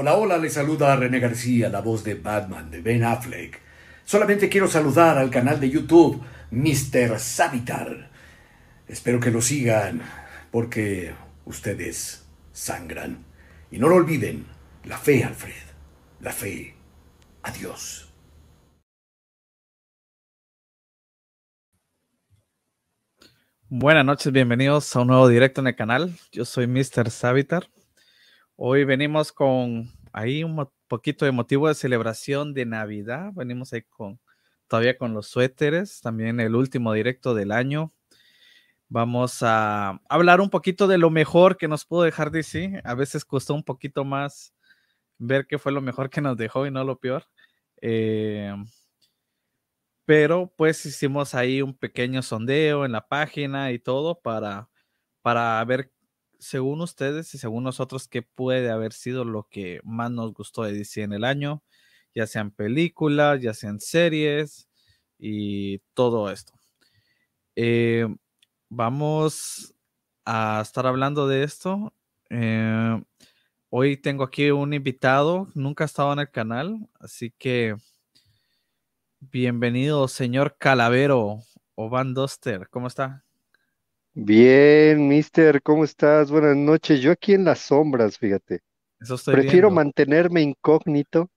Hola, hola, le saluda a René García, la voz de Batman de Ben Affleck. Solamente quiero saludar al canal de YouTube Mr. Savitar. Espero que lo sigan, porque ustedes sangran. Y no lo olviden, la fe, Alfred, la fe. Adiós. Buenas noches, bienvenidos a un nuevo directo en el canal. Yo soy Mr. Savitar. Hoy venimos con ahí un poquito de motivo de celebración de Navidad. Venimos ahí con todavía con los suéteres, también el último directo del año. Vamos a hablar un poquito de lo mejor que nos pudo dejar DC. A veces costó un poquito más ver qué fue lo mejor que nos dejó y no lo peor. Eh, pero pues hicimos ahí un pequeño sondeo en la página y todo para, para ver, según ustedes y según nosotros, qué puede haber sido lo que más nos gustó de DC en el año, ya sean películas, ya sean series y todo esto. Eh, vamos a estar hablando de esto. Eh, hoy tengo aquí un invitado, nunca ha estado en el canal, así que Bienvenido, señor Calavero o Van Doster. ¿Cómo está? Bien, mister, ¿cómo estás? Buenas noches. Yo aquí en las sombras, fíjate. Eso estoy Prefiero viendo. mantenerme incógnito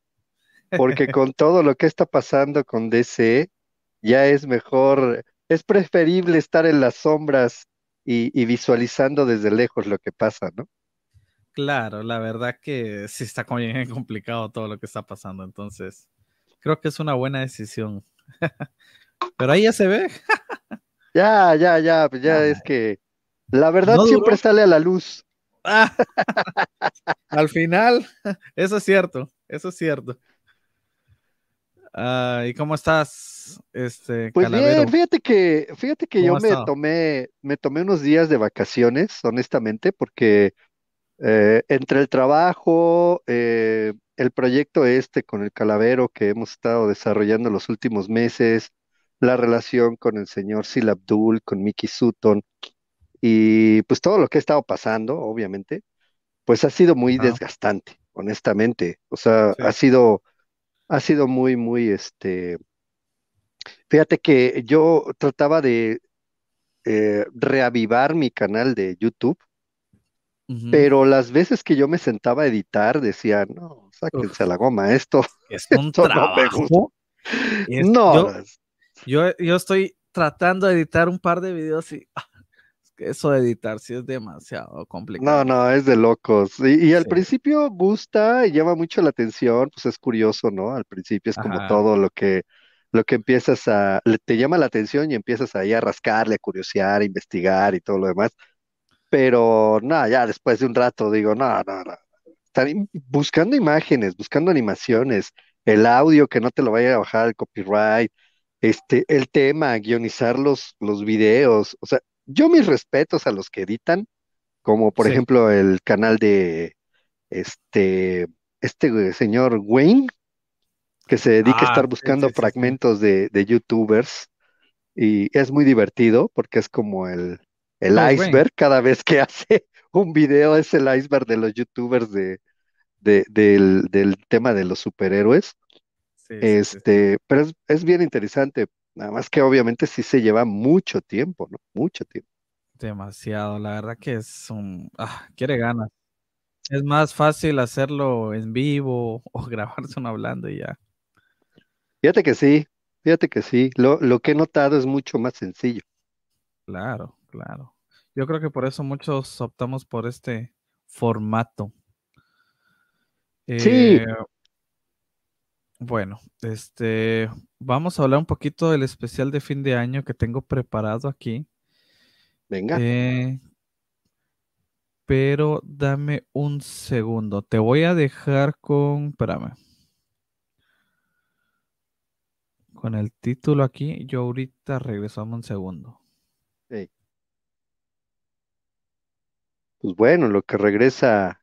porque con todo lo que está pasando con DC, ya es mejor, es preferible estar en las sombras y, y visualizando desde lejos lo que pasa, ¿no? Claro, la verdad que sí está bien complicado todo lo que está pasando, entonces creo que es una buena decisión. Pero ahí ya se ve. Ya, ya, ya, pues ya Ah, es que la verdad no siempre sale a la luz. Ah, al final, eso es cierto, eso es cierto. Ah, ¿y cómo estás, este Pues Calavero? bien, fíjate que, fíjate que ¿Cómo yo me tomé, me tomé unos días de vacaciones, honestamente, porque eh, entre el trabajo, eh, el proyecto este con el Calavero que hemos estado desarrollando los últimos meses, la relación con el señor Sil Abdul, con Mickey Sutton, y pues todo lo que ha estado pasando, obviamente, pues ha sido muy desgastante, honestamente. O sea, sí. ha sido, ha sido muy, muy, este, fíjate que yo trataba de eh, reavivar mi canal de YouTube, pero las veces que yo me sentaba a editar decía, no, sáquense a la goma, esto, es un esto no me gusta. trabajo. Es, No, yo, yo, yo estoy tratando de editar un par de videos y ah, eso de editar sí es demasiado no, complicado. no, es de locos. Y, y al Sí, principio gusta y llama mucho la atención, pues es curioso, ¿no? Al principio es como ajá, todo lo que, lo que empiezas a, te llama la atención y empiezas ahí a rascarle, a curiosear, a investigar y todo lo demás. Pero nada, ya después de un rato digo, no, no, no. Im- buscando imágenes, buscando animaciones, el audio que no te lo vaya a bajar el copyright, este, el tema, guionizar los, los videos. O sea, yo mis respetos a los que editan, como por sí. ejemplo el canal de este, este señor Wayne, que se dedica a Ah, estar buscando sí, sí, sí. fragmentos de, de YouTubers y es muy divertido porque es como el, el Wayne. iceberg, cada vez que hace un video es el iceberg de los YouTubers de, de- del, del tema de los superhéroes. Sí, sí, sí, sí. Este, pero es, es bien interesante, nada más que obviamente sí se lleva mucho tiempo, ¿no? Mucho tiempo. Demasiado, la verdad que es un... Ah, quiere ganas. Es más fácil hacerlo en vivo o grabarse uno hablando y ya. Fíjate que sí, fíjate que sí, lo, lo que he notado es mucho más sencillo. Claro, claro. Yo creo que por eso muchos optamos por este formato. Sí, Eh, bueno, este, vamos a hablar un poquito del especial de fin de año que tengo preparado aquí. venga, Eh, pero dame un segundo. Te voy a dejar con, espérame, con el título aquí. Yo ahorita regresamos un segundo. sí. Pues bueno, lo que regresa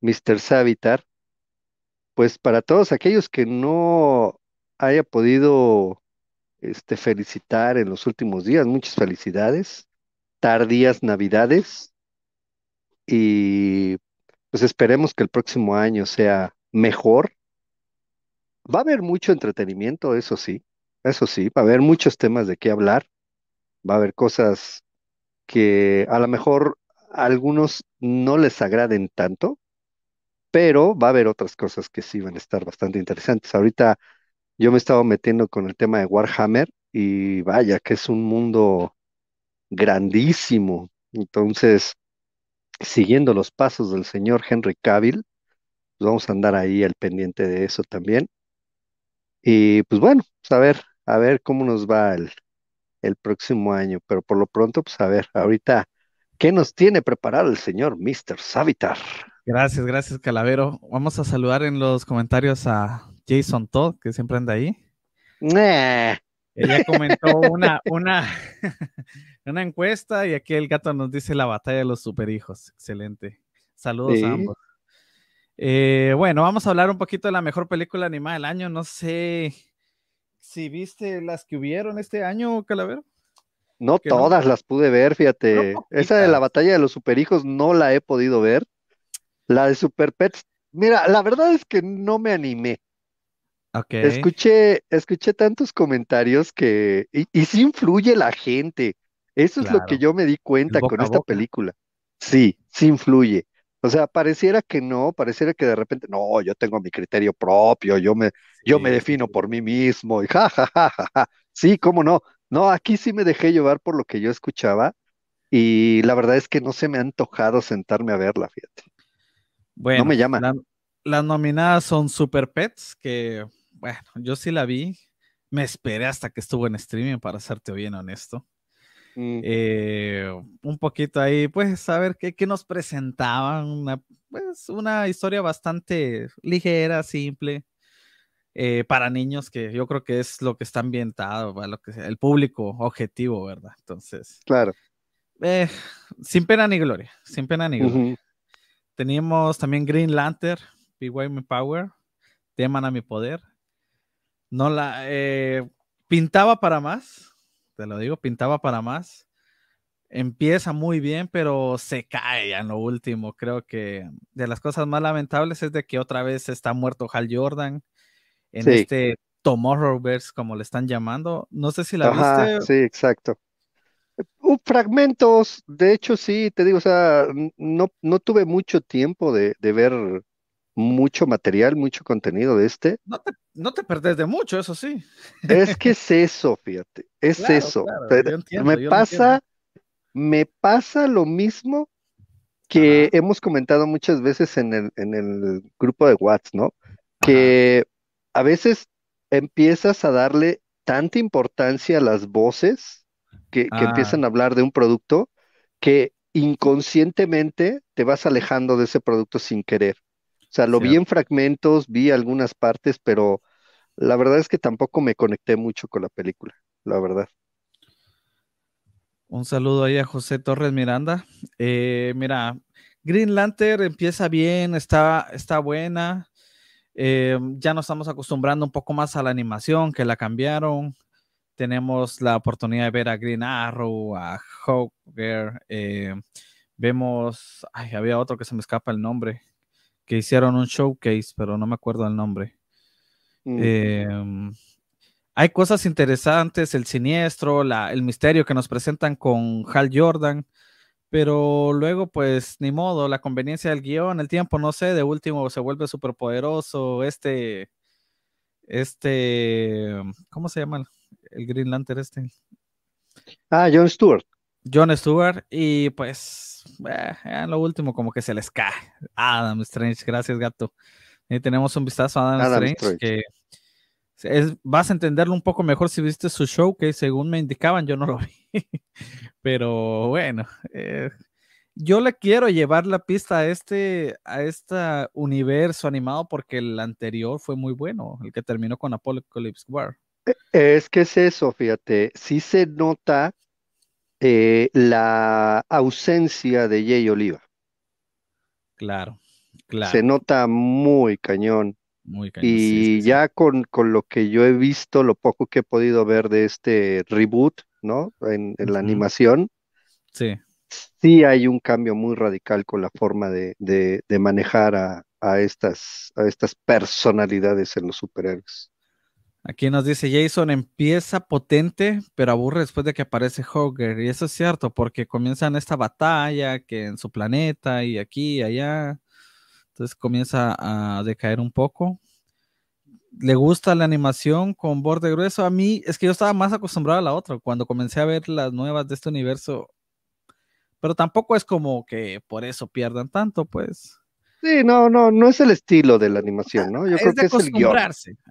Mr. Savitar, pues para todos aquellos que no haya podido este, felicitar en los últimos días, muchas felicidades, tardías navidades y pues esperemos que el próximo año sea mejor. Va a haber mucho entretenimiento, eso sí, eso sí, va a haber muchos temas de qué hablar, va a haber cosas que a lo mejor a algunos no les agraden tanto, pero va a haber otras cosas que sí van a estar bastante interesantes. Ahorita yo me estaba metiendo con el tema de Warhammer y vaya que es un mundo grandísimo. Entonces, siguiendo los pasos del señor Henry Cavill, pues vamos a andar ahí al pendiente de eso también. Y pues bueno, pues a ver, a ver cómo nos va el, el próximo año, pero por lo pronto, pues a ver, ahorita, ¿qué nos tiene preparado el señor Mr. Savitar? Gracias, gracias, Calavero. Vamos a saludar en los comentarios a Jason Todd, que siempre anda ahí. Ella comentó una, una, una encuesta y aquí el gato nos dice la batalla de los superhijos. Excelente. Saludos a ambos. Eh, bueno, vamos a hablar un poquito de la mejor película animada del año. No sé si viste las que hubieron este año, Calavero. No todas las pude ver, fíjate. Esa de la batalla de los superhijos no la he podido ver. La de Super Pets, mira, la verdad es que no me animé. Okay. Escuché, escuché tantos comentarios que, y, y sí influye la gente. Eso es lo que yo me di cuenta con esta película. Sí, sí influye. O sea, pareciera que no, pareciera que de repente, no, yo tengo mi criterio propio, yo me, yo me defino por mí mismo, y ja, ja, ja, ja, ja. Sí, cómo no. No, aquí sí me dejé llevar por lo que yo escuchaba, y la verdad es que no se me ha antojado sentarme a verla, fíjate. Bueno, no me llama. las nominadas son Super Pets, que, bueno, yo sí la vi, me esperé hasta que estuvo en streaming, para serte bien honesto. Mm. Eh, un poquito ahí, pues, a ver qué, nos presentaban. Una, pues, una historia bastante ligera, simple, eh, para niños, que yo creo que es lo que está ambientado, lo que el público objetivo, ¿verdad? Entonces. Claro. Eh, sin pena ni gloria, sin pena ni gloria. Teníamos también Green Lantern, My Power, Teman a mi poder. No la pintaba para más, te lo digo, pintaba para más. Empieza muy bien, pero se cae en lo último. Creo que de las cosas más lamentables es de que otra vez está muerto Hal Jordan en este Tomorrowverse, como le están llamando. No sé si la viste. Sí, exacto. Uh, fragmentos, de hecho sí, te digo, o sea, no, no tuve mucho tiempo de, de ver mucho material, mucho contenido de este. No te, no te perdés de mucho, eso sí. Es que es eso, fíjate, es eso. me pasa, me pasa lo mismo que hemos comentado muchas veces en el, en el grupo de WhatsApp, ¿no? Que a veces empiezas a darle tanta importancia a las voces que, que empiezan a hablar de un producto que inconscientemente te vas alejando de ese producto sin querer. O sea, lo vi en fragmentos, vi algunas partes, pero la verdad es que tampoco me conecté mucho con la película, la verdad. Un saludo ahí a José Torres Miranda. Eh, mira, Green Lantern empieza bien, está, está buena. Eh, ya nos estamos acostumbrando un poco más a la animación, que la cambiaron. Tenemos la oportunidad de ver a Green Arrow, a Hawker. Eh, vemos, ay, había otro que se me escapa el nombre que hicieron un showcase, pero no me acuerdo el nombre. Mm. Em, hay cosas interesantes, el siniestro, la, el misterio que nos presentan con Hal Jordan, pero luego, pues, ni modo, la conveniencia del guion, el tiempo, no sé, de último se vuelve súper poderoso, este, este, ¿cómo se llama el Green Lantern este? Ah, John Stewart. John Stewart, y pues eh, en lo último como que se les cae. Adam Strange, gracias gato. Y tenemos un vistazo a Adam, Strange, que vas a entenderlo un poco mejor si viste su show, que según me indicaban yo no lo vi. Pero bueno, eh, yo le quiero llevar la pista a este, a este universo animado porque el anterior fue muy bueno, el que terminó con Apocalypse War. E, es que es eso, fíjate, sí se nota eh, la ausencia de Jay Oliva. Claro, claro. Se nota muy cañón. Muy cañón. Y ya Con, con, lo que yo he visto, lo poco que he podido ver de este reboot, ¿no? En, la animación. Sí. sí hay un cambio muy radical con la forma de, de, de manejar a, a, estas, a estas personalidades en los superhéroes. Aquí nos dice Jason, empieza potente, pero aburre después de que aparece Hogger. Y eso es cierto, porque comienzan esta batalla que en su planeta y aquí y allá. Entonces comienza a decaer un poco. Le gusta la animación con borde grueso. A mí es que yo estaba más acostumbrado a la otra. Cuando comencé a ver las nuevas de este universo, pero tampoco es como que por eso pierdan tanto, pues. Sí, no, no, no es el estilo de la animación, ¿no? Yo creo que es el guion.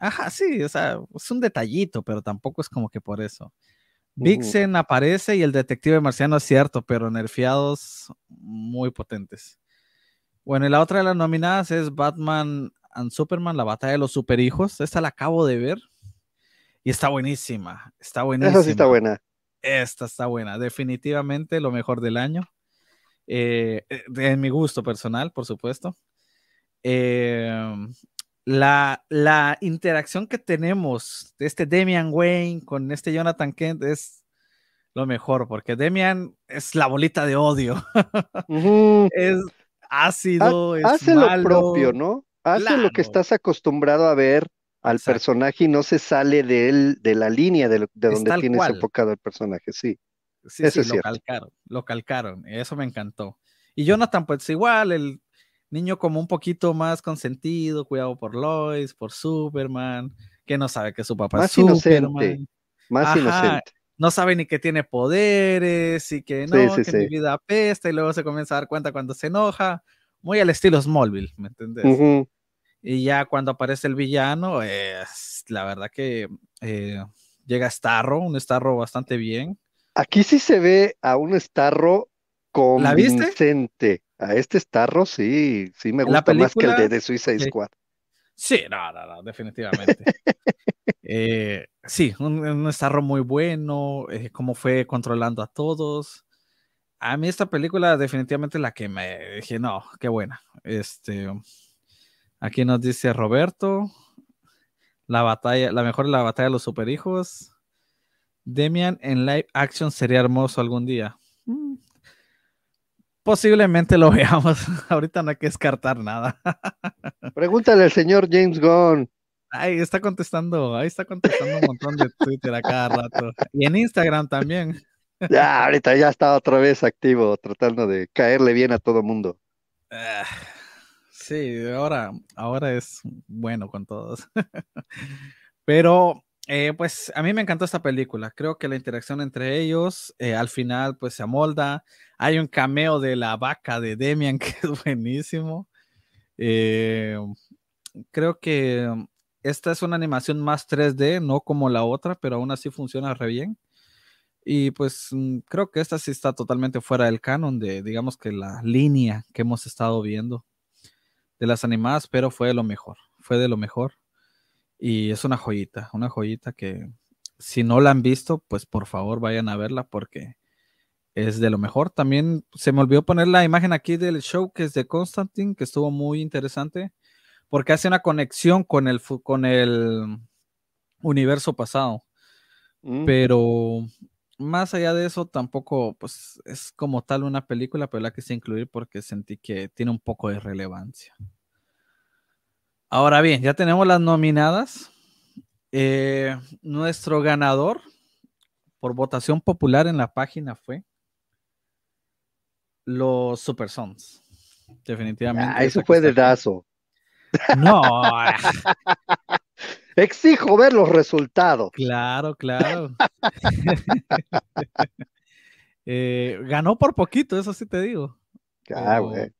Ajá, sí, o sea, es un detallito, pero tampoco es como que por eso. Vixen aparece y el detective marciano es cierto, pero nerfeados muy potentes. Bueno, y la otra de las nominadas es Batman and Superman, la batalla de los superhijos. Esta la acabo de ver y está buenísima. Está buenísima. Esa sí está buena. Esta está buena, definitivamente lo mejor del año. Eh, eh, en mi gusto personal, por supuesto. Em, la, la, interacción que tenemos de este Damian Wayne con este Jonathan Kent es lo mejor, porque Damian es la bolita de odio. Es ácido, es Hace lo propio, ¿no? Hace lo que estás acostumbrado a ver al personaje y no se sale de él, de la línea de, donde tienes enfocado el personaje, sí. Sí, sí, lo calcaron, lo calcaron, eso me encantó. Y Jonathan, pues igual, el niño como un poquito más consentido, cuidado por Lois, por Superman, que no sabe que su papá es Superman. más inocente. No sabe ni que tiene poderes y que no, que mi vida apesta y luego se comienza a dar cuenta cuando se enoja. Muy al estilo Smallville, ¿me entendés? Y ya cuando aparece el villano, es la verdad que eh, llega Starro, un Starro bastante bien. Aquí sí se ve a un Starro convincente. A este Starro sí, sí me gusta más que el de, de Suicide Squad. Sí, no, no, no, definitivamente. eh, sí, un, un, Starro muy bueno, eh, cómo fue controlando a todos. A mí esta película definitivamente la que me dije, no, qué buena. Este, aquí nos dice Roberto, la batalla, la mejor la batalla de los superhijos. Demian en live action sería hermoso algún día. Mm, posiblemente lo veamos. Ahorita no hay que descartar nada. Pregúntale al señor James Gunn. Ahí está contestando, ahí está contestando un montón de Twitter a cada rato. Y en Instagram también. Ya, ahorita ya está otra vez activo, tratando de caerle bien a todo mundo. Ah, sí, ahora, ahora es bueno con todos. Pero eh, pues a mí me encantó esta película. Creo que la interacción entre ellos eh, al final pues se amolda. Hay un cameo de la vaca de Demian que es buenísimo. Eh, creo que esta es una animación más 3D, no como la otra, pero aún así funciona re bien. Y pues mm, creo que esta sí está totalmente fuera del canon de, digamos que la línea que hemos estado viendo de las animadas, pero fue de lo mejor, fue de lo mejor. Y es una joyita, una joyita que si no la han visto, pues por favor vayan a verla porque es de lo mejor. También se me olvidó poner la imagen aquí del show que es de Constantine, que estuvo muy interesante, porque hace una conexión con el, con el universo pasado. Mm. Pero más allá de eso, tampoco, pues es como tal una película, pero la quise incluir porque sentí que tiene un poco de relevancia. Ahora bien, ya tenemos las nominadas. Eh, nuestro ganador por votación popular en la página fue los Super Sons. Definitivamente. Ah, eso fue de Dazo. No. Exijo ver los resultados. Claro, claro. Eh, ganó por poquito, eso sí te digo. Ah, güey.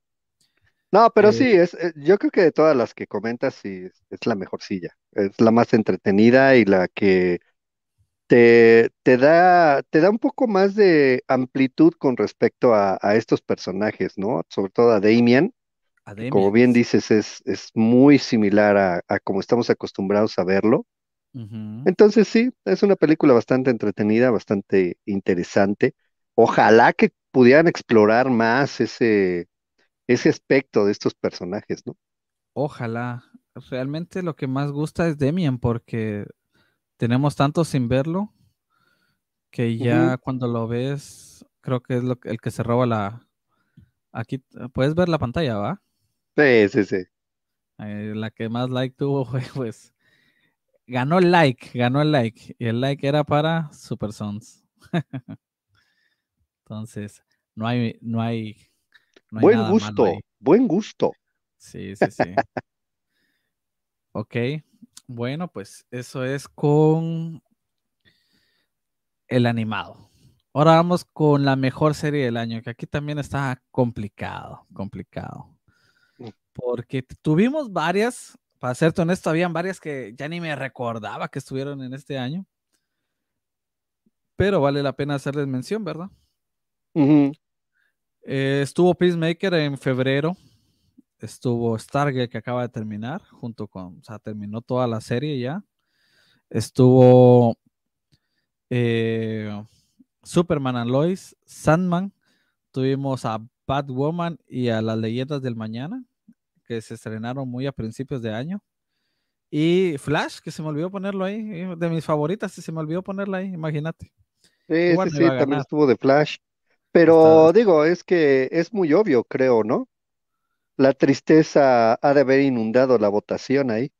No, pero sí, eh, es, eh, yo creo que de todas las que comentas, sí, es, la mejor silla. Es la más entretenida y la que te, te da, te da un poco más de amplitud con respecto a, estos personajes, ¿no? Sobre todo a Damian. Como bien dices, es, es muy similar a, a como estamos acostumbrados a verlo. Entonces sí, es una película bastante entretenida, bastante interesante. Ojalá que pudieran explorar más ese, ese aspecto de estos personajes, ¿no? Ojalá. Realmente lo que más gusta es Demian porque tenemos tanto sin verlo que ya cuando lo ves, creo que es lo, el que se roba la... Aquí, puedes ver la pantalla, ¿va? Sí, sí, sí. Eh, la que más like tuvo fue, pues, ganó el like, ganó el like. Y el like era para Super Sons. Entonces, no hay, no hay. Buen gusto, buen gusto. Sí, sí, sí. ok. Bueno, pues eso es con el animado. Ahora vamos con la mejor serie del año, que aquí también está complicado, complicado. Porque tuvimos varias, para serte honesto, habían varias que ya ni me recordaba que estuvieron en este año. Pero vale la pena hacerles mención, ¿verdad? Eh, estuvo Peacemaker en febrero. Estuvo Stargate que acaba de terminar, junto con, o sea, terminó toda la serie ya. Estuvo eh, Superman and Lois, Sandman. Tuvimos a Batwoman y a las leyendas del mañana, que se estrenaron muy a principios de año. Y Flash, que se me olvidó ponerlo ahí, eh, de mis favoritas, se me olvidó ponerla ahí, imagínate. Sí, sí, sí, también estuvo de Flash. Pero digo, es que es muy obvio, creo, ¿no? La tristeza ha de haber inundado la votación ahí.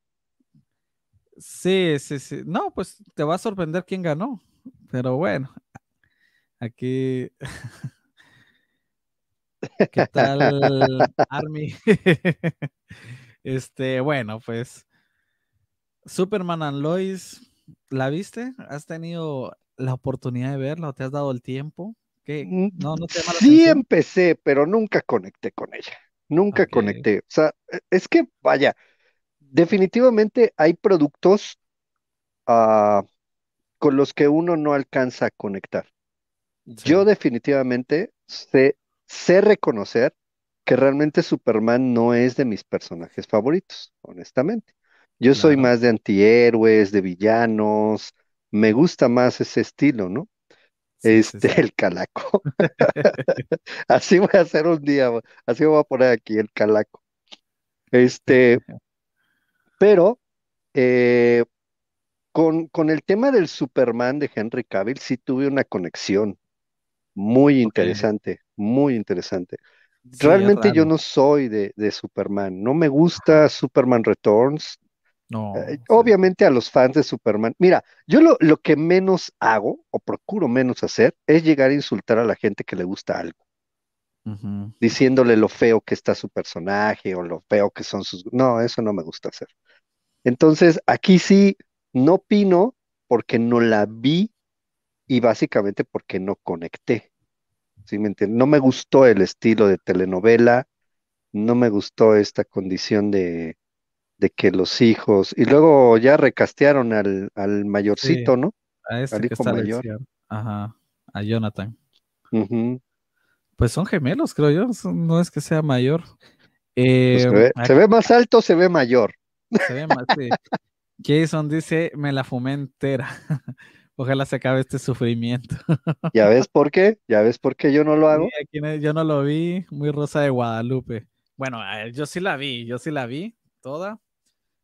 Sí, sí, sí. No, pues te va a sorprender quién ganó. Pero bueno, aquí. ¿Qué tal, Army? este, bueno, pues. Superman and Lois, ¿la viste? ¿Has tenido la oportunidad de verla o te has dado el tiempo? Mm, no, no te sí empecé, pero nunca conecté con ella. Nunca conecté. O sea, e, es que, vaya, definitivamente hay productos ah, con los que uno no alcanza a conectar. Yo definitivamente sé, sé reconocer que realmente Superman no es de mis personajes favoritos, honestamente. Yo soy más de antihéroes, de villanos, me gusta más ese estilo, ¿no? Este, el calaco. así voy a hacer un día, así voy a poner aquí el calaco. Este, pero eh, con, con, el tema del Superman de Henry Cavill sí tuve una conexión muy interesante, muy interesante. Realmente yo no soy de, de, Superman, no me gusta Superman Returns, no. Eh, obviamente a los fans de Superman. Mira, yo lo, lo, que menos hago, o procuro menos hacer, es llegar a insultar a la gente que le gusta algo. Diciéndole lo feo que está su personaje o lo feo que son sus... No, eso no me gusta hacer. Entonces, aquí sí, no opino porque no la vi y básicamente porque no conecté. ¿Sí me No me gustó el estilo de telenovela, no me gustó esta condición de, de que los hijos, y luego ya recastearon al, al mayorcito, ¿no? A ese que está mayor. Ajá, a Jonathan. Pues son gemelos, creo yo, no es que sea mayor. Pues eh, se, ve, más alto, se ve mayor. Se ve más, sí. Jason dice, me la fumé entera. Ojalá se acabe este sufrimiento. ¿Ya ves por qué? ¿Ya ves por qué yo no lo hago? yo no lo vi, muy rosa de Guadalupe. Bueno, yo sí la vi, yo sí la vi toda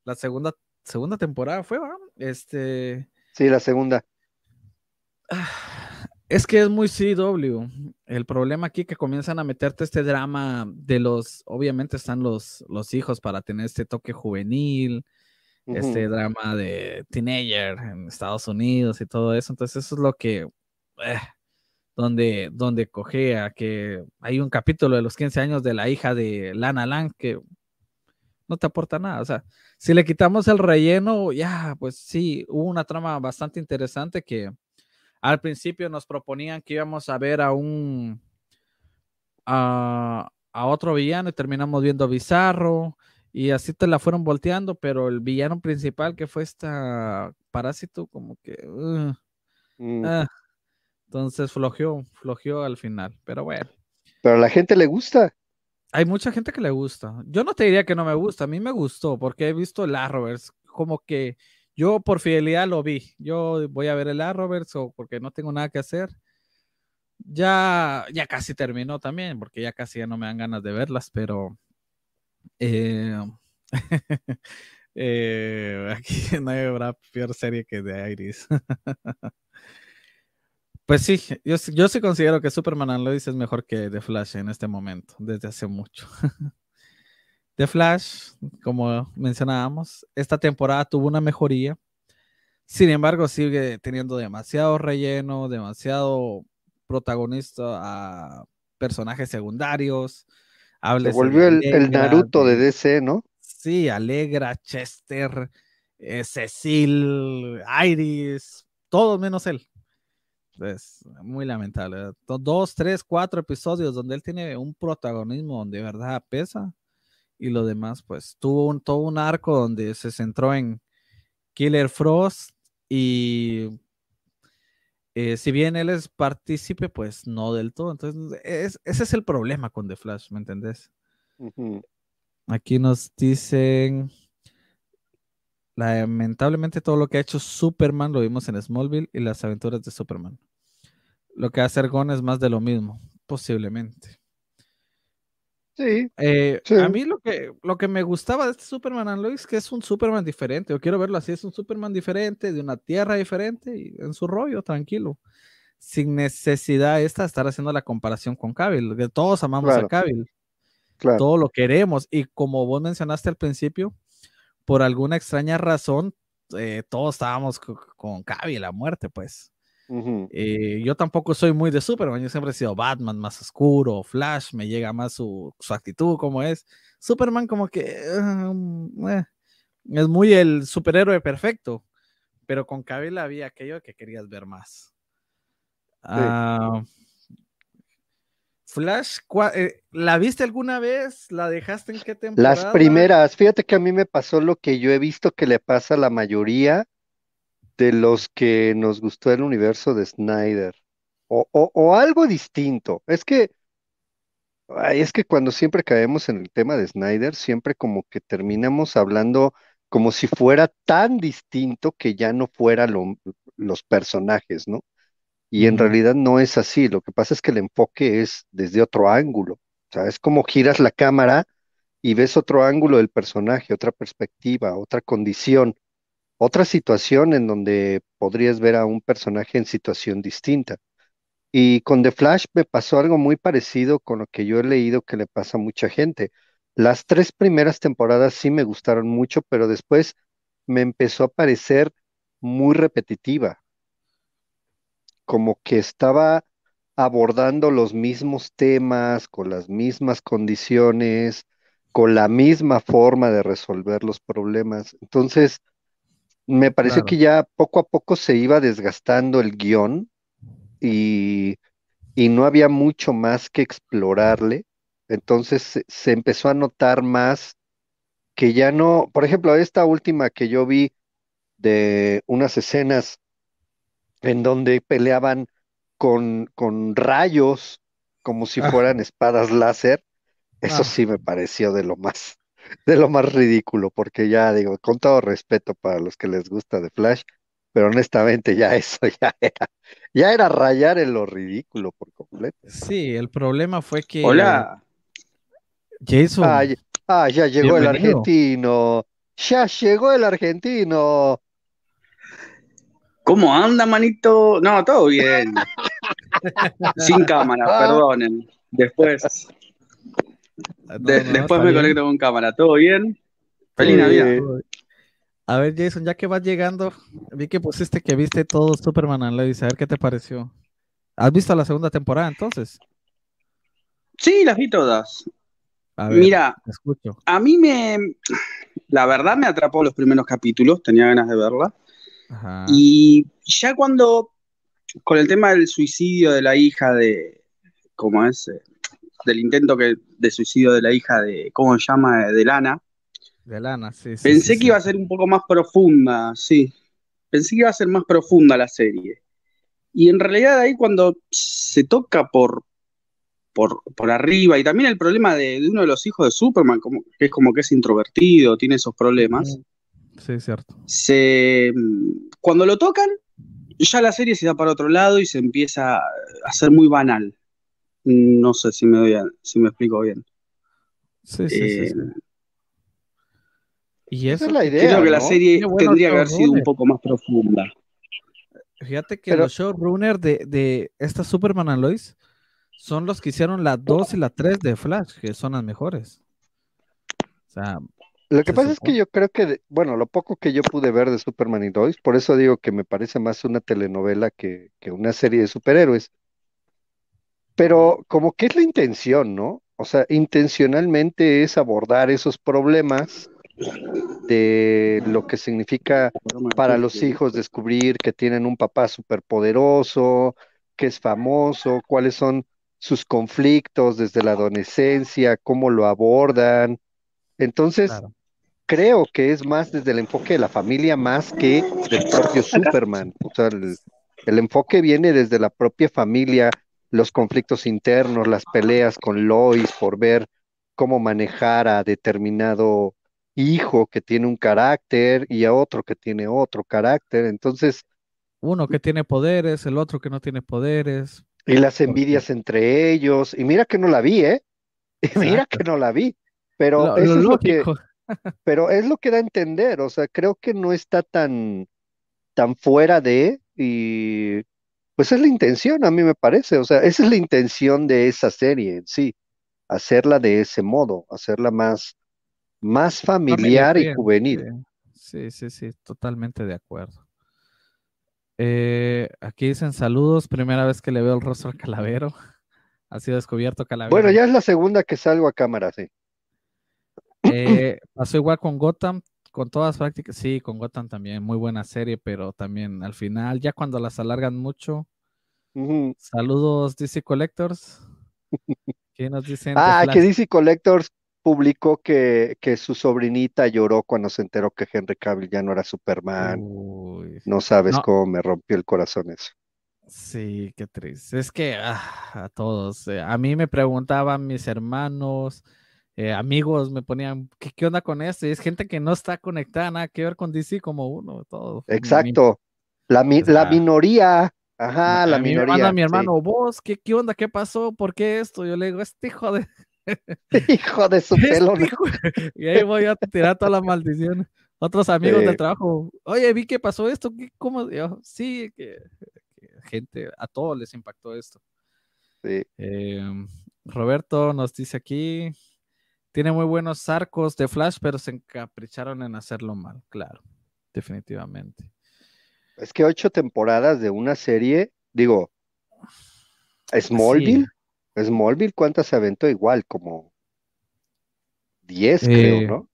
la segunda, segunda temporada fue, ¿va? Este. Sí, la segunda. Es que es muy CW. El problema aquí que comienzan a meterte este drama de los, obviamente están los, los hijos para tener este toque juvenil, este drama de teenager en Estados Unidos y todo eso. Entonces eso es lo que, eh, donde, donde cogea que hay un capítulo de los 15 años de la hija de Lana Lang que no te aporta nada. O sea, si le quitamos el relleno, ya, pues sí, hubo una trama bastante interesante que al principio nos proponían que íbamos a ver a un a, otro villano y terminamos viendo a Bizarro y así te la fueron volteando, pero el villano principal que fue esta parásito como que mm. ah, entonces flojeó, flojeó al final, pero bueno. Pero a la gente le gusta. Hay mucha gente que le gusta. Yo no te diría que no me gusta, a mí me gustó porque he visto el Arrowverse, como que yo por fidelidad lo vi. Yo voy a ver el Arrowverse o porque no tengo nada que hacer. Ya, ya casi terminó también, porque ya casi ya no me dan ganas de verlas, pero eh, eh, aquí no habrá peor serie que de Iris. Pues sí, yo, yo sí considero que Superman and Lois es mejor que The Flash en este momento, desde hace mucho. The Flash, como mencionábamos, esta temporada tuvo una mejoría. Sin embargo, sigue teniendo demasiado relleno, demasiado protagonista a personajes secundarios. Se volvió el, Naruto de DC, ¿no? Sí, Alegra, Chester, eh, Cecil, Iris, todos menos él. Es muy lamentable. Dos, tres, cuatro episodios donde él tiene un protagonismo donde de verdad pesa. Y lo demás, pues tuvo un, todo un arco donde se centró en Killer Frost y eh, si bien él es partícipe, pues no del todo. Entonces, ese es el problema con The Flash, ¿me entendés? Aquí nos dicen, lamentablemente todo lo que ha hecho Superman lo vimos en Smallville y las aventuras de Superman. Lo que hace Gon es más de lo mismo, posiblemente. Eh, sí, A mí lo que, lo que me gustaba de este Superman and Lois que es un Superman diferente. Yo quiero verlo así, es un Superman diferente, de una tierra diferente y en su rollo, tranquilo. Sin necesidad esta de estar haciendo la comparación con Cavill, que todos amamos a Cavill. Claro. Todo lo queremos. Y como vos mencionaste al principio, por alguna extraña razón, eh, todos estábamos con Cavill a muerte, pues. Eh, yo tampoco soy muy de Superman, yo siempre he sido Batman más oscuro, Flash, me llega más su, actitud como es. Superman como que eh, es muy el superhéroe perfecto, pero con Cavill había aquello que querías ver más. Ah, Flash, eh, ¿la viste alguna vez? ¿La dejaste en qué temporada? Las primeras, fíjate que a mí me pasó lo que yo he visto que le pasa a la mayoría de los que nos gustó el universo de Snyder. O, o, algo distinto. Es que, es que cuando siempre caemos en el tema de Snyder, siempre como que terminamos hablando como si fuera tan distinto que ya no fuera los personajes, ¿no? Y en realidad no es así. Lo que pasa es que el enfoque es desde otro ángulo. O sea, es como giras la cámara y ves otro ángulo del personaje, otra perspectiva, otra condición otra situación en donde podrías ver a un personaje en situación distinta. Y con The Flash me pasó algo muy parecido con lo que yo he leído que le pasa a mucha gente. Las tres primeras temporadas sí me gustaron mucho, pero después me empezó a parecer muy repetitiva, como que estaba abordando los mismos temas, con las mismas condiciones, con la misma forma de resolver los problemas. Entonces, me pareció que ya poco a poco se iba desgastando el guion y, no había mucho más que explorarle. Entonces se, empezó a notar más que ya no, por ejemplo, esta última que yo vi de unas escenas en donde peleaban con, con rayos como si ah. fueran espadas láser, eso ah. sí me pareció de lo más, de lo más ridículo, porque ya digo, con todo respeto para los que les gusta de Flash, pero honestamente ya eso ya era, ya era rayar en lo ridículo por completo. Sí, el problema fue que. Hola. Jason. Ah, ya, llegó el argentino. Ya llegó el argentino. ¿Cómo anda, manito? No, todo bien. Sin cámara, ah. perdonen. Después. Ah, después me conecto con cámara. ¿Todo bien? Feliz Navidad. A ver, Jason, ya que vas llegando, vi que pusiste que viste todo Superman Lois. A ver qué te pareció. ¿Has visto la segunda temporada entonces? Sí, las vi todas. Mira, a mí me. La verdad me atrapó los primeros capítulos, tenía ganas de verla. Y ya cuando. Con el tema del suicidio de la hija de. ¿Cómo es? del intento que, de suicidio de la hija de, ¿cómo se llama? De Lana. De Lana, sí. Pensé que iba a ser un poco más profunda, sí. Pensé que iba a ser más profunda la serie. Y en realidad ahí cuando se toca por, por, por arriba, y también el problema de, uno de los hijos de Superman, como, que es como que es introvertido, tiene esos problemas. Sí, cierto. Se, cuando lo tocan, ya la serie se da para otro lado y se empieza a hacer muy banal. No sé si me, doy si me explico bien. Sí, sí, sí, eh, Y esa es la idea. Creo que la serie tendría que haber sido un poco más profunda. Fíjate que los showrunners de, de esta Superman and Lois son los que hicieron la 2 y la 3 de Flash, que son las mejores. O sea, lo que pasa es que yo creo que, bueno, lo poco que yo pude ver de Superman y Lois, por eso digo que me parece más una telenovela que, que una serie de superhéroes. Pero como que es la intención, ¿no? O sea, intencionalmente es abordar esos problemas de lo que significa para los hijos descubrir que tienen un papá superpoderoso, que es famoso, cuáles son sus conflictos desde la adolescencia, cómo lo abordan. Entonces, creo que es más desde el enfoque de la familia más que del propio Superman. O sea, el, el enfoque viene desde la propia familia, los conflictos internos, las peleas con Lois por ver cómo manejar a determinado hijo que tiene un carácter y a otro que tiene otro carácter. Entonces, uno que tiene poderes, el otro que no tiene poderes. Y las envidias entre ellos. Y mira que no la vi, ¿eh? Y mira que no la vi. Pero eso es lo que, pero es lo que da a entender. O sea, creo que no está tan, tan fuera de, y pues es la intención, a mí me parece. O sea, esa es la intención de esa serie en sí. Hacerla de ese modo, hacerla más, más familiar y juvenil. Sí, sí, sí, totalmente de acuerdo. Eh, aquí dicen saludos, primera vez que le veo el rostro al calavero. Ha sido descubierto calavero. Bueno, ya es la segunda que salgo a cámara, sí. Eh, pasó igual con Gotham, con todas prácticas, sí, con Gotham también, muy buena serie, pero también al final, ya cuando las alargan mucho. Saludos DC Collectors. ¿Qué nos dicen? Ah, que DC Collectors publicó que, que, su sobrinita lloró cuando se enteró que Henry Cavill ya no era Superman. no sabes cómo me rompió el corazón eso. Sí, qué triste. Es que ah, a todos, eh, a mí me preguntaban mis hermanos, eh, amigos, me ponían, ¿qué, ¿qué, onda con esto? Y es gente que no está conectada, nada que ver con DC como uno, todo. Exacto. La, la minoría. Ajá, la minoría. mi hermano, vos, ¿qué, ¿qué onda? ¿Qué pasó? ¿Por qué esto? Yo le digo, este hijo de Hijo de su pelo. Y ahí voy a tirar toda la maldición. Otros amigos del trabajo, oye, vi que pasó esto, ¿cómo? sí, que, gente, a todos les impactó esto. Em, Roberto nos dice aquí, tiene muy buenos arcos de Flash, pero se encapricharon en hacerlo mal, claro, definitivamente. Es que ocho temporadas de una serie, digo, Smallville, Smallville, ¿cuántas se aventó? Igual, como 10, creo, eh, ¿no?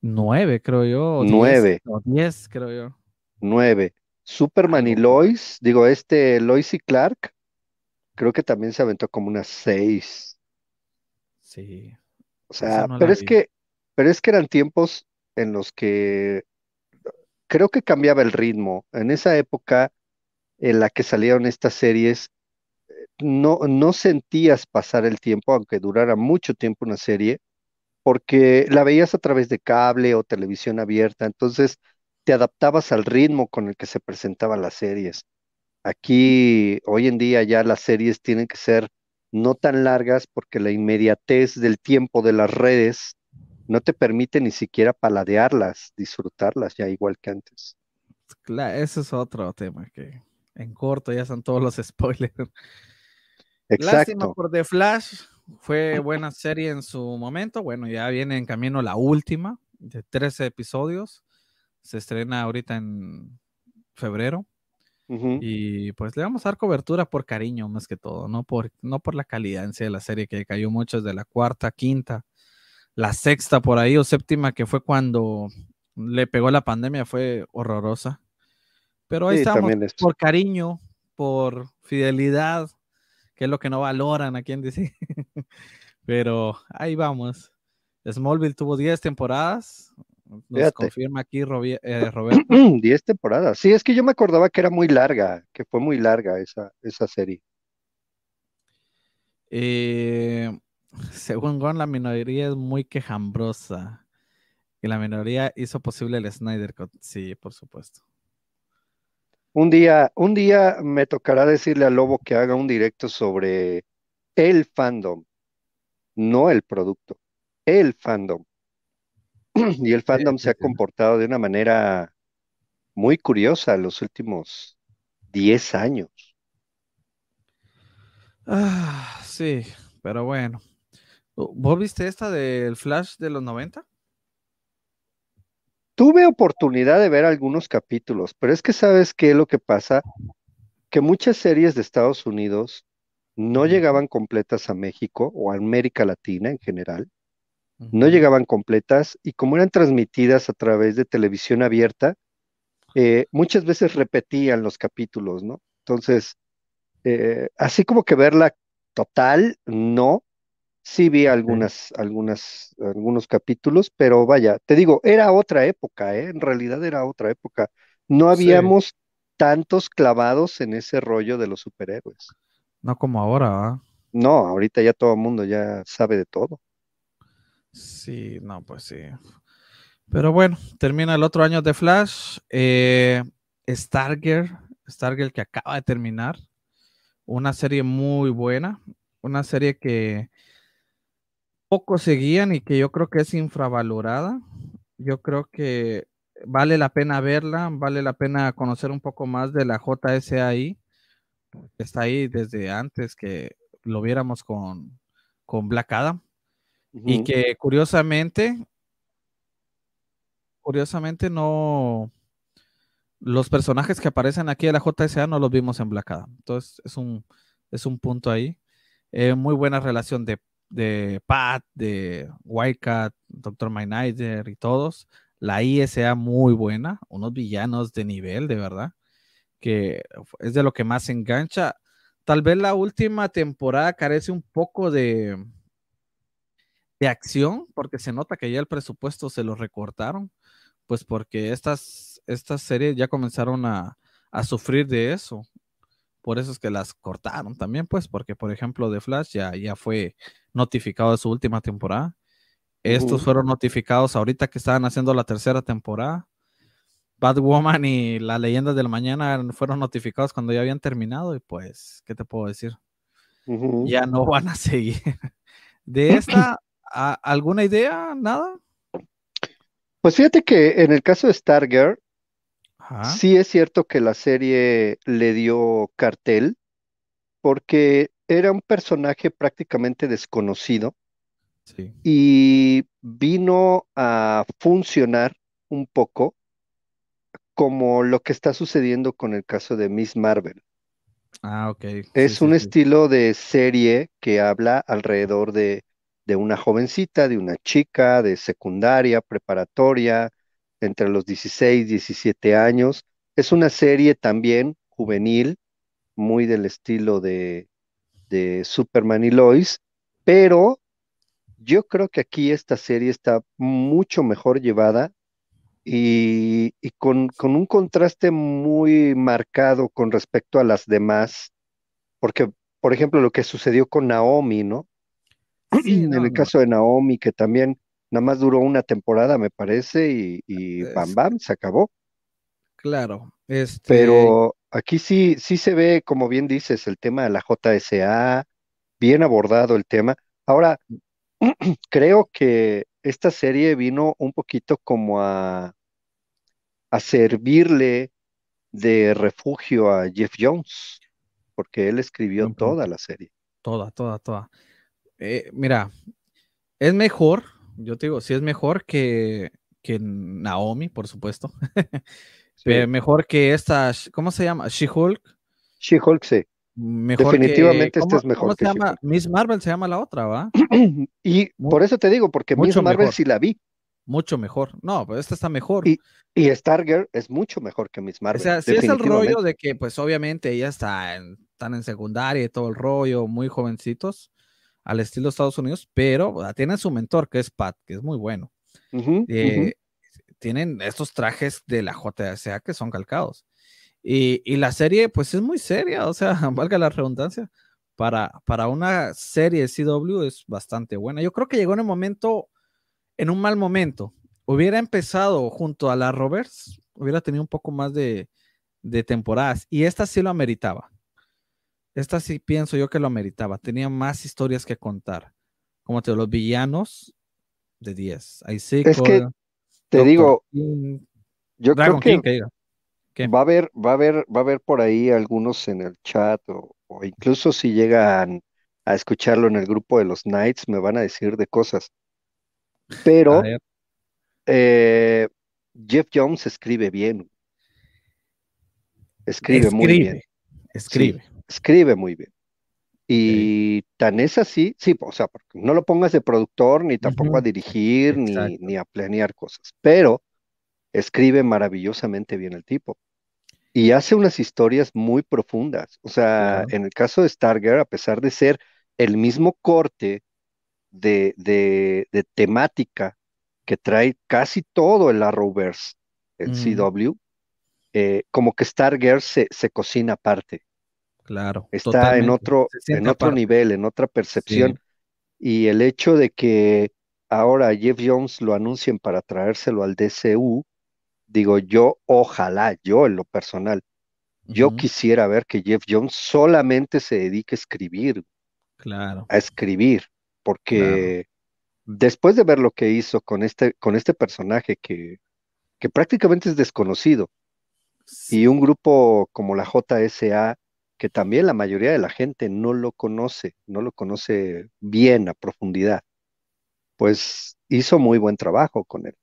9, creo yo. 9. 10, creo yo. 9. Superman y Lois, digo, este Lois y Clark, creo que también se aventó como unas 6. Sí. O sea, pero es que, pero es que eran tiempos en los que creo que cambiaba el ritmo. En esa época en la que salieron estas series, no, no sentías pasar el tiempo, aunque durara mucho tiempo una serie, porque la veías a través de cable o televisión abierta, entonces te adaptabas al ritmo con el que se presentaban las series. Aquí, hoy en día ya las series tienen que ser no tan largas porque la inmediatez del tiempo de las redes no te permite ni siquiera paladearlas, disfrutarlas ya igual que antes. Claro, eso es otro tema que en corto ya son todos los spoilers. Exacto. Lástima por The Flash. Fue buena serie en su momento. Bueno, ya viene en camino la última de 13 episodios. Se estrena ahorita en febrero. Y pues le vamos a dar cobertura por cariño más que todo, no por, no por la calidad en sí de la serie que cayó mucho desde la cuarta, quinta, la sexta por ahí o séptima que fue cuando le pegó la pandemia fue horrorosa. Pero ahí estamos por cariño, por fidelidad, que es lo que no valoran a quien dice. Pero ahí vamos. Smallville tuvo 10 temporadas. Nos confirma aquí eh, Roberto. 10 temporadas. Sí, es que yo me acordaba que era muy larga, que fue muy larga esa, esa serie. Eh, según Gon, la minoría es muy quejambrosa. Y la minoría hizo posible el Snyder Cut. Sí, por supuesto. Un día, un día me tocará decirle a Lobo que haga un directo sobre el fandom, no el producto, el fandom. Y el fandom se ha comportado de una manera muy curiosa los últimos 10 años. Ah, sí, pero bueno. ¿Vos viste esta del Flash de los 90? Tuve oportunidad de ver algunos capítulos, pero es que sabes qué es lo que pasa, que muchas series de Estados Unidos no llegaban completas a México o a América Latina en general, no llegaban completas y como eran transmitidas a través de televisión abierta, eh, muchas veces repetían los capítulos, ¿no? Entonces, eh, así como que verla total, no, Sí vi algunas, algunas, algunos capítulos, pero vaya, te digo, era otra época, ¿eh? En realidad era otra época. No habíamos tantos clavados en ese rollo de los superhéroes. No como ahora, ¿ah? No, ahorita ya todo el mundo ya sabe de todo. Sí, no, pues sí. Pero bueno, termina el otro año de Flash. Eh, Stargirl, Stargirl que acaba de terminar. Una serie muy buena. Una serie que poco seguían y que yo creo que es infravalorada. Yo creo que vale la pena verla, vale la pena conocer un poco más de la JSAI, está ahí desde antes que lo viéramos con, con. Y que curiosamente, curiosamente no, los personajes que aparecen aquí de la JSA no los vimos en Black Adam. Entonces es un, es un punto ahí. Eh, muy buena relación de de Pat, de Wildcat, Dr. Mindnider y todos. La ISA muy buena, unos villanos de nivel, de verdad, que es de lo que más engancha. Tal vez la última temporada carece un poco de, de acción, porque se nota que ya el presupuesto se lo recortaron, pues porque estas, estas series ya comenzaron a, a sufrir de eso. Por eso es que las cortaron también, pues, porque por ejemplo de Flash ya, ya fue notificado de su última temporada. Estos fueron notificados ahorita que estaban haciendo la tercera temporada. Batwoman y la leyenda del mañana fueron notificados cuando ya habían terminado y pues, ¿qué te puedo decir? Ya no van a seguir. ¿De esta alguna idea? ¿Nada? Pues fíjate que en el caso de Stargirl, Sí es cierto que la serie le dio cartel porque era un personaje prácticamente desconocido y vino a funcionar un poco como lo que está sucediendo con el caso de Miss Marvel. Ah, ok. Es un estilo de serie que habla alrededor de, de una jovencita, de una chica de secundaria, preparatoria, entre los 16 y 17 años. Es una serie también juvenil, muy del estilo de, de Superman y Lois, pero yo creo que aquí esta serie está mucho mejor llevada y, con, un contraste muy marcado con respecto a las demás, porque, por ejemplo, lo que sucedió con Naomi, ¿no? En el caso de Naomi, que también Nada más duró una temporada, me parece, y, bam, bam, se acabó. Claro. Este... Pero aquí sí, sí se ve, como bien dices, el tema de la JSA, bien abordado el tema. Ahora, creo que esta serie vino un poquito como a, a servirle de refugio a Jeff Jones, porque él escribió toda la serie. Toda, toda, toda. Eh, mira, es mejor yo te digo, sí es mejor que, que Naomi, por supuesto. mejor que esta, ¿cómo se llama? She-Hulk. She-Hulk, sí. Definitivamente este es mejor. ¿Cómo se llama? Miss Marvel se llama la otra, ¿va? y por eso te digo, porque Miss Marvel sí la vi. Mucho mejor. No, pues esta está mejor. Y, y Stargirl es mucho mejor que Miss Marvel. O sea, sí es el rollo de que, pues obviamente ella está en, están en secundaria y todo el rollo, muy jovencitos al estilo de Estados Unidos, pero tienen su mentor, que es Pat, que es muy bueno. Eh, tienen estos trajes de la JSA que son calcados. Y, la serie, pues es muy seria, o sea, valga la redundancia. Para, para una serie CW es bastante buena. Yo creo que llegó en un momento, en un mal momento. Hubiera empezado junto a la Roberts, hubiera tenido un poco más de, de temporadas. Y esta sí lo ameritaba. Esta sí pienso yo que lo ameritaba. Tenía más historias que contar. Como te los villanos de 10. Es que te digo, yo creo que, Va a haber, va a haber, va a haber por ahí algunos en el chat o, incluso si llegan a escucharlo en el grupo de los Knights, me van a decir de cosas. Pero eh, Jeff Jones escribe bien. Escribe, muy bien. Escribe. Escribe muy bien. Y tan es así, sí, o sea, no lo pongas de productor, ni tampoco a dirigir, ni, ni, a planear cosas, pero escribe maravillosamente bien el tipo. Y hace unas historias muy profundas. O sea, en el caso de Stargirl, a pesar de ser el mismo corte de, de, de temática que trae casi todo el Arrowverse, el CW, eh, como que Stargirl se, se cocina aparte. Claro. Está en otro, en otro nivel, en otra percepción. Y el hecho de que ahora Jeff Jones lo anuncien para traérselo al DCU, digo yo, ojalá, yo en lo personal, yo quisiera ver que Jeff Jones solamente se dedique a escribir. Claro. A escribir, porque después de ver lo que hizo con este, con este personaje que, que prácticamente es desconocido, y un grupo como la JSA que también la mayoría de la gente no lo conoce, no lo conoce bien a profundidad, pues hizo muy buen trabajo con él.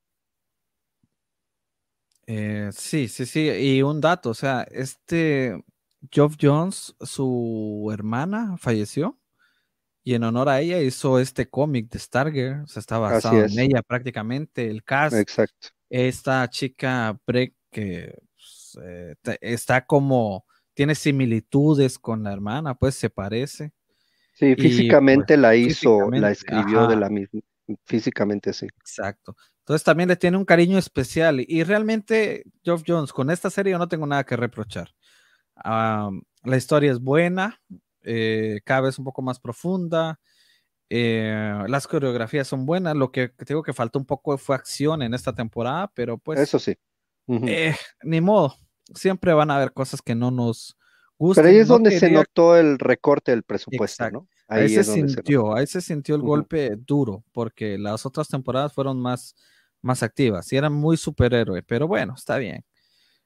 Eh, sí, sí, sí, y un dato, o sea, este Geoff Jones, su hermana falleció y en honor a ella hizo este cómic de Stargirl, o sea, está basado en ella prácticamente, el cast. Exacto. Esta chica Breck que pues, eh, está como tiene similitudes con la hermana, pues se parece. Sí, físicamente pues, la hizo, la escribió de la misma, físicamente sí. Exacto. Entonces también le tiene un cariño especial y realmente Geoff Jones con esta serie yo no tengo nada que reprochar. la historia es buena, eh, cada vez un poco más profunda, eh, las coreografías son buenas, lo que digo que faltó un poco fue acción en esta temporada, pero pues... Eso sí. Eh, ni modo, siempre van a haber cosas que no nos gustan. Pero ahí es donde se notó el recorte del presupuesto, ¿no? Ahí, se sintió, ahí se sintió el golpe duro, porque las otras temporadas fueron más, más activas y eran muy superhéroe, pero bueno, está bien.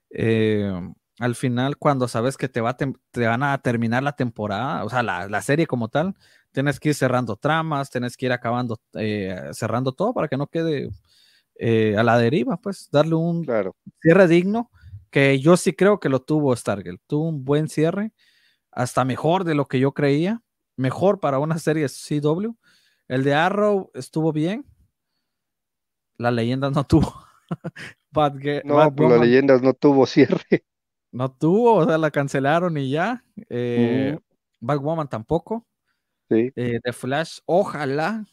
Eh, al final, cuando sabes que te, va te, van a terminar la temporada, o sea, la, serie como tal, tienes que ir cerrando tramas, tienes que ir acabando, eh, cerrando todo para que no quede eh, a la deriva, pues, darle un cierre digno que yo sí creo que lo tuvo Stargirl. Tuvo un buen cierre, hasta mejor de lo que yo creía, mejor para una serie CW. El de Arrow estuvo bien. La leyenda no tuvo. no, pues la leyenda no tuvo cierre. No tuvo, o sea, la cancelaron y ya. Eh, Batwoman tampoco. Sí. Eh, The Flash, ojalá,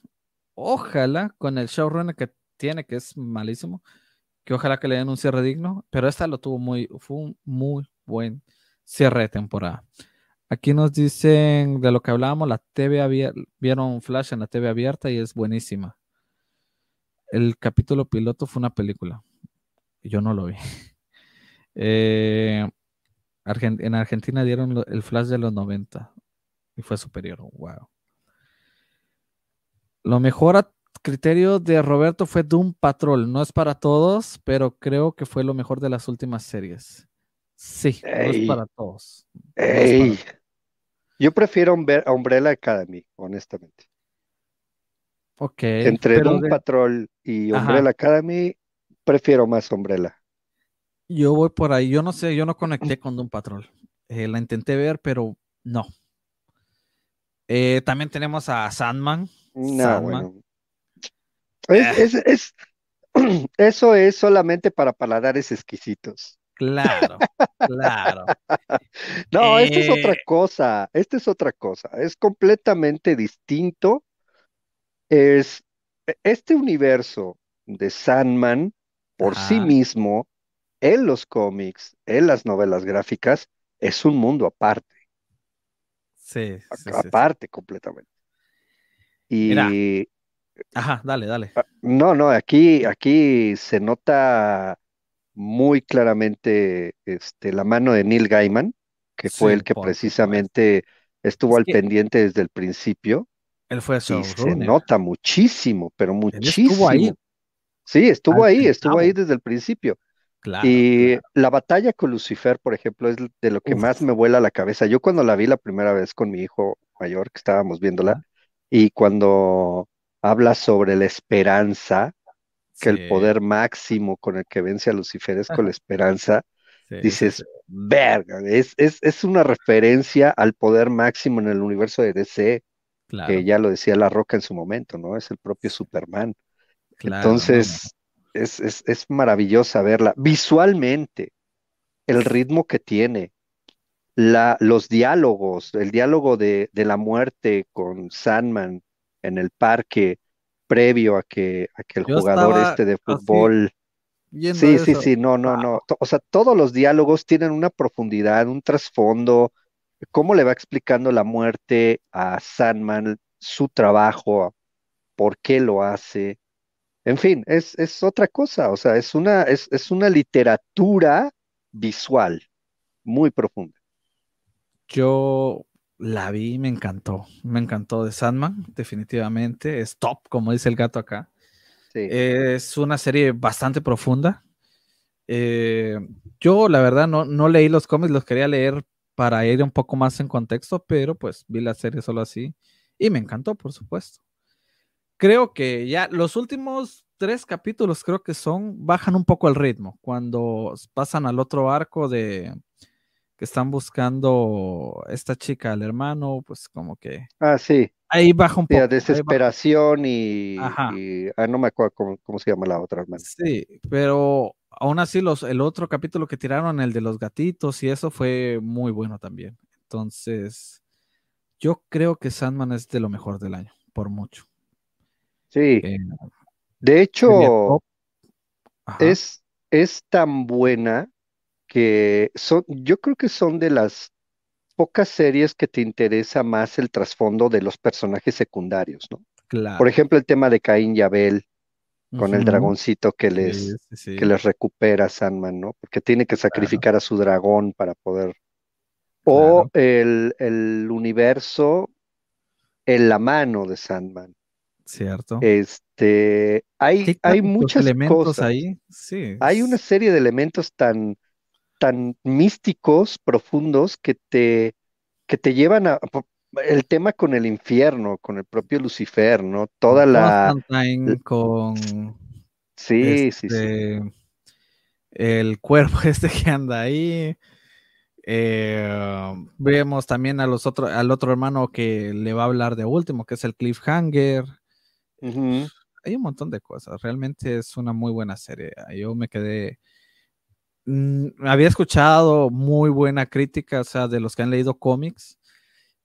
ojalá con el showrunner que tiene, que es malísimo, que ojalá que le den un cierre digno, pero esta lo tuvo muy, fue un muy buen cierre de temporada. Aquí nos dicen de lo que hablábamos, la TV abierta, vieron Flash en la TV abierta y es buenísima. El capítulo piloto fue una película. Yo no lo vi. Eh, en Argentina dieron el Flash de los 90 y fue superior. Wow. Lo mejor criterio de Roberto fue Doom Patrol. No es para todos, pero creo que fue lo mejor de las últimas series. Sí, no es para todos. Yo prefiero Umbrella Academy, honestamente. Ok. Entre Doom Patrol y Umbrella Academy, prefiero más Umbrella. Yo voy por ahí. Yo no sé, yo no conecté con Doom Patrol. Eh, la intenté ver, pero no. Eh, también tenemos a Sandman. No, Bueno. Es, es, eso es solamente para paladares exquisitos. Claro, claro. no, esta es otra eh, cosa, esta es otra cosa, es completamente distinto. Es e, este universo de Sandman por sí mismo, en los cómics, en las novelas gráficas, es un mundo aparte. Sí, aparte completamente. Y Ajá, dale, dale. Ah, no, no, aquí, aquí se nota muy claramente este, la mano de Neil Gaiman, que fue el que precisamente estuvo al pendiente desde el principio. Él fue y se nota muchísimo, pero muchísimo. estuvo ahí. Sí, estuvo ahí, estuvo ahí desde el principio. y la batalla con Lucifer, por ejemplo, es de lo que más me vuela la cabeza. Yo cuando la vi la primera vez con mi hijo mayor, que estábamos viéndola, y cuando habla sobre la esperanza, que el poder máximo con el que vence a Lucifer es con la esperanza, dices, verga, es, es, es, una referencia al poder máximo en el universo de DC, que ya lo decía La Roca en su momento, ¿no? Es el propio Superman. Entonces, es, es, es maravillosa verla. Visualmente, el ritmo que tiene, la, los diálogos, el diálogo de, de, la muerte con Sandman en el parque previo a que, a que el jugador este de fútbol. Sí, sí, sí, no, no, no. O sea, todos los diálogos tienen una profundidad, un trasfondo, cómo le va explicando la muerte a Sandman, su trabajo, por qué lo hace. En fin, es, es otra cosa, o sea, es una, es, es una literatura visual muy profunda. Yo la vi me encantó, me encantó de Sandman, definitivamente, es top, como dice el gato acá. Es una serie bastante profunda. Eh, yo, la verdad, no, no leí los cómics, los quería leer para ir un poco más en contexto, pero pues vi la serie solo así y me encantó, por supuesto. Creo que ya los últimos tres capítulos creo que son, bajan un poco el ritmo cuando pasan al otro arco de que están buscando esta chica, al hermano, pues como que... Ah, sí. Ahí baja un poco. desesperación y, ah, no me acuerdo cómo, se llama la otra hermana. Sí, pero aún así los, el otro capítulo que tiraron, el de los gatitos y eso fue muy bueno también. Entonces, yo creo que Sandman es de lo mejor del año, por mucho. Sí. Eh, de hecho, es, es tan buena que son, yo creo que son de las pocas series que te interesa más el trasfondo de los personajes secundarios, ¿no? Claro. Por ejemplo, el tema de Caín y Abel, con el dragoncito que les, que les recupera Sandman, ¿no? Porque tiene que sacrificar a su dragón para poder. O el, el, universo en la mano de Sandman. Cierto. Este, hay, hay muchas elementos cosas. ahí. Sí. Hay una serie de elementos tan, tan místicos, profundos, que te, que te llevan a el tema con el infierno, con el propio Lucifer, ¿no? Toda la... con... Sí, sí, sí. Este, el cuerpo este que anda ahí. Eh, vemos también a los otro, al otro hermano que le va a hablar de último, que es el Cliffhanger. Hay un montón de cosas. Realmente es una muy buena serie. Yo me quedé había escuchado muy buena crítica, o sea, de los que han leído cómics,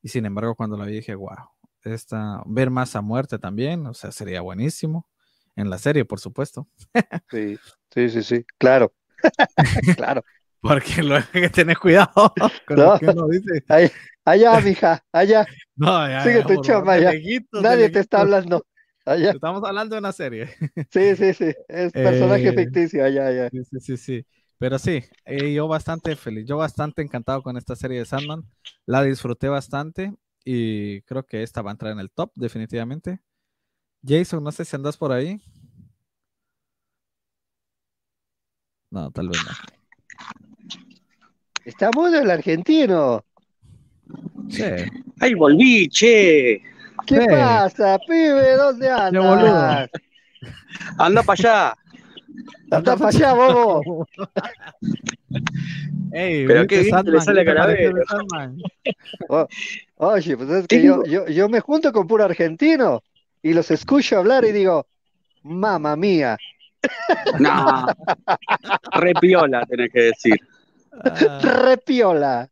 y sin embargo, cuando la vi dije, wow, esta, ver más a muerte también, o sea, sería buenísimo. En la serie, por supuesto. sí, sí, sí, sí, claro. claro. Porque luego hay que tener cuidado con lo que uno dice. allá, mija, allá. No, ya, Sigue tu chama, allá. Nadie te está hablando. Allá. Estamos hablando de una serie. Sí, sí, sí. Es personaje eh, ficticio, allá, allá. Sí, sí, sí. Pero sí, eh, yo bastante feliz, yo bastante encantado con esta serie de Sandman. La disfruté bastante y creo que esta va a entrar en el top definitivamente. Jason, no sé si andas por ahí. No, tal vez no. Estamos en el argentino. Sí. ¡Ay, volví, che! ¿Qué pasa, pibe? ¿Dónde andas? Anda para allá. Para allá, bobo. Ey, Pero qué bien le sale oh, Oye, pues es que yo, yo, yo me junto con puro argentino y los escucho hablar y digo, mamá mía. No, repiola tenés que decir. Ah. Repiola.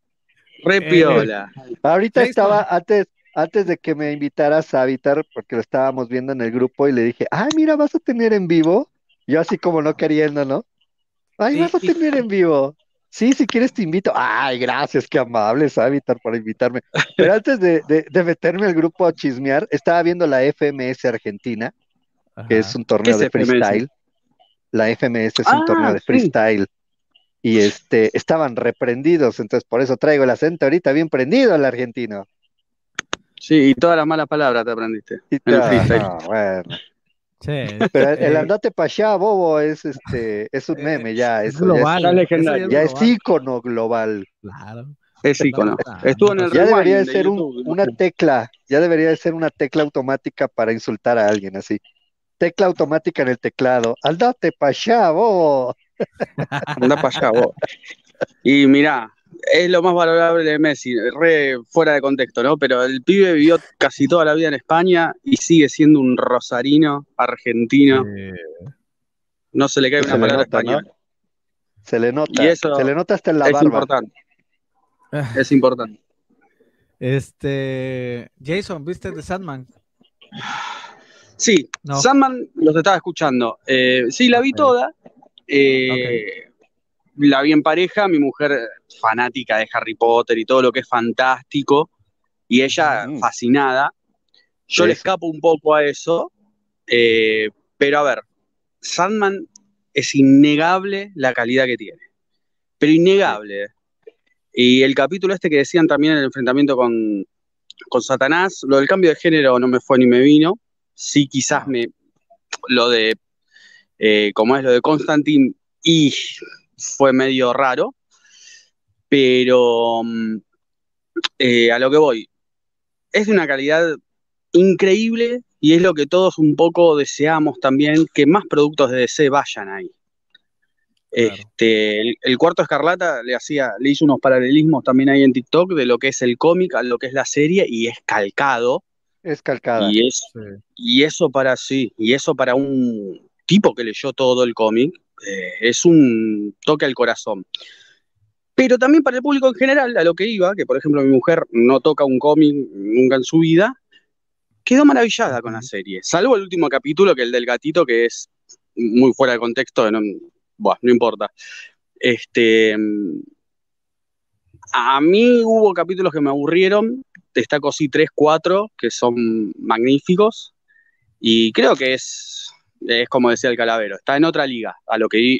Repiola. Eh, ahorita estaba, antes, antes de que me invitaras a Habitar, porque lo estábamos viendo en el grupo y le dije, ay, mira, vas a tener en vivo yo así como no queriendo, ¿no? Ay, vas a tener en vivo. Sí, si quieres te invito. Ay, gracias, qué amable, Savitar, por invitarme. Pero antes de, meterme al grupo a chismear, estaba viendo la FMS Argentina, que es un torneo de freestyle. La FMS es un torneo ah, de freestyle. Y este, estaban reprendidos, entonces por eso traigo el acento ahorita bien prendido al argentino. Sí, y todas las malas palabras te aprendiste. Y bueno. Sí. Pero el andate para allá, bobo, es este, es un meme ya, es global, ya es, ya es ícono global. Claro. Es ícono. Estuvo en el Ya debería de ser una tecla, ya debería de ser una tecla automática para insultar a alguien así. Tecla automática en el teclado. Andate para allá, bobo. Anda para allá, bobo. Y mira, es lo más valorable de Messi, re fuera de contexto, ¿no? Pero el pibe vivió casi toda la vida en España y sigue siendo un rosarino argentino. No se le cae una palabra española. Se le nota, se le nota hasta en la es Importante. es importante. Este, Jason, ¿viste de Sandman? Sí, Sandman los estaba escuchando. Eh, sí, la vi toda. Eh, la vi en pareja, mi mujer fanática de Harry Potter y todo lo que es fantástico, y ella mm. fascinada. Yo le escapo un poco a eso, eh, pero a ver, Sandman es innegable la calidad que tiene, pero innegable. Y el capítulo este que decían también el enfrentamiento con, con Satanás, lo del cambio de género no me fue ni me vino, sí quizás me, lo de, eh, como es lo de Constantine, y fue medio raro, pero mm, eh, a lo que voy, es de una calidad increíble y es lo que todos un poco deseamos también, que más productos de DC vayan ahí. Este, el, cuarto escarlata le hacía, le hizo unos paralelismos también ahí en TikTok de lo que es el cómic a lo que es la serie y es calcado. Es calcado. Y, y eso para sí, y eso para un tipo que leyó todo el cómic, eh, es un toque al corazón. Pero también para el público en general, a lo que iba, que por ejemplo mi mujer no toca un cómic nunca en su vida, quedó maravillada con la serie, salvo el último capítulo, que es el del gatito, que es muy fuera de contexto, no, no importa. Este, a mí hubo capítulos que me aburrieron, destaco sí 3, 4, que son magníficos, y creo que es es como decía el Calavero, está en otra liga. A lo que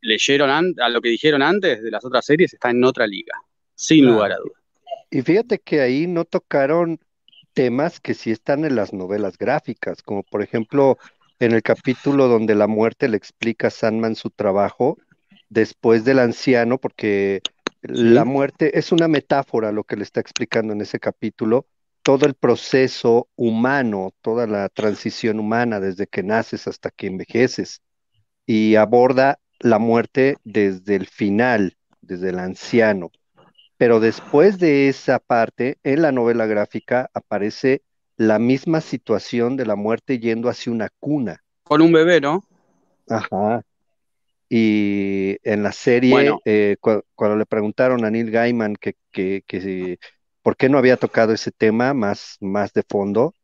leyeron, a lo que dijeron antes de las otras series, está en otra liga, sin lugar a dudas. Y fíjate que ahí no tocaron temas que sí están en las novelas gráficas, como por ejemplo en el capítulo donde la muerte le explica a Sandman su trabajo después del anciano, porque la muerte es una metáfora lo que le está explicando en ese capítulo, todo el proceso humano, toda la transición humana desde que naces hasta que envejeces y aborda la muerte desde el final, desde el anciano. Pero después de esa parte, en la novela gráfica aparece la misma situación de la muerte yendo hacia una cuna. Con un bebé, ¿no? Ajá. Y en la serie, eh, cuando le preguntaron a Neil Gaiman que, que, que por qué no había tocado ese tema más, más de fondo.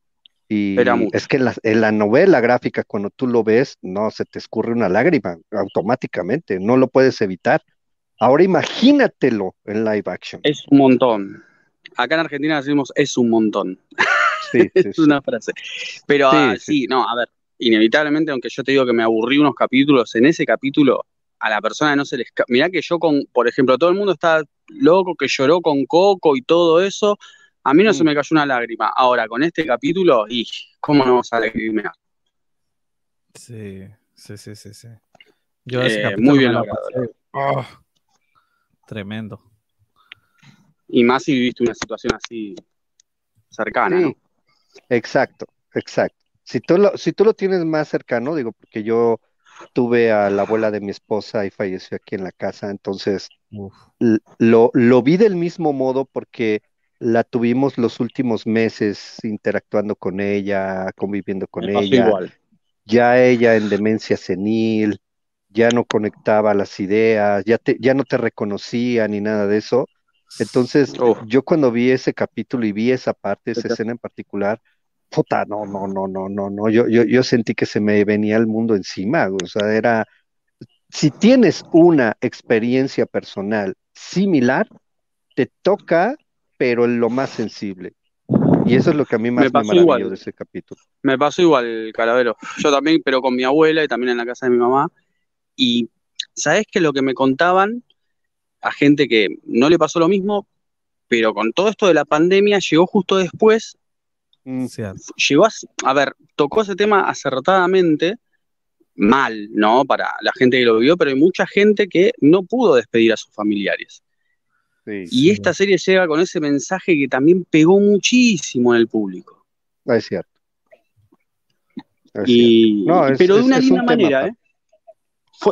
Y es que en la, novela gráfica, cuando tú lo ves, no se te escurre una lágrima automáticamente, no lo puedes evitar. Ahora imagínatelo en live action. Es un montón. Acá en Argentina decimos es un montón. Sí, es una frase. Pero ah, sí, no, a ver, inevitablemente, aunque yo te digo que me aburrí unos capítulos, en ese capítulo a la persona no se les... Mirá que yo con, por ejemplo, todo el mundo está loco que lloró con Coco y todo eso. A mí no se mm. me cayó una lágrima. Ahora, con este capítulo, y ¿cómo no vamos a lagrimear? Sí, sí, sí, sí, sí. Yo eh, muy bien logrado. Oh, tremendo. Y más si viviste una situación así cercana, ¿no? Exacto, exacto. Si tú, lo, si tú lo tienes más cercano, digo, porque yo tuve a la abuela de mi esposa y falleció aquí en la casa, entonces lo, lo, vi del mismo modo porque la tuvimos los últimos meses interactuando con ella, conviviendo con ella. Ya ella en demencia senil, ya no conectaba las ideas, ya, te, ya no te reconocía ni nada de eso. Entonces, yo cuando vi ese capítulo y vi esa parte, esa escena en particular, puta, no, no, no, no, no, no, yo, yo, yo sentí que se me venía el mundo encima, o sea, era, si tienes una experiencia personal similar, te toca, pero en lo más sensible. Y eso es lo que a mí más me, maravilló de ese capítulo. Me pasó igual, Calavero. Yo también, pero con mi abuela y también en la casa de mi mamá. Y, ¿sabes qué? Lo que me contaban a gente que no le pasó lo mismo, pero con todo esto de la pandemia llegó justo después Mm. Llegó a, a ver, tocó ese tema acertadamente, mal, ¿no? Para la gente que lo vio, pero hay mucha gente que no pudo despedir a sus familiares. y esta serie llega con ese mensaje que también pegó muchísimo en el público. Ah, es cierto. pero de una linda manera, ¿eh?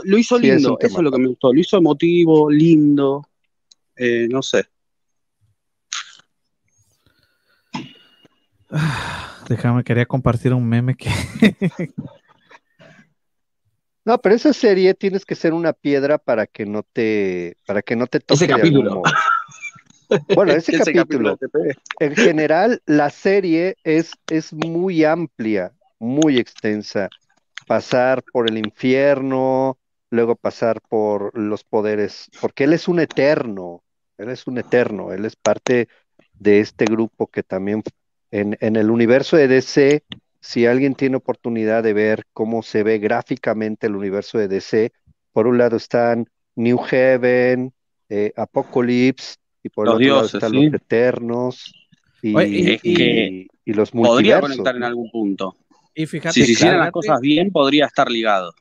lo hizo lindo, eso es lo que me gustó. Lo hizo emotivo, lindo, eh, no sé. Déjame, quería compartir un meme que. no, pero esa serie tienes que ser una piedra para que no te, para que no te toque. Ese capítulo. Bueno, ese, capítulo. en general, la serie es, es muy amplia, muy extensa. Pasar por el infierno, luego pasar por los poderes, porque él es un eterno, él es un eterno, él es parte de este grupo que también en, el universo de DC, si alguien tiene oportunidad de ver cómo se ve gráficamente el universo de DC, por un lado están New Heaven, eh, Apocalypse, y por el otro lado están los Eternos y, los multiversos. Podría conectar en algún punto. Y fíjate, si se hicieran las cosas bien, podría estar ligado.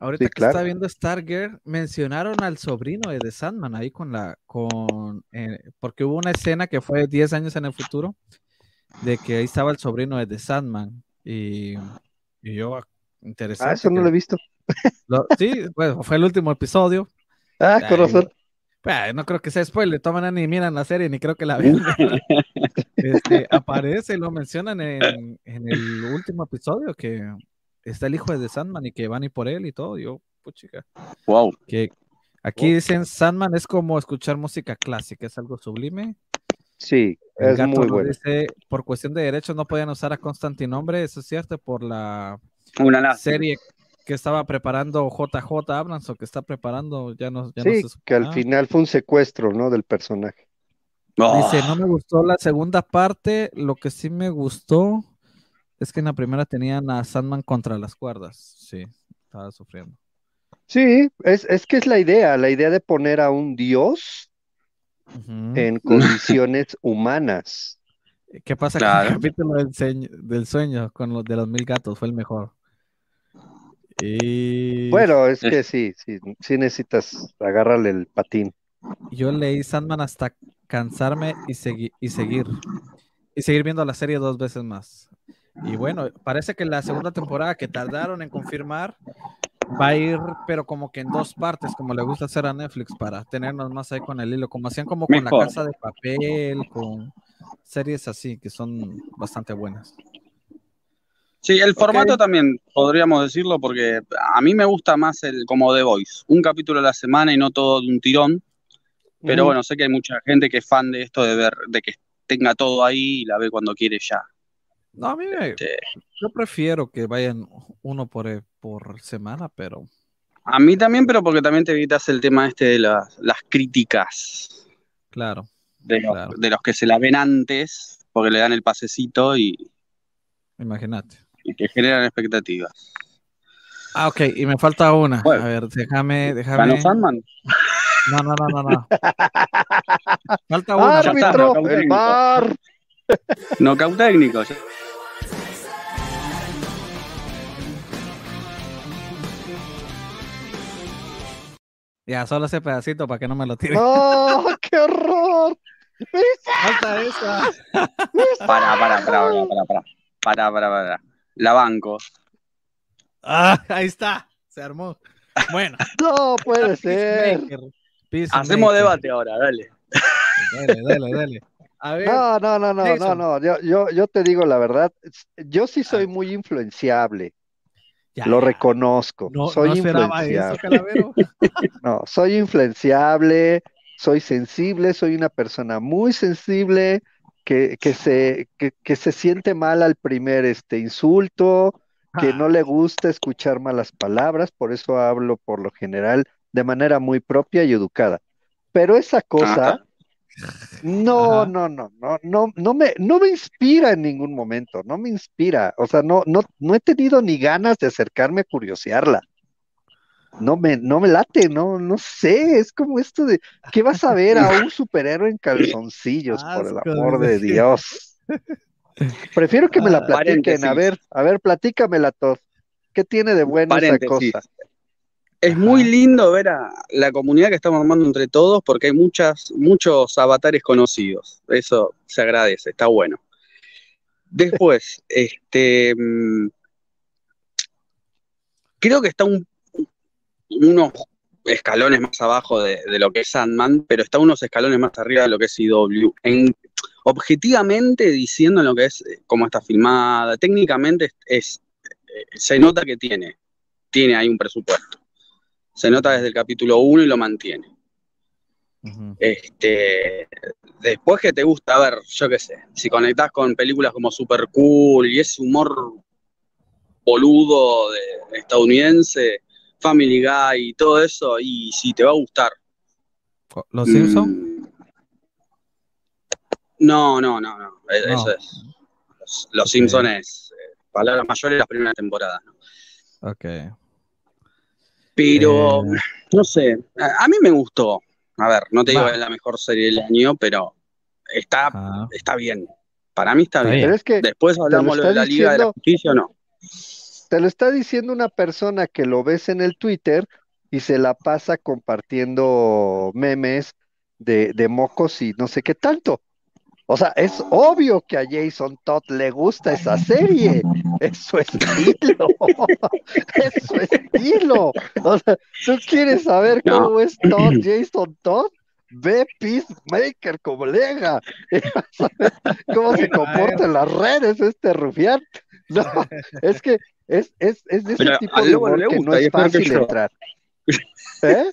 Ahorita que está viendo Stargirl, mencionaron al sobrino de The Sandman ahí con la, con, eh, porque hubo una escena que fue 10 años en el futuro, de que ahí estaba el sobrino de The Sandman. Y, yo, ah, interesante. Ah, eso no lo he visto. sí, bueno, fue el último episodio. Ah, corazón. Pues, no creo que sea spoiler, toman ni miran la serie, ni creo que la vean. este, aparece, lo mencionan en, el último episodio, que está el hijo de The Sandman y que van y por él y todo. Yo, puchica. Wow. Que aquí dicen Sandman es como escuchar música clásica, es algo sublime. Sí, es muy bueno. Dice, por cuestión de derechos no podían usar a Constantinombre, eso es cierto, por la serie que estaba preparando JJ Abrams o que está preparando, ya no, ya sí, que al final fue un secuestro, ¿no? Del personaje. Dice, no me gustó la segunda parte, lo que sí me gustó es que en la primera tenían a Sandman contra las cuerdas, sí, estaba sufriendo. Sí, es, es que es la idea, la idea de poner a un dios en condiciones humanas. ¿Qué pasa con el capítulo del, sueño, con los de los mil gatos? Fue el mejor. Y... Bueno, es que sí, sí, sí necesitas agarrarle el patín. Yo leí Sandman hasta cansarme y, y seguir. Y seguir viendo la serie dos veces más. Y bueno, parece que la segunda temporada que tardaron en confirmar va a ir, pero como que en dos partes, como le gusta hacer a Netflix, para tenernos más ahí con el hilo, como hacían como con la casa de papel, con series así, que son bastante buenas. Sí, el formato también podríamos decirlo, porque a mí me gusta más el como The Voice, un capítulo a la semana y no todo de un tirón. Pero bueno, sé que hay mucha gente que es fan de esto de ver, de que tenga todo ahí y la ve cuando quiere ya. No, a mí este yo prefiero que vayan uno por, por semana, pero... A mí también, pero porque también te evitas el tema este de las, críticas. Claro de, los, que se la ven antes, porque le dan el pasecito y... Imagínate. Y que generan expectativas. Ah, ok, y me falta una. a ver, déjame, déjame. Sandman? No, no, no, no, no. falta una. Árbitro, el bar. Knockout técnico. Ya, solo ese pedacito para que no me lo tire. ¡Oh, qué horror! Falta esa. Para, para, para, para, para, para, para, para, La banco. Ah, ahí está. Se armó. Bueno. No puede ser. Hacemos debate ahora, dale. Dale, dale, dale. A ver, no, no, no, no, no, no. Yo, yo, yo te digo la verdad. Yo sí soy ah. muy influenciable lo reconozco. No, soy influenciable. no, soy influenciable, soy sensible, soy una persona muy sensible que, que se, que, se siente mal al primer este, insulto, que no le gusta escuchar malas palabras, por eso hablo por lo general de manera muy propia y educada. Pero esa cosa, no, no, no, no, no, no me, no me inspira en ningún momento, no me inspira. O sea, no, no, no he tenido ni ganas de acercarme a curiosearla. No me, no me late, no, no sé, es como esto de, ¿qué vas a ver a un superhéroe en calzoncillos, por el amor de Dios? Prefiero que me la ah, platiquen. A ver, a ver, platícamela todos. ¿Qué tiene de bueno esa cosa? Es muy lindo ver a la comunidad que estamos armando entre todos porque hay muchas, muchos avatares conocidos. Eso se agradece, está bueno. Después, este mm, creo que está unos escalones más abajo de, lo que es Sandman, pero está unos escalones más arriba de lo que es CW. En, objetivamente diciendo lo que es, eh, cómo está filmada, técnicamente es, eh, se nota que tiene, tiene ahí un presupuesto. Se nota desde el capítulo 1 y lo mantiene. Este, después que te gusta, a ver, yo qué sé, si conectás con películas como Super Cool y ese humor boludo de, estadounidense, Family Guy y todo eso, y si te va a gustar. ¿Los Simpsons? No, no, no, no. E-, eso es. Los, Simpsons es eh, palabras mayores las primeras temporadas. ¿no? Ok. Pero, eh. no sé, a, mí me gustó. A ver, no te digo que es la mejor serie del año, pero está, está bien. Para mí está, bien. es que Después hablamos de la Liga de la Justicia o no. Te lo está diciendo una persona que lo ves en el Twitter y se la pasa compartiendo memes de, de mocos y no sé qué tanto. O sea, es obvio que a Jason Todd le gusta esa serie. Es su estilo. es su estilo. O sea, tú quieres saber cómo es Todd, Jason Todd. Ve Peacemaker, colega. cómo se comporta en las redes este rufián. No, es que es, es, es de ese tipo de humor que no es fácil entrar. ¿Eh?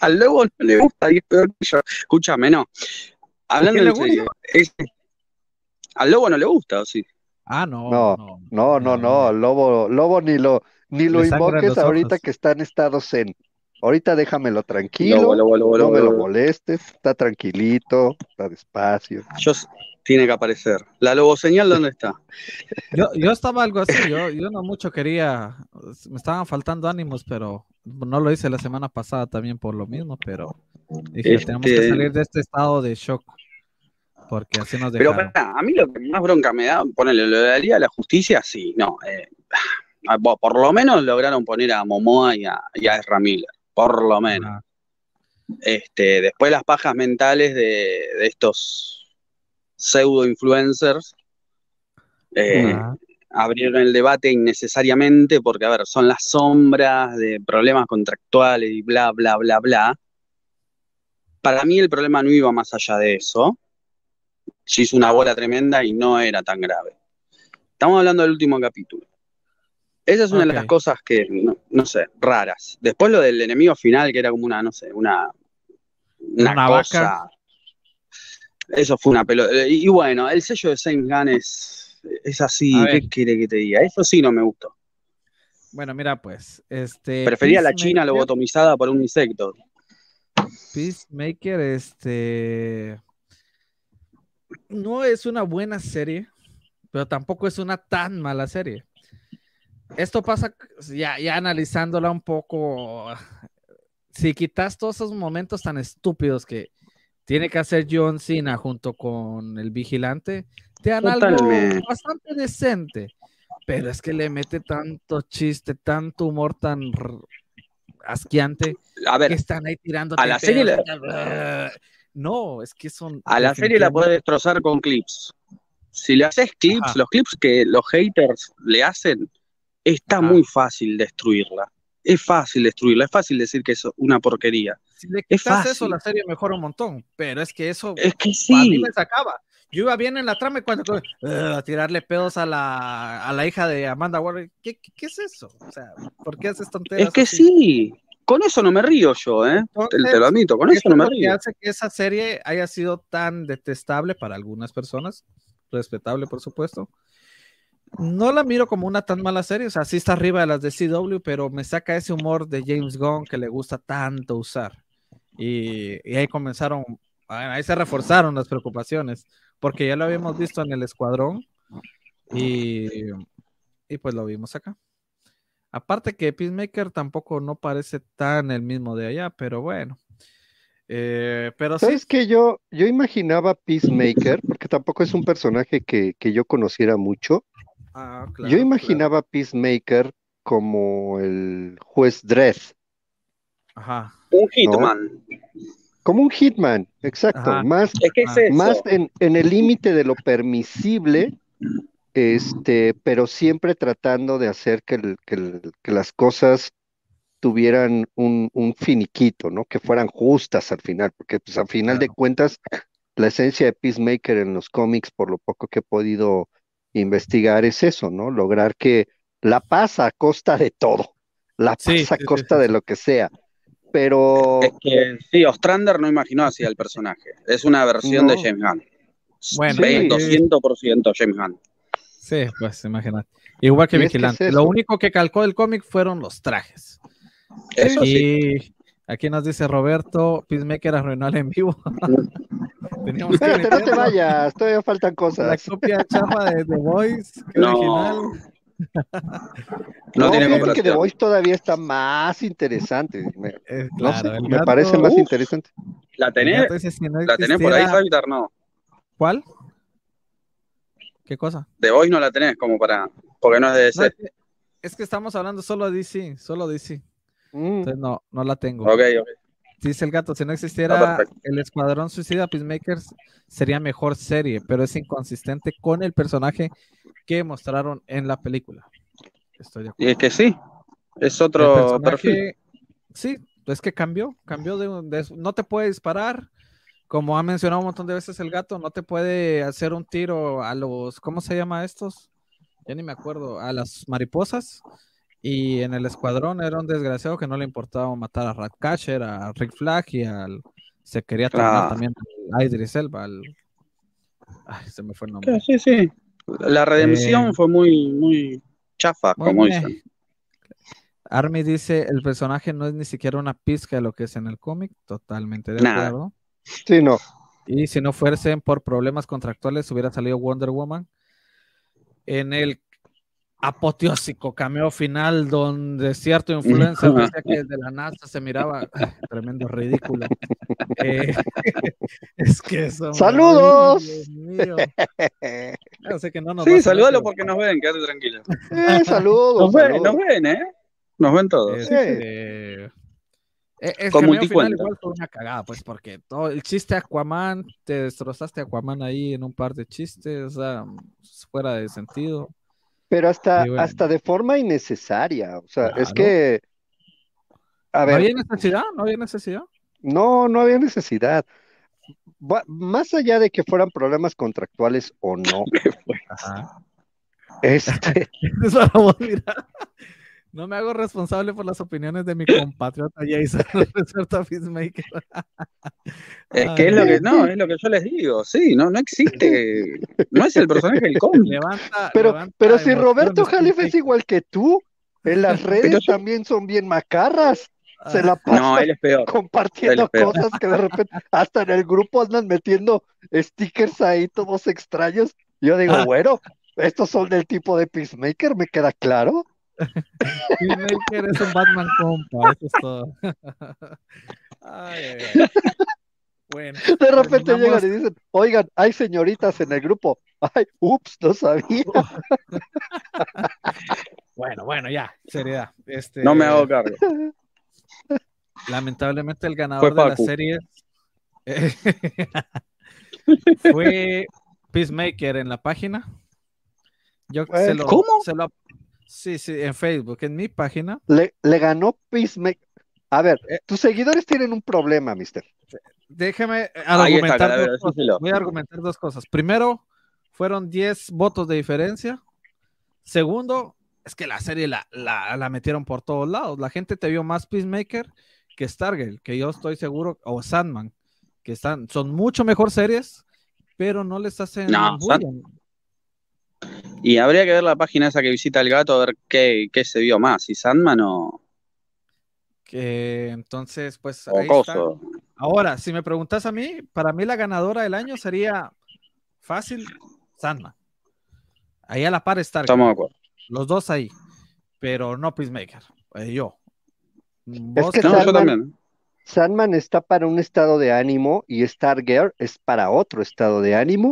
Al lobo no le gusta y es peor que yo. Escúchame, no. Hablando en serio, al lobo no le gusta, ¿o sí? Ah, no. No, no, no, no, lobo, lobo ni lo, ni lo invoques ahorita que está en estado zen. Ahorita déjamelo tranquilo, no me lo molestes, está tranquilito, está despacio. Yo, tiene que aparecer. ¿La lobo señal dónde está? Yo, yo estaba algo así, yo, yo no mucho quería, me estaban faltando ánimos, pero no lo hice la semana pasada también por lo mismo, pero dije, tenemos que este salir de este estado de shock. Porque así nos. Pero a mí lo que más bronca me da, ponerle lo Liga de la Justicia, sí, no. Eh, por lo menos lograron poner a Momoa y a, y Ezra Miller, por lo menos. Este, después las pajas mentales de, estos pseudo influencers eh, abrieron el debate innecesariamente porque, a ver, son las sombras de problemas contractuales y bla, bla, bla, bla. Para mí el problema no iba más allá de eso se hizo una bola tremenda y no era tan grave. Estamos hablando del último capítulo. Esa es una de las cosas que, no, sé, raras. Después lo del enemigo final, que era como una, no sé, una, una, cosa. Eso fue una pelota. Y, bueno, el sello de Saint Gunn es, es así. ¿Qué quiere que te diga? Eso sí no me gustó. Bueno, mira, pues, este. Prefería la China lobotomizada por un insecto. Peacemaker, este no es una buena serie, pero tampoco es una tan mala serie. Esto pasa, ya, ya analizándola un poco, si quitas todos esos momentos tan estúpidos que tiene que hacer John Cena junto con el vigilante, te dan algo bastante decente. Pero es que le mete tanto chiste, tanto humor tan asqueante a ver, que están ahí tirando. A la serie no, es que son. A la serie la puedes destrozar con clips. Si le haces clips, los clips que los haters le hacen, está muy fácil destruirla. Es fácil destruirla, es fácil decir que es una porquería. Si le quitas eso, la serie mejora un montón. Pero es que eso es que sí. a mí me sacaba. Yo iba bien en la trama y cuando a tirarle pedos a la, a la hija de Amanda Waller, ¿qué, ¿qué, es eso? O sea, ¿por qué haces tonterías? Es que sí, con eso no me río yo, ¿eh? te, lo admito, con eso no me río. Que hace que esa serie haya sido tan detestable para algunas personas, respetable por supuesto. No la miro como una tan mala serie, o sea, sí está arriba de las de CW, pero me saca ese humor de James Gunn que le gusta tanto usar. Y, ahí comenzaron, ahí se reforzaron las preocupaciones, porque ya lo habíamos visto en el escuadrón y, y pues lo vimos acá. Aparte que Peacemaker tampoco no parece tan el mismo de allá, pero bueno. Eh, pero ¿Sabes que yo, yo imaginaba Peacemaker, porque tampoco es un personaje que, yo conociera mucho. Ah, yo imaginaba Peacemaker como el juez Dredd. Ajá. Un hitman. Como un hitman, exacto. Más, más en, el límite de lo permisible, este, pero siempre tratando de hacer que, que las cosas tuvieran un, finiquito, ¿no? Que fueran justas al final, porque pues al final de cuentas la esencia de Peacemaker en los cómics, por lo poco que he podido investigar, es eso, ¿no? Lograr que la paz a costa de todo, la paz a costa de lo que sea. Pero. Es que sí, Ostrander no imaginó así al personaje. Es una versión de James Gunn. Bueno, 200% James Gunn. Sí, pues imagínate. Igual que Vigilante. lo único que calcó el cómic fueron los trajes. Eso y aquí nos dice Roberto, Peacemaker arruinó el en vivo. Espérate, no te vayas, todavía faltan cosas. La copia chafa de The Voice, no. original. No, no tiene que The Voice todavía está más interesante. Me, eh, claro, me parece más interesante. ¿La tenés? ¿La tenés por ahí, Savitar? No. ¿Cuál? ¿Qué cosa? The Voice no la tenés como para... Porque no es de DC. es que estamos hablando solo de DC, solo DC. Mm. Entonces no, no la tengo. Ok, ok. Dice el gato, si no existiera el Escuadrón Suicida Peacemakers, sería mejor serie, pero es inconsistente con el personaje que mostraron en la película. Estoy de acuerdo. Y es que sí, es otro perfil. Sí, es que cambió, cambió de, no te puede disparar, como ha mencionado un montón de veces el gato, no te puede hacer un tiro a los, ¿cómo se llama estos? Ya ni me acuerdo, a las mariposas. Y en el escuadrón era un desgraciado que no le importaba matar a Ratcatcher, a Rick Flag y al. Se quería tomar también a Idris Elba. Ay, se me fue el nombre. Sí, sí. La redención eh, fue muy, muy chafa, como dicen. Army dice: el personaje no es ni siquiera una pizca de lo que es en el cómic. Totalmente de acuerdo. Sí, no. Y si no fuesen por problemas contractuales, hubiera salido Wonder Woman. En el apoteósico cameo final donde cierto influencer decía que desde la NASA se miraba tremendo ridículo. Eh, es que eso. ¡Saludos! que no nos sí, salúdalo porque nos ven, quédate tranquilo. Eh, saludos. Nos ven, nos ven, ¿eh? Nos ven todos. Este, el Con final igual fue una cagada, pues, porque todo el chiste Aquaman, te destrozaste Aquaman ahí en un par de chistes, o sea, fuera de sentido. Pero hasta, hasta de forma innecesaria. O sea, es que. A ver, ¿No había necesidad? ¿No había necesidad? No, no había necesidad. más allá de que fueran problemas contractuales o no. Ajá. Este. No me hago responsable por las opiniones de mi compatriota Jason Peacemaker. Es que es lo que, no, es lo que yo les digo, sí, no, no existe, no es el personaje del cómic. pero, pero si Roberto Jalife es igual que tú, en las redes también son bien macarras. Se la pasan no, él es peor. compartiendo cosas que de repente hasta en el grupo andan metiendo stickers ahí todos extraños. Yo digo, ah. bueno, estos son del tipo de Peacemaker, me queda claro. Peacemaker es un Batman compa, eso es todo. Bueno, de repente llegan y dicen, oigan, hay señoritas en el grupo. Ay, ups, no sabía. bueno, bueno, ya, seriedad. Este, no me hago cargo. Lamentablemente el ganador de la serie fue Peacemaker en la página. Yo se lo, ¿Cómo? Se lo, Sí, sí, en Facebook, en mi página. Le, ganó Peacemaker. A ver, eh, tus seguidores tienen un problema, mister. Déjeme argumentar. dos cosas. Voy a argumentar dos cosas. Primero, fueron 10 votos de diferencia. Segundo, es que la serie la, la, metieron por todos lados. La gente te vio más Peacemaker que Stargirl, que yo estoy seguro, o Sandman, que están, son mucho mejor series, pero no les hacen. No, y habría que ver la página esa que visita el gato a ver qué, se vio más, si Sandman o. Que entonces, pues. Ahora, si me preguntas a mí, para mí la ganadora del año sería fácil Sandman. Ahí a la par está. Estamos de acuerdo. Los dos ahí. Pero no Peacemaker. Eh, yo. Es que Sandman, Sandman está para un estado de ánimo y Stargirl es para otro estado de ánimo.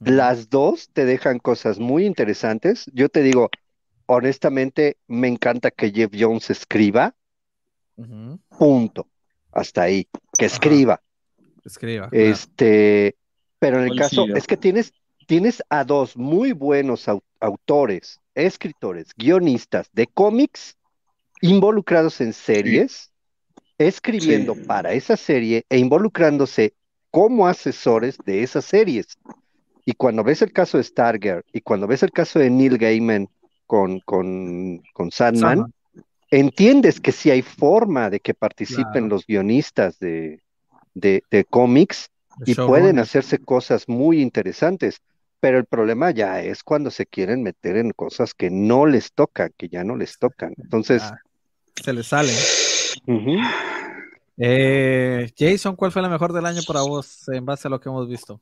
Las dos te dejan cosas muy interesantes. Yo te digo, honestamente, me encanta que Jeff Jones escriba. Punto. Hasta ahí. Que escriba. Escriba. Este, pero en el caso, es que tienes, tienes a dos muy buenos autores, escritores, guionistas de cómics involucrados en series, escribiendo para esa serie e involucrándose como asesores de esas series. Y cuando ves el caso de Stargirl y cuando ves el caso de Neil Gaiman con, con, con Sandman, entiendes que sí hay forma de que participen los guionistas de, de, cómics y pueden hacerse cosas muy interesantes. Pero el problema ya es cuando se quieren meter en cosas que no les tocan, que ya no les tocan. Entonces. se les sale. Eh, Jason, ¿cuál fue la mejor del año para vos en base a lo que hemos visto?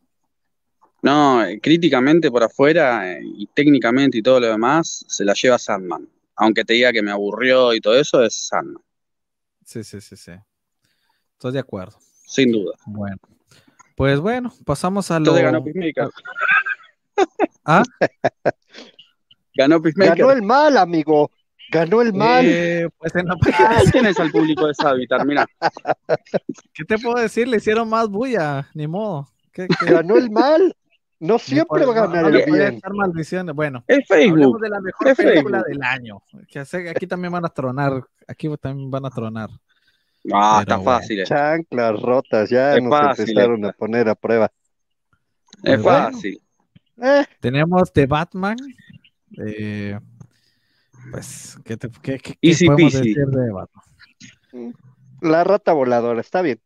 No, críticamente por afuera eh, y técnicamente y todo lo demás, se la lleva Sandman. Aunque te diga que me aburrió y todo eso, es Sandman. Sí, sí, sí, sí. Estoy de acuerdo. Sin duda. Bueno. Pues bueno, pasamos a lo. ganó ¿Ah? ganó Ganó el mal, amigo. Ganó el mal. Eh, pues tienes al público de Savitar, mira. ¿Qué te puedo decir? Le hicieron más bulla, ni modo. Ganó el mal. No siempre va a ganar el bien. Bueno, es Facebook. de la mejor película del año. Que aquí también van a tronar. Aquí también van a tronar. Ah, está fácil. Chanclas rotas, ya nos empezaron a poner a prueba. Es fácil. Eh. Tenemos The Batman. Eh, pues, ¿qué, te, qué, qué, podemos decir de Batman? La rata voladora, está bien.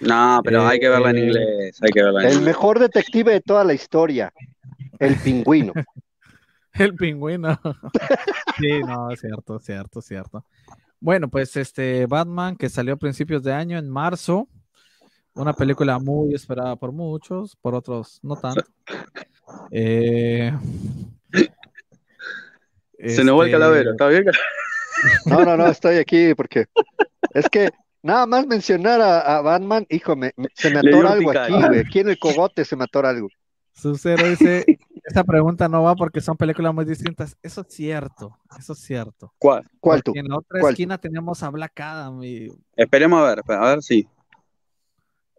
No, pero hay que verla en eh, inglés. Hay que verla el mejor detective de toda la historia, el pingüino. el pingüino. sí, no, cierto, cierto, cierto. Bueno, pues este Batman que salió a principios de año, en marzo, una película muy esperada por muchos, por otros no tanto. Eh, Se nos va el este, calavero, ¿está bien? No, no, no, estoy aquí porque es que nada más mencionar a, Batman, hijo, se me atora algo aquí, güey. Aquí en el cogote se me atora algo. Sub-Zero dice, esta pregunta no va porque son películas muy distintas. Eso es cierto, eso es cierto. ¿Cuál? ¿Cuál tú? En la otra esquina tenemos a Black Adam. Esperemos a ver, a ver si.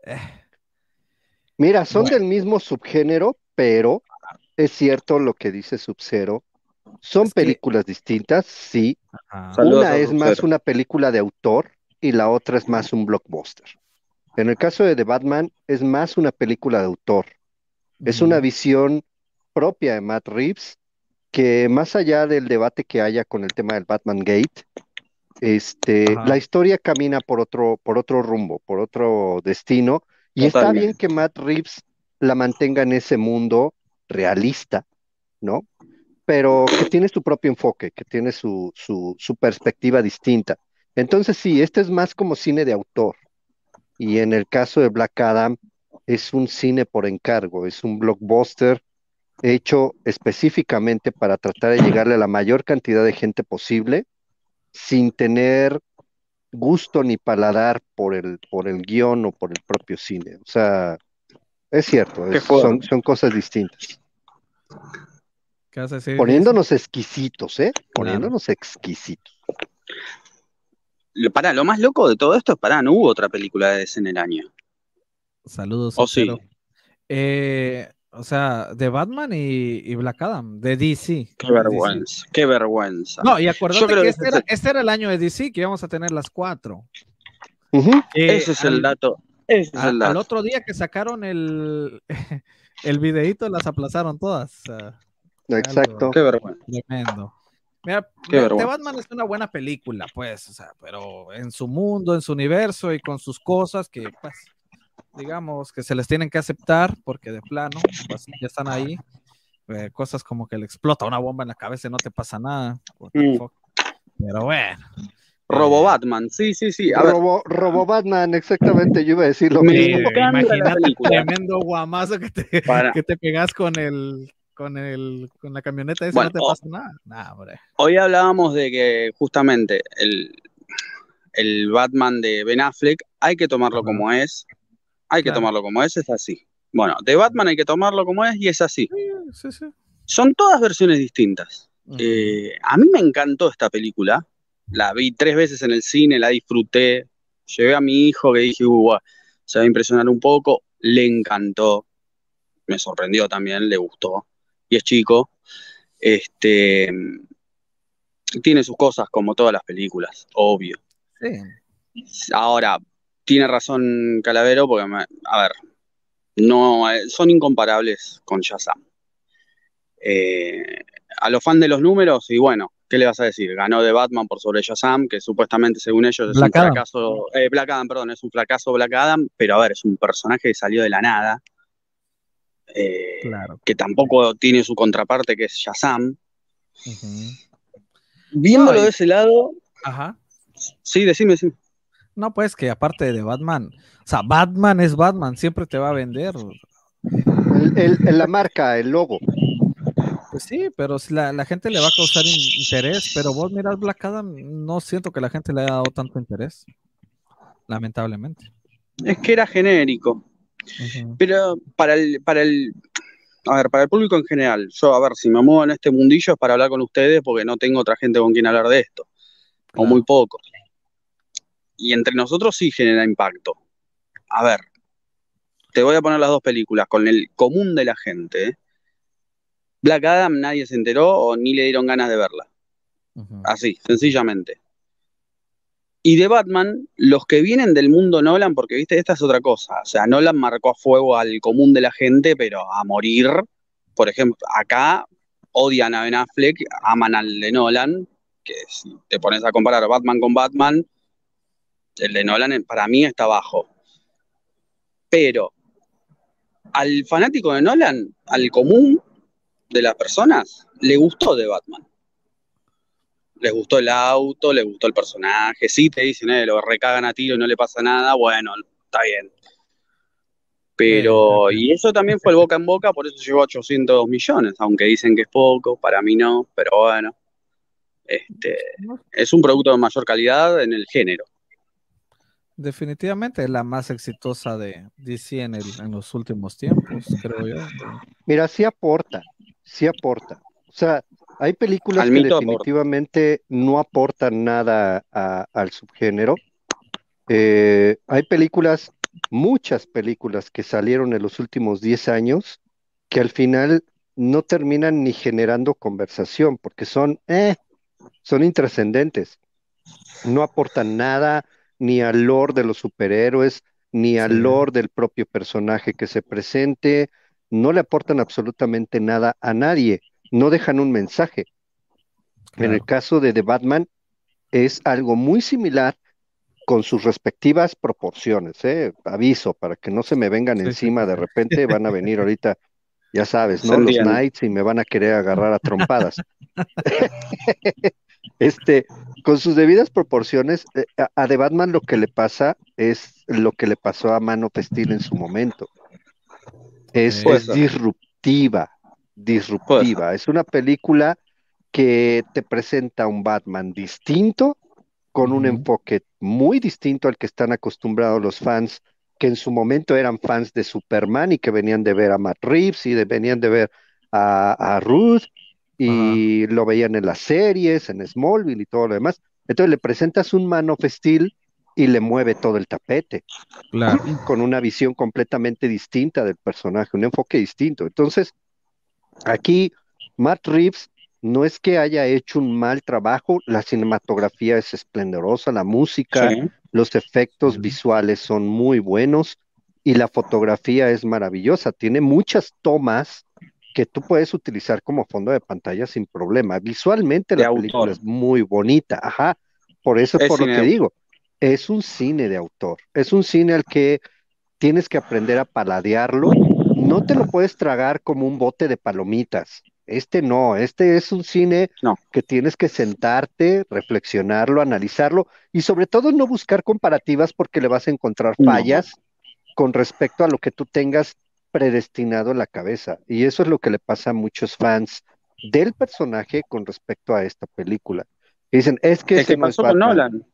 Eh. Mira, son del mismo subgénero, pero es cierto lo que dice Sub-Zero. Son películas distintas, sí. Una es más una película de autor y la otra es más un blockbuster. En el caso de The Batman, es más una película de autor es una visión propia de Matt Reeves que más allá del debate que haya con el tema del Batman Gate, este, la historia camina por otro, por otro rumbo, por otro destino, y está bien que Matt Reeves la mantenga en ese mundo realista, ¿no? Pero que tiene su propio enfoque, que tiene su, su, su perspectiva distinta. Entonces sí, este es más como cine de autor. Y en el caso de Black Adam, es un cine por encargo, es un blockbuster hecho específicamente para tratar de llegarle a la mayor cantidad de gente posible sin tener gusto ni paladar por el, por el guion o por el propio cine. O sea, es cierto, son, son, cosas distintas. Poniéndonos exquisitos, ¿eh? Poniéndonos exquisitos. Para, lo más loco de todo esto es, para, no hubo otra película de ese en el año. Saludos. Oh, sí. Eh, o sea, de Batman y, Black Adam, de DC. Qué vergüenza, qué vergüenza. No, y acuérdate que, este, era, este, era, el año de DC, que íbamos a tener las cuatro. ese es el dato. Ese es el dato. Al otro día que sacaron el, el videíto, las aplazaron todas. Exacto. qué vergüenza. Tremendo. Mira, The Batman es una buena película, pues, o sea, pero en su mundo, en su universo y con sus cosas que, pues, digamos, que se les tienen que aceptar porque de plano, pues ya están ahí. Eh, cosas como que le explota una bomba en la cabeza y no te pasa nada. Mm. Pero bueno. Robo eh, Batman, sí, sí, sí. Robo, Robo, Batman, exactamente, yo iba a decir lo mismo. Imagínate el tremendo guamazo que te, que te pegas con el con el con la camioneta esa no te pasa nada. Hoy hablábamos de que justamente el, el Batman de Ben Affleck, hay que tomarlo como es. Hay que tomarlo como es, es así. Bueno, de Batman hay que tomarlo como es y es así. Son todas versiones distintas. Eh, a mí me encantó esta película. La vi tres veces en el cine, la disfruté. Llevé a mi hijo que dije, uh, se va a impresionar un poco. Le encantó. Me sorprendió también, le gustó. Y es chico. Este tiene sus cosas como todas las películas, obvio. Ahora, tiene razón Calavero porque, a ver, no, eh, son incomparables con Shazam. Eh, a los fans de los números, y bueno, ¿qué le vas a decir? Ganó de Batman por sobre Shazam, que supuestamente según ellos es un fracaso, eh, Black Adam, perdón, es un fracaso Black Adam, pero a ver, es un personaje que salió de la nada, que tampoco tiene su contraparte que es Shazam. Viéndolo de ese lado. Ajá. Sí, decime, decime. No, pues que aparte de Batman, o sea, Batman es Batman, siempre te va a vender. El, la marca, el logo. Pues sí, pero si la, gente le va a causar interés, pero vos miras Black Adam, no siento que la gente le haya dado tanto interés, lamentablemente. Es que era genérico. Pero para el, para el, a ver, para el público en general, yo, a ver, si me muevo en este mundillo es para hablar con ustedes porque no tengo otra gente con quien hablar de esto, o muy poco. Y entre nosotros sí genera impacto. A ver, te voy a poner las dos películas con el común de la gente. ¿eh? Black Adam nadie se enteró o ni le dieron ganas de verla. Así, sencillamente. Y de Batman, los que vienen del mundo Nolan, porque viste, esta es otra cosa. O sea, Nolan marcó a fuego al común de la gente, pero a morir. Por ejemplo, acá odian a Ben Affleck, aman al de Nolan, que si te pones a comparar Batman con Batman, el de Nolan para mí está bajo. Pero al fanático de Nolan, al común de las personas, le gustó de Batman les gustó el auto, les gustó el personaje, sí te dicen, eh, lo recagan a tiro y no le pasa nada, bueno, está bien. Pero, y eso también fue el boca en boca, por eso llegó a 802 millones, aunque dicen que es poco, para mí no, pero bueno. Este, es un producto de mayor calidad en el género. Definitivamente es la más exitosa de DC en, en los últimos tiempos, creo yo. Mira, sí aporta, sí aporta. O sea, hay películas que definitivamente no aportan nada al subgénero. Eh, hay películas, muchas películas que salieron en los últimos 10 años que al final no terminan ni generando conversación porque son, eh, son intrascendentes. No aportan nada ni al lore de los superhéroes, ni al lore del propio personaje que se presente, no le aportan absolutamente nada a nadie no dejan un mensaje. En el caso de The Batman es algo muy similar con sus respectivas proporciones, ¿eh? aviso, para que no se me vengan encima, de repente van a venir ahorita, ya sabes, ¿no? Los Knights y me van a querer agarrar a trompadas. este, con sus debidas proporciones, eh, a, The Batman lo que le pasa es lo que le pasó a Mano Pestil en su momento. Es, es disruptiva, disruptiva. Es una película que te presenta un Batman distinto, con un enfoque muy distinto al que están acostumbrados los fans, que en su momento eran fans de Superman y que venían de ver a Matt Reeves y de, venían de ver a, Ruth y lo veían en las series, en Smallville y todo lo demás. Entonces le presentas un Man of Steel y le mueve todo el tapete. Con una visión completamente distinta del personaje, un enfoque distinto. Entonces, Aquí, Matt Reeves no es que haya hecho un mal trabajo, la cinematografía es esplendorosa, la música, los efectos visuales son muy buenos y la fotografía es maravillosa. Tiene muchas tomas que tú puedes utilizar como fondo de pantalla sin problema. Visualmente la película es muy bonita, ajá. Por eso es por lo que digo, es un cine de autor, es un cine al que tienes que aprender a paladearlo no te lo puedes tragar como un bote de palomitas. Este no, este es un cine que tienes que sentarte, reflexionarlo, analizarlo y sobre todo no buscar comparativas porque le vas a encontrar fallas con respecto a lo que tú tengas predestinado en la cabeza. Y eso es lo que le pasa a muchos fans del personaje con respecto a esta película. Dicen, es que... ¿Qué pasó con Nolan?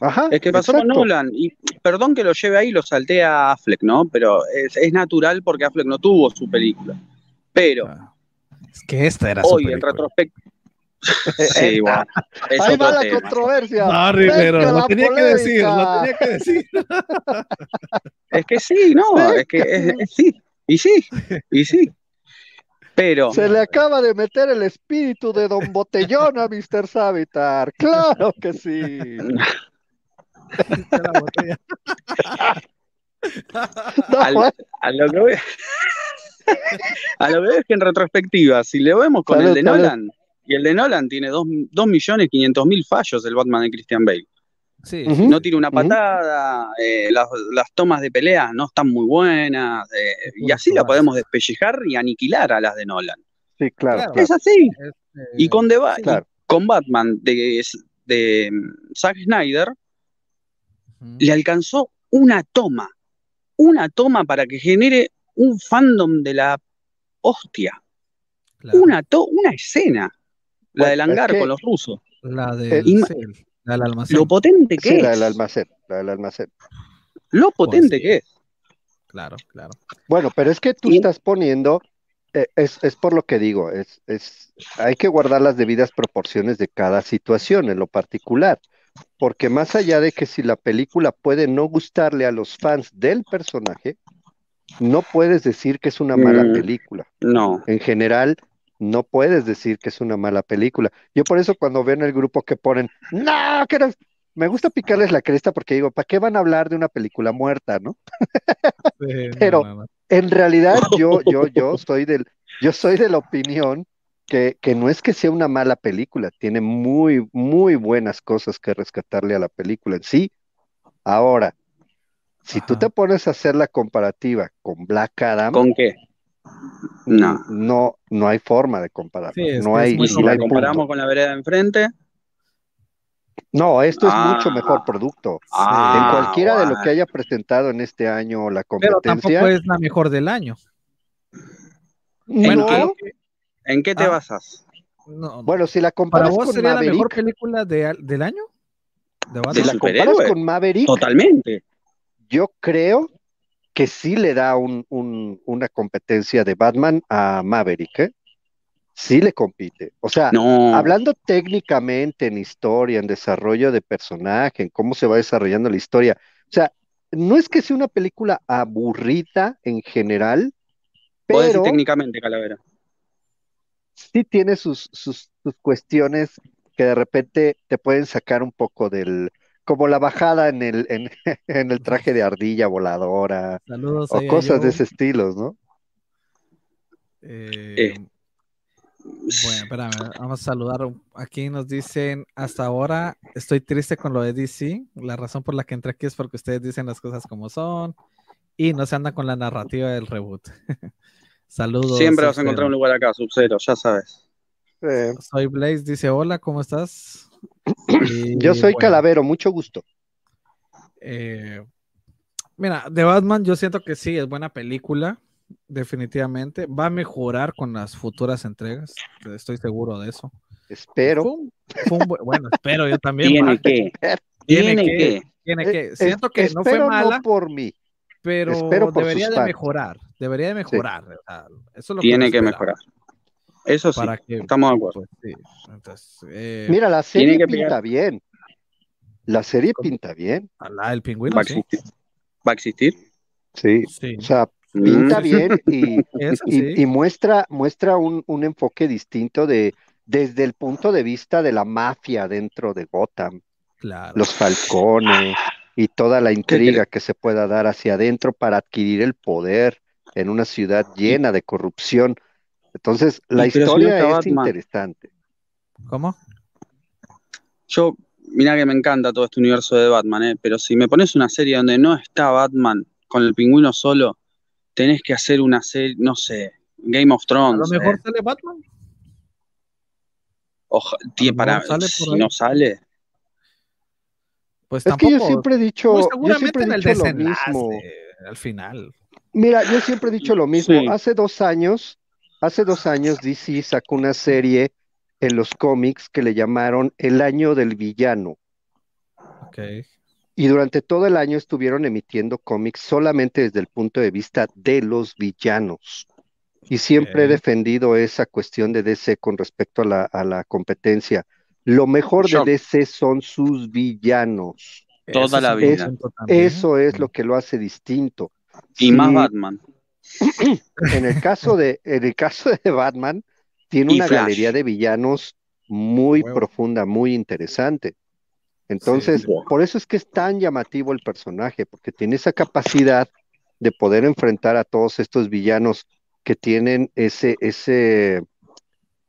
Ajá, es que pasó con Nolan, y perdón que lo lleve ahí, lo salté a Affleck, ¿no? Pero es, natural porque Affleck no tuvo su película. Pero. Ah, es que esta era hoy, su en retrospectiva. sí, bueno. Ahí va la controversia. No, Rivero, lo tenía que decir, lo tenía que decir. es que sí, no, es que es, sí, y sí, y sí. Pero. Se le acaba de meter el espíritu de Don Botellón a Mr. Savitar. Claro que sí. a lo que voy, a lo que veo es que en retrospectiva, si le vemos con el de Nolan, y el de Nolan tiene 2.500.000 fallos el Batman de Christian Bale. Sí. No tiene una patada, eh, las, tomas de pelea no están muy buenas, eh, y así la podemos despellejar y aniquilar a las de Nolan. Sí, claro. Es así. Este, y, con con Batman de, de Zack Snyder, le alcanzó una toma, una toma para que genere un fandom de la hostia. Una, una escena, la del hangar con los rusos. La, de, del almacén. Lo potente que es. La del almacén, la del almacén. Lo potente que es. Claro, claro. Bueno, pero es que tú estás poniendo, eh, es, es, por lo que digo, es, es, hay que guardar las debidas proporciones de cada situación en lo particular porque más allá de que si la película puede no gustarle a los fans del personaje, no puedes decir que es una mala mm, película. No. En general, no puedes decir que es una mala película. Yo por eso cuando veo en el grupo que ponen, no, que me gusta picarles la cresta porque digo, ¿para qué van a hablar de una película muerta, no? Pero en realidad yo, yo, yo soy del, yo soy de la opinión que, no es que sea una mala película, tiene muy, muy buenas cosas que rescatarle a la película en sí. Ahora, si tú te pones a hacer la comparativa con Black Adam. ¿Con qué? No. No, no hay forma de comparar. no hay, y si la comparamos con la vereda de enfrente. No, esto es mucho mejor ah. producto. Ah, en cualquiera de lo que haya presentado en este año la competencia. Pero tampoco es la mejor del año. Bueno, ¿En qué te ah. basas? bueno, si la comparas ¿Para vos con sería la mejor película del año? si la comparas con Maverick, totalmente. Yo creo que sí le da una competencia de Batman a Maverick, ¿eh? Sí le compite. O sea, hablando técnicamente en historia, en desarrollo de personaje, en cómo se va desarrollando la historia. O sea, no es que sea una película aburrida en general, pero... técnicamente, Calavera sí tiene sus, sus, cuestiones que de repente te pueden sacar un poco del, como la bajada en el, en, el traje de ardilla voladora, o cosas de ese estilo, ¿no? Eh, eh. Bueno, espérame, vamos a saludar. Aquí nos dicen, hasta ahora estoy triste con lo de DC. La razón por la que entré aquí es porque ustedes dicen las cosas como son y no se andan con la narrativa del reboot. Saludos. Siempre vas a encontrar un lugar acá, Sub-Zero, ya sabes. Soy Blaze, dice hola, ¿cómo estás? Yo soy Calavero, mucho gusto. Eh, mira, de Batman yo siento que sí, es buena película, definitivamente. Va a mejorar con las futuras entregas, estoy seguro de eso. Espero. bueno, espero yo también. Tiene que. Tiene, que. Tiene que. Siento que no fue mala. por mí pero debería de mejorar, debería de mejorar. Tiene que, mejorar. Eso sí, estamos de acuerdo. Pues, eh, Mira, la serie pinta bien. La serie pinta bien. La del pingüino. ¿Va a existir? ¿Va a existir? Sí. O sea, pinta mm. bien y, muestra, muestra un, un, enfoque distinto de desde el punto de vista de la mafia dentro de Gotham. Claro. Los falcones y toda la intriga que se pueda dar hacia adentro para adquirir el poder en una ciudad llena de corrupción. Entonces, la historia es interesante. ¿Cómo? Yo, mira que me encanta todo este universo de Batman, ¿eh? pero si me pones una serie donde no está Batman con el pingüino solo, tenés que hacer una serie, no sé, Game of Thrones. A lo mejor ¿eh? sale Batman. Oja, para, si no sale, pues es que yo siempre he dicho, yo siempre he dicho lo mismo. Al final. Mira, yo siempre he dicho lo mismo. Hace dos años, hace dos años DC sacó una serie en los cómics que le llamaron El año del villano. Y durante todo el año estuvieron emitiendo cómics solamente desde el punto de vista de los villanos. Y siempre he defendido esa cuestión de DC con respecto a la, competencia. Lo mejor de DC son sus villanos. Toda la vida. Eso es lo que lo hace distinto. Y más Batman. En el caso de, en el caso de Batman, tiene una galería de villanos muy profunda, muy interesante. Entonces, por eso es que es tan llamativo el personaje, porque tiene esa capacidad de poder enfrentar a todos estos villanos que tienen ese, ese,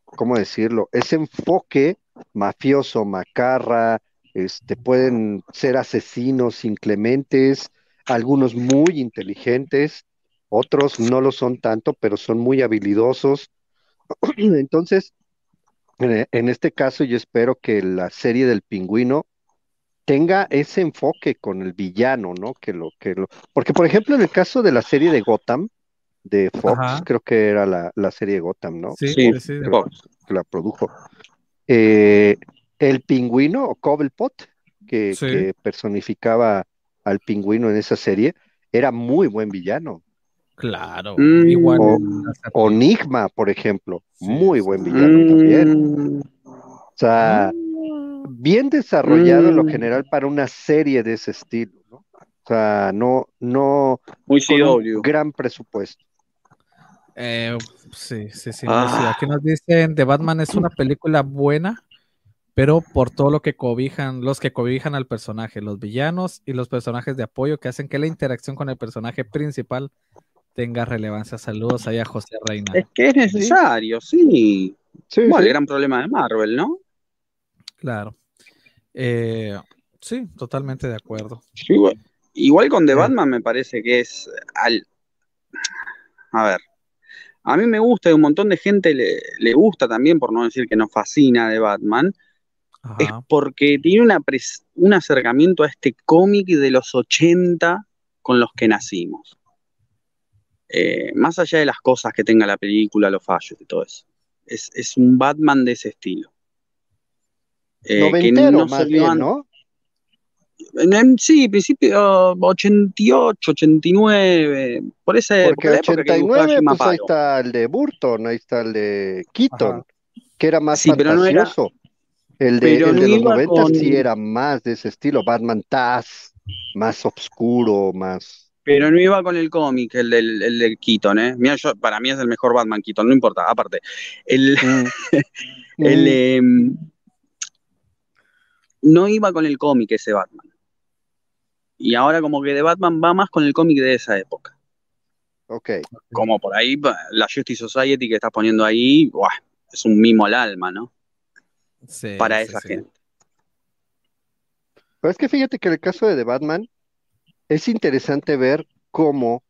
¿cómo decirlo? Ese enfoque mafioso, macarra, este, pueden ser asesinos inclementes, algunos muy inteligentes, otros no lo son tanto, pero son muy habilidosos. Entonces, en este caso yo espero que la serie del pingüino tenga ese enfoque con el villano, ¿no? Que lo, que lo, porque por ejemplo en el caso de la serie de Gotham, de Fox, creo que era la, serie de Gotham, ¿no? Sí, sí, sí que la produjo. Eh, el pingüino o Cobblepot, que, personificaba al pingüino en esa serie, era muy buen villano. Claro, mm. igual. O, Nigma, por ejemplo, muy buen villano también. O sea, mm. bien desarrollado en lo mm. general para una serie de ese estilo, ¿no? O sea, no, no muy gran presupuesto. Eh, sí, sí, sí, ah. Aquí nos dicen, The Batman es una película buena, pero por todo lo que cobijan, los que cobijan al personaje, los villanos y los personajes de apoyo que hacen que la interacción con el personaje principal tenga relevancia. Saludos ahí a José Reina. Es que es necesario, sí. sí. el gran problema de Marvel, ¿no? Claro. Eh, sí, totalmente de acuerdo. Igual, igual con The Batman me parece que es al... A ver, a mí me gusta y un montón de gente le, gusta también, por no decir que nos fascina de Batman, es porque tiene una un acercamiento a este cómic de los 80 con los que nacimos. Eh, más allá de las cosas que tenga la película, los fallos y todo eso. Es, un Batman de ese estilo. Eh, que no más bien, ¿no? sí, principio 88, 89, por esa Porque 89, pues ahí está el de Burton, ahí está el de Keaton, que era más fantasioso. El de, el de los 90 sí era más de ese estilo, Batman Taz, más oscuro, más... Pero no iba con el cómic, el del, el del Keaton, ¿eh? Mira, yo, para mí es el mejor Batman Keaton, no importa, aparte. El, mm. el mm. Em, no iba con el cómic ese Batman. Y ahora como que de Batman va más con el cómic de esa época. Ok. Como por ahí, la Justice Society que estás poniendo ahí, es un mimo al alma, ¿no? Sí, Para esa gente. Pero es que fíjate que en el caso de The Batman es interesante ver cómo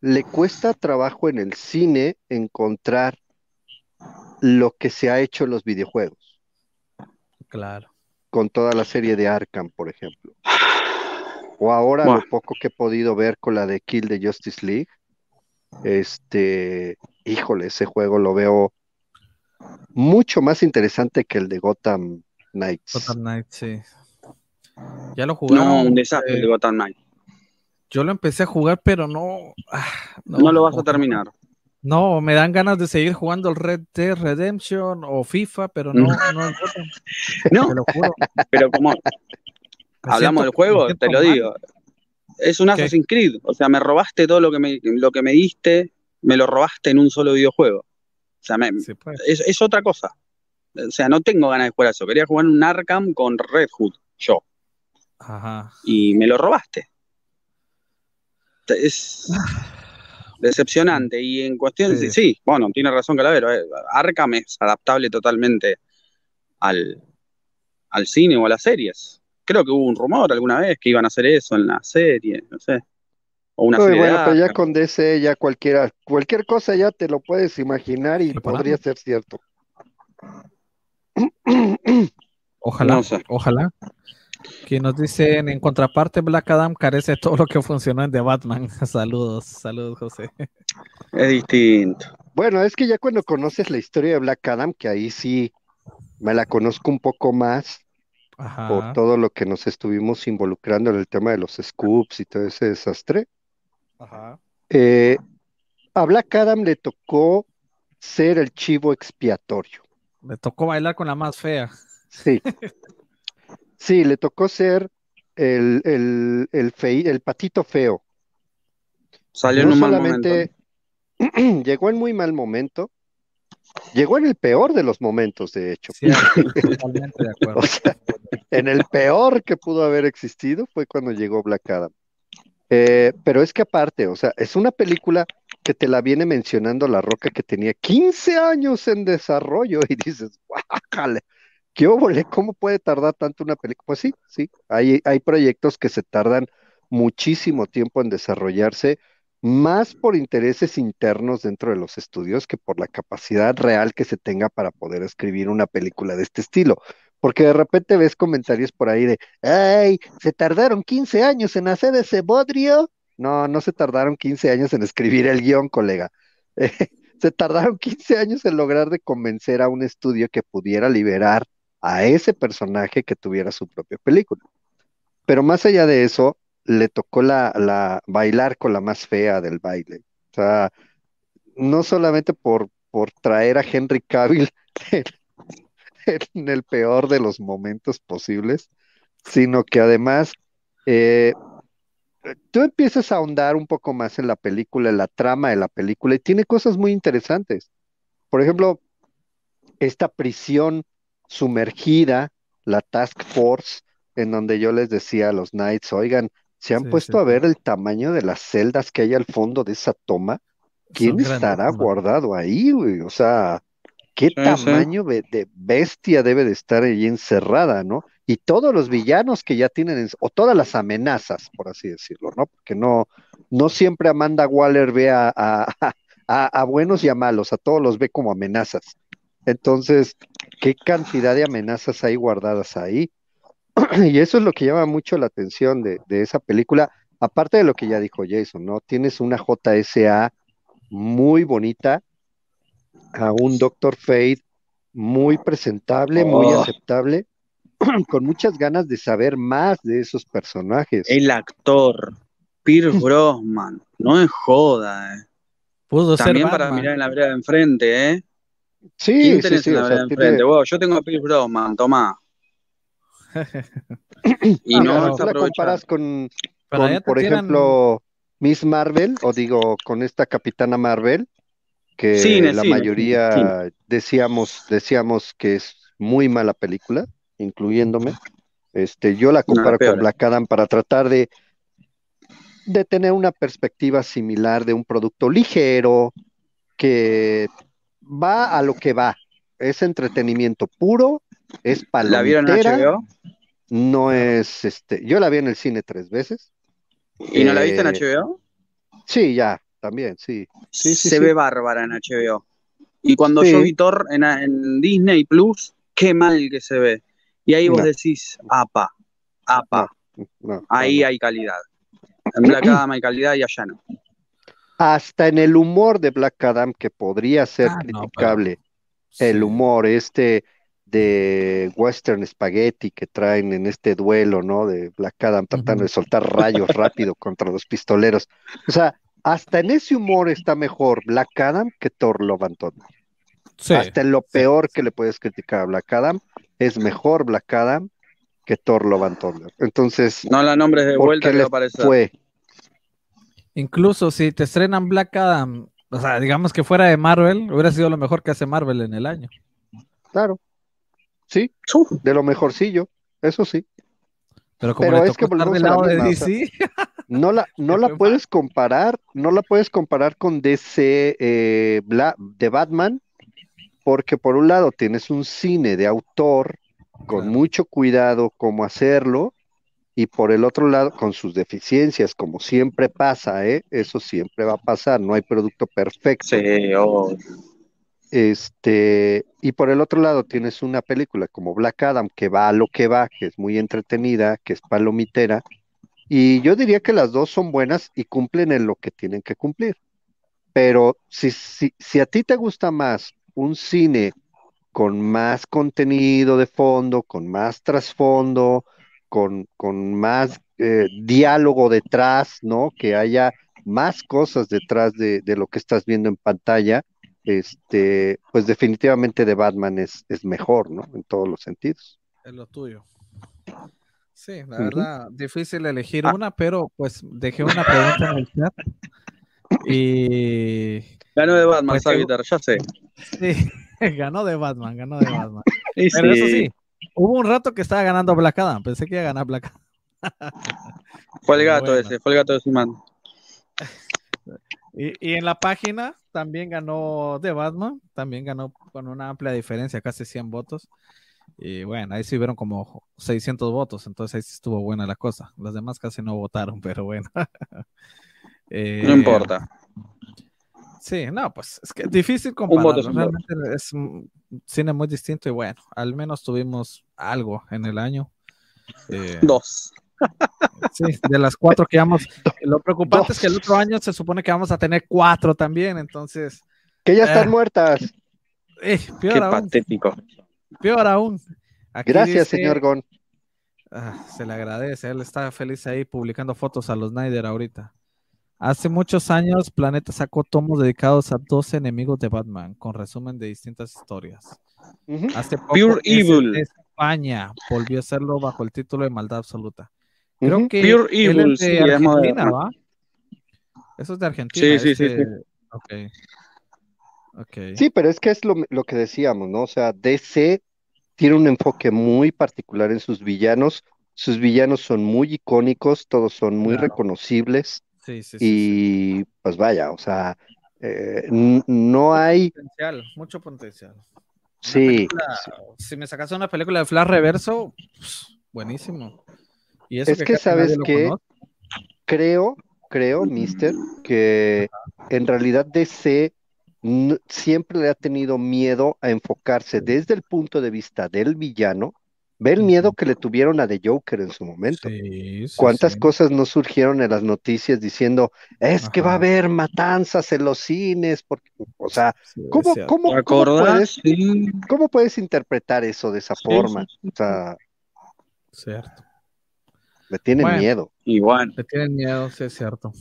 le cuesta trabajo en el cine encontrar lo que se ha hecho en los videojuegos. Claro. Con toda la serie de Arkham, por ejemplo. O ahora lo poco que he podido ver con la de Kill the Justice League. Este, híjole, ese juego lo veo mucho más interesante que el de Gotham Knights. Gotham Knights, sí. Ya lo jugué. No, un desastre el de Gotham Knights. Yo lo empecé a jugar, pero no. Ah, no, lo vas a terminar. No, me dan ganas de seguir jugando el Red Dead Redemption o FIFA, pero no, no, no, lo juro. Pero como hablamos del juego, te lo digo. Es un Assassin's Creed. O sea, me robaste todo lo que me, lo que me diste, me lo robaste en un solo videojuego. O sea, es, otra cosa. O sea, no tengo ganas de jugar eso. Quería jugar un Arkham con Red Hood, yo. Ajá. Y me lo robaste. Es decepcionante. Y en cuestión, sí, sí bueno, tiene razón Calavero. Eh, Arkham es adaptable totalmente al, al cine o a las series creo que hubo un rumor alguna vez que iban a hacer eso en la serie, no sé. O una serie bueno, pero ya con DC, ya cualquiera, cualquier cosa ya te lo puedes imaginar y podría ser cierto. Ojalá, ojalá. Que nos dicen, en contraparte, Black Adam carece de todo lo que funcionó en The Batman. saludos, saludos, José. Es distinto. Bueno, es que ya cuando conoces la historia de Black Adam, que ahí sí me la conozco un poco más, por todo lo que nos estuvimos involucrando en el tema de los scoops y todo ese desastre. Ajá. Eh, a Black Adam le tocó ser el chivo expiatorio. Le tocó bailar con la más fea. Sí. Sí, le tocó ser el, el, el, patito feo. Salió en un mal momento. llegó en muy mal momento. Llegó en el peor de los momentos, de hecho. Sí, totalmente de acuerdo. en el peor que pudo haber existido fue cuando llegó Black Adam. Eh, pero es que aparte, o sea, es una película que te la viene mencionando La Roca que tenía 15 años en desarrollo y dices, ¡guájale! ¿Qué óvole? ¿Cómo puede tardar tanto una película? Pues sí, sí, hay, hay proyectos que se tardan muchísimo tiempo en desarrollarse, más por intereses internos dentro de los estudios que por la capacidad real que se tenga para poder escribir una película de este estilo. Porque de repente ves comentarios por ahí de, ay, se tardaron 15 años en hacer ese bodrio. No, no se tardaron 15 años en escribir el guion, colega. se tardaron 15 años en lograr de convencer a un estudio que pudiera liberar a ese personaje que tuviera su propia película. Pero más allá de eso, le tocó la, la bailar con la más fea del baile. O sea, no solamente por, por traer a Henry Cavill en el peor de los momentos posibles, sino que además eh, tú empiezas a ahondar un poco más en la película, en la trama de la película, y tiene cosas muy interesantes. Por ejemplo, esta prisión sumergida, la Task Force, en donde yo les decía a los Knights, oigan, ¿se han puesto a ver el tamaño de las celdas que hay al fondo de esa toma? ¿Quién estará guardado ahí, güey? O sea, qué tamaño de bestia debe de estar ahí encerrada, ¿no? Y todos los villanos que ya tienen, o todas las amenazas, por así decirlo, ¿no? Porque no, no siempre Amanda Waller ve a, a, buenos y a malos, a todos los ve como amenazas. Entonces, ¿qué cantidad de amenazas hay guardadas ahí? y eso es lo que llama mucho la atención de, de esa película, aparte de lo que ya dijo Jason, ¿no? Tienes una JSA muy bonita, a un Doctor Fate muy presentable, muy oh. aceptable, con muchas ganas de saber más de esos personajes. El actor, Pierce Brosnan, no es joda, eh. Pudo También para mirar en la vereda de enfrente, ¿eh? Sí, sí, sí. yo tengo a Pierce Brosnan, toma. y no, la comparas con, por ejemplo, Miss Marvel, o digo, con esta Capitana Marvel, que la mayoría decíamos, decíamos que es muy mala película, incluyéndome. Este, yo la comparo con Black Adam para tratar de, de tener una perspectiva similar de un producto ligero que va a lo que va. Es entretenimiento puro, es palomitera. ¿La vieron en HBO? No es, este, yo la vi en el cine tres veces. ¿Y no la viste en HBO? Eh, sí, ya, también, sí. sí, se ve bárbara en HBO. Y cuando yo vi Thor en, Disney Plus, qué mal que se ve. Y ahí vos decís, apa, apa. ahí hay calidad. En Black Adam hay calidad y allá no. Hasta en el humor de Black Adam, que podría ser ah, criticable, el humor este de Western Spaghetti que traen en este duelo, ¿no? De Black Adam tratando de soltar rayos rápido contra los pistoleros. O sea, hasta en ese humor está mejor Black Adam que Thor Love and Thunder. hasta en lo peor que le puedes criticar a Black Adam, es mejor Black Adam que Thor Love and Thunder. Entonces, no la nombres de vuelta que fue. Incluso si te estrenan Black Adam, o sea, digamos que fuera de Marvel, hubiera sido lo mejor que hace Marvel en el año. Claro. Sí, de lo mejorcillo, eso sí. Pero como es que del lado de DC. No la, no la puedes comparar, no la puedes comparar con DC eh, de Batman, porque por un lado tienes un cine de autor con mucho cuidado cómo hacerlo, y por el otro lado, con sus deficiencias, como siempre pasa, ¿eh? eso siempre va a pasar, no hay producto perfecto. Sí, oh. Este, y por el otro lado tienes una película como Black Adam, que va a lo que va, que es muy entretenida, que es palomitera, y yo diría que las dos son buenas y cumplen en lo que tienen que cumplir. Pero si, si, si a ti te gusta más un cine con más contenido de fondo, con más trasfondo, con, con más eh, diálogo detrás, ¿no? Que haya más cosas detrás de, lo que estás viendo en pantalla, este, pues definitivamente de Batman es, es mejor, ¿no? En todos los sentidos. Es lo tuyo. Sí, la verdad, difícil elegir ah. una, pero pues dejé una pregunta en el chat. Y. Ganó de Batman, pues, ya sé. Sí, ganó de Batman, ganó de Batman. pero eso sí, hubo un rato que estaba ganando Black Adam, pensé que iba a ganar Black Adam. Fue el gato ese, fue el gato de Simán. Y, y, en la página también ganó de Batman, también ganó con una amplia diferencia, casi 100 votos. Y bueno, ahí sí hubieron como 600 votos, entonces ahí sí estuvo buena la cosa. Los demás casi no votaron, pero bueno. Eh, no importa. Sí, no, pues es que es difícil comparar. Realmente es un cine muy distinto y bueno, al menos tuvimos algo en el año. Eh, Dos. Sí, de las cuatro que vamos. Lo preocupante es que el otro año se supone que vamos a tener cuatro también, entonces. Que ya están eh, muertas. Eh, peor Qué patético. Peor aún. Gracias, señor Gon. Ah, se le agradece, él está feliz ahí publicando fotos a los Snyder ahorita. Hace muchos años, Planeta sacó tomos dedicados a 12 enemigos de Batman, con resumen de distintas historias. Hace poco, Pure Evil. De España volvió a hacerlo bajo el título de Maldad Absoluta. Creo que Pure Evil, es de Argentina, ¿va? Eso es de Argentina. Sí, sí, sí, Okay. Sí, pero es que es lo, que decíamos, ¿no? O sea, DC tiene un enfoque muy particular en sus villanos. Sus villanos son muy icónicos, todos son muy reconocibles. Sí, sí, y pues vaya, o sea, eh, no hay... Potencial, mucho potencial. Sí, Si me sacas una película de Flash Reverso, pues, buenísimo. ¿Y es que, sabes que creo, creo, Mister, que en realidad DC siempre le ha tenido miedo a enfocarse desde el punto de vista del villano. Ve el miedo que le tuvieron a The Joker en su momento. ¿Cuántas cosas no surgieron en las noticias diciendo, es que va a haber matanzas en los cines? Porque, o sea, ¿cómo, puedes, ¿cómo, puedes, interpretar eso de esa forma? O sea, cierto. Le tienen miedo. Igual. Le tienen miedo, sí, es cierto.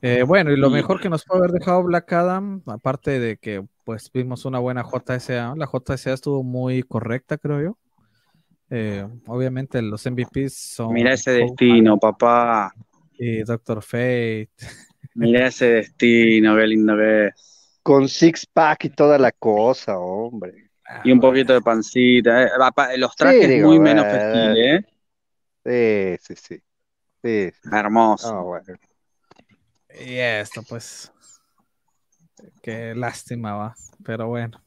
Eh, bueno, y lo mejor que nos puede haber dejado Black Adam, aparte de que pues vimos una buena JSA, la JSA estuvo muy correcta, creo yo. Eh, obviamente los MVPs son... Mira ese destino, papá. Y Doctor Fate. Mira ese destino, qué lindo que es. Con six pack y toda la cosa, hombre. Y un poquito de pancita. Eh. Los trajes muy menos festiles, ¿eh? Sí, sí, sí. Hermoso. bueno. Y esto, pues. Qué lástima va. Pero bueno.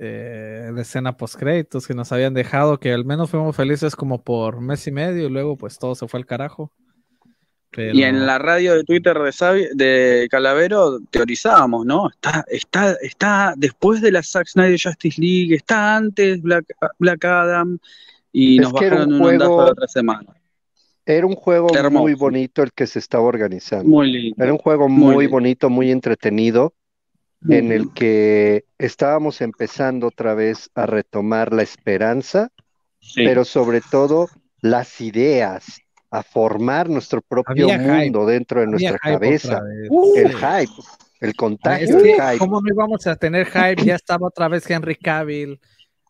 Eh, la escena post créditos que nos habían dejado, que al menos fuimos felices como por mes y medio, y luego pues todo se fue al carajo. Y en la radio de Twitter de, de Calavero teorizábamos, ¿no? Está, está, está después de la Zack Snyder Justice League, está antes Black, Black Adam, y nos bajaron un juego... de otra semana. Era un juego muy bonito el que se estaba organizando. Muy lindo. Era un juego muy, bonito, muy entretenido, en el que estábamos empezando otra vez a retomar la esperanza, pero sobre todo las ideas, a formar nuestro propio mundo dentro de nuestra cabeza. el hype, el contagio del hype. ¿Cómo no íbamos a tener hype? Ya estaba otra vez Henry Cavill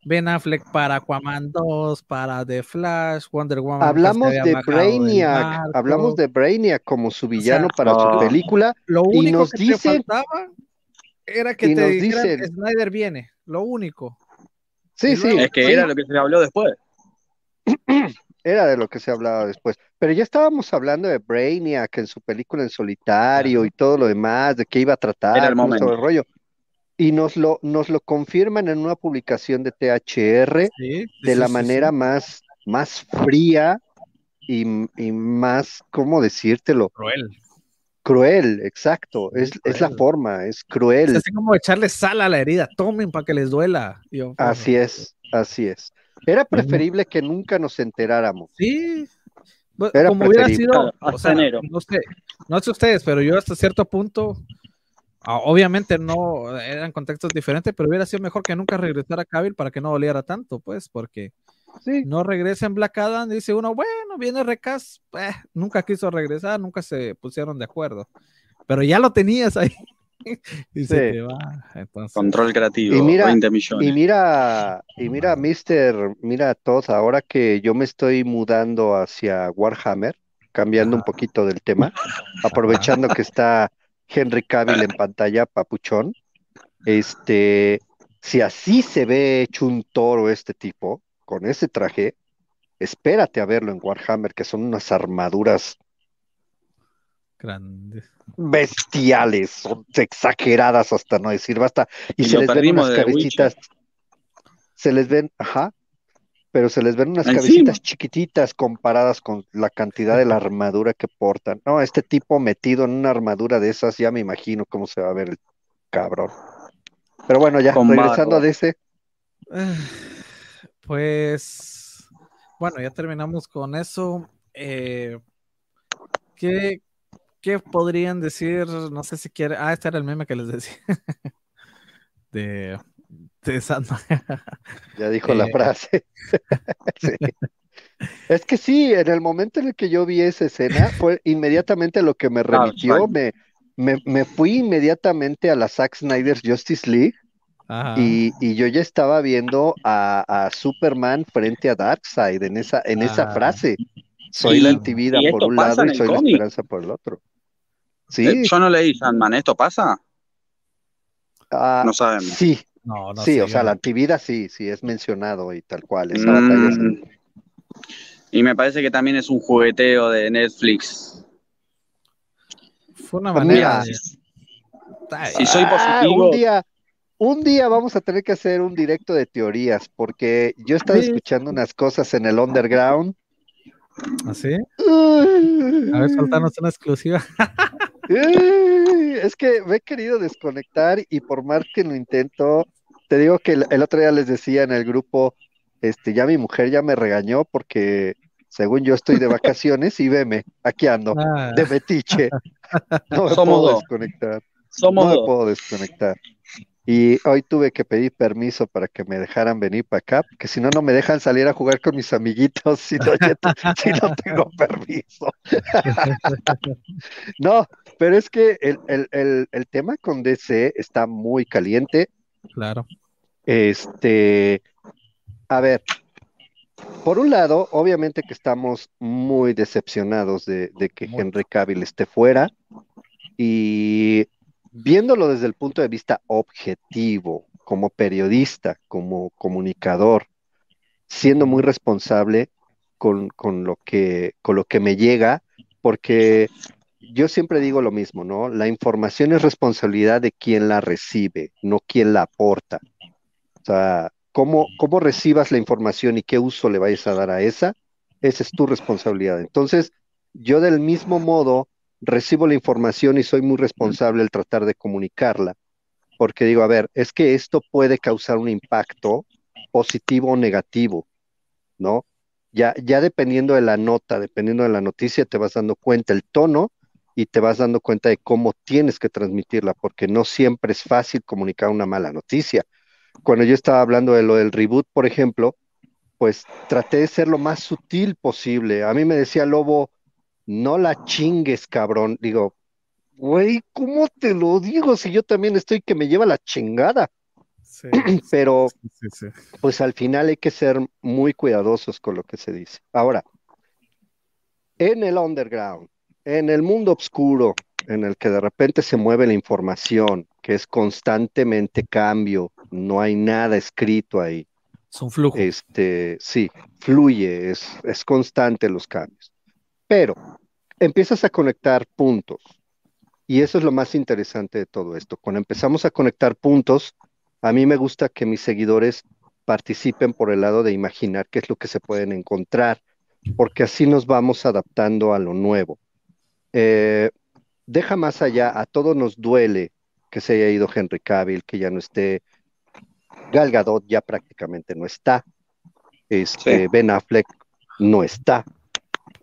Ben Affleck para Aquaman 2, para The Flash, Wonder Woman. Hablamos de Brainiac, hablamos de Brainiac como su villano para su película. Lo único y nos que dicen, te faltaba era que te dijeran Snyder viene, lo único. Sí, sí. Es que era lo que se habló después. Era de lo que se hablaba después. Pero ya estábamos hablando de Brainiac en su película en solitario y todo lo demás, de qué iba a tratar, era el momento. todo el rollo y nos lo, nos lo confirman en una publicación de THR de la manera Más, más fría y, más, ¿cómo decírtelo? Cruel. Cruel, exacto, es, es, la forma, es cruel. Es así como echarle sal a la herida, tomen para que les duela. así es, así es. Era preferible que nunca nos enteráramos. Sí, como hubiera sido, o sea, no sé, no sé ustedes, pero yo hasta cierto punto obviamente no eran contextos diferentes, pero hubiera sido mejor que nunca regresara a Cavill para que no doliera tanto, pues, porque no regresa en Black Adam, dice uno, bueno, viene Recas, eh, nunca quiso regresar, nunca se pusieron de acuerdo, pero ya lo tenías ahí. y se va. Control creativo, y mira, 20 millones. Y mira, y mira, Mister, mira, todos, ahora que yo me estoy mudando hacia Warhammer, cambiando un poquito del tema, aprovechando que está Henry Cavill en pantalla, papuchón, este, si así se ve hecho un toro este tipo, con ese traje, espérate a verlo en Warhammer, que son unas armaduras grandes, bestiales, son exageradas hasta no decir basta, y, se les ven unas cabecitas, se les ven, ajá, pero se les ven unas cabecitas chiquititas comparadas con la cantidad de la armadura que portan. No, este tipo metido en una armadura de esas, ya me imagino cómo se va a ver el cabrón. Pero bueno, ya, regresando a ese. Pues, bueno, ya terminamos con eso. Eh, ¿qué, ¿Qué podrían decir? No sé si quiere. Ah, este era el meme que les decía. de Ya dijo la eh, frase. Es que sí, en el momento en el que yo vi esa escena, fue inmediatamente lo que me remitió, me, me, fui inmediatamente a la Zack Snyder's Justice League y, yo ya estaba viendo a, Superman frente a Darkseid en esa, en esa ah. frase. Soy la antivida por un lado y soy la esperanza por el otro. Sí. Eh, yo no leí Sandman, ¿esto pasa? Ah, no sabemos. Sí, sí, o sea, la antivida sí, sí es mencionado y tal cual. Mm. Y me parece que también es un jugueteo de Netflix. Fue una manera. si soy ah, positivo. un día, un día vamos a tener que hacer un directo de teorías, porque yo he estado escuchando unas cosas en el underground. ¿Así? ¿Ah, a ver, soltanos una exclusiva. es que me he querido desconectar y por más que lo intento, te digo que el, otro día les decía en el grupo, este, ya mi mujer ya me regañó porque según yo estoy de vacaciones y veme, aquí ando, ah. de metiche. No me puedo desconectar. no me puedo desconectar. Y hoy tuve que pedir permiso para que me dejaran venir para acá, porque si no, no me dejan salir a jugar con mis amiguitos si no, si no tengo permiso. no, pero es que el, el, tema con DC está muy caliente. Claro. Este, a ver, por un lado, obviamente que estamos muy decepcionados de, de que Henry Cavill esté fuera. Y viéndolo desde el punto de vista objetivo, como periodista, como comunicador, siendo muy responsable con, lo que, con lo que me llega, porque yo siempre digo lo mismo, ¿no? La información es responsabilidad de quien la recibe, no quien la aporta. O sea, cómo, cómo recibas la información y qué uso le vayas a dar a esa, esa es tu responsabilidad. Entonces, yo del mismo modo recibo la información y soy muy responsable al tratar de comunicarla, porque digo, a ver, es que esto puede causar un impacto positivo o negativo, ¿no? Ya, ya dependiendo de la nota, dependiendo de la noticia, te vas dando cuenta el tono y te vas dando cuenta de cómo tienes que transmitirla, porque no siempre es fácil comunicar una mala noticia. Cuando yo estaba hablando de lo del reboot, por ejemplo, pues traté de ser lo más sutil posible. A mí me decía Lobo, no la chingues, cabrón. Digo, güey, ¿cómo te lo digo si yo también estoy que me lleva la chingada? Pero, pues al final hay que ser muy cuidadosos con lo que se dice. Ahora, en el underground, en el mundo oscuro, en el que de repente se mueve la información, que es constantemente cambio, no hay nada escrito ahí. Es un flujo. Este, sí, fluye, es, es constante los cambios. Pero empiezas a conectar puntos. Y eso es lo más interesante de todo esto. Cuando empezamos a conectar puntos, a mí me gusta que mis seguidores participen por el lado de imaginar qué es lo que se pueden encontrar, porque así nos vamos adaptando a lo nuevo. Eh, deja más allá, a todos nos duele que se haya ido Henry Cavill, que ya no esté. Gal Gadot ya prácticamente no está. Este, Ben Affleck no está.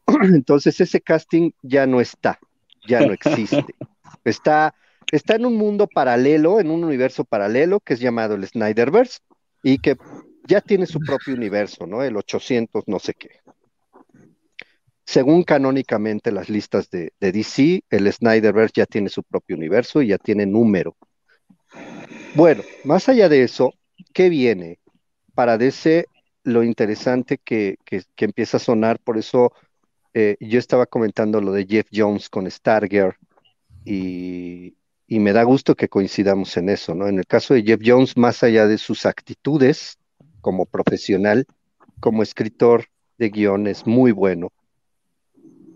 Entonces ese casting ya no está, ya no existe. Está, está en un mundo paralelo, en un universo paralelo que es llamado el Snyderverse y que ya tiene su propio universo, ¿no? El 800 no sé qué. Según canónicamente las listas de, DC, el Snyderverse ya tiene su propio universo y ya tiene número. Bueno, más allá de eso, ¿qué viene? Para DC, lo interesante que, empieza a sonar, por eso eh, yo estaba comentando lo de Jeff Jones con Stargirl y, y me da gusto que coincidamos en eso, ¿no? En el caso de Jeff Jones, más allá de sus actitudes como profesional, como escritor de guion, es muy bueno.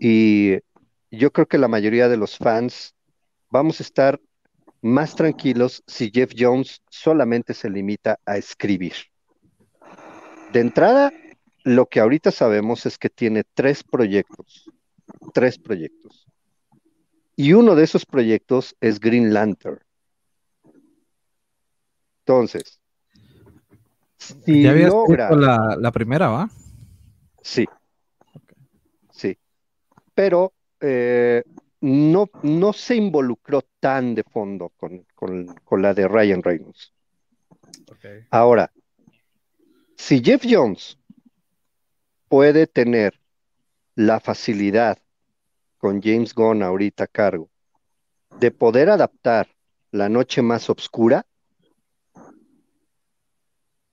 Y yo creo que la mayoría de los fans vamos a estar más tranquilos si Jeff Jones solamente se limita a escribir. De entrada, lo que ahorita sabemos es que tiene tres proyectos, tres proyectos. Y uno de esos proyectos es Green Lantern. Entonces, si ya logra... La, la, primera, ¿va? Sí. Sí. Pero eh, no, no se involucró tan de fondo con, la de Ryan Reynolds. Ahora, si Jeff Jones puede tener la facilidad con James Gunn ahorita a cargo de poder adaptar la noche más oscura,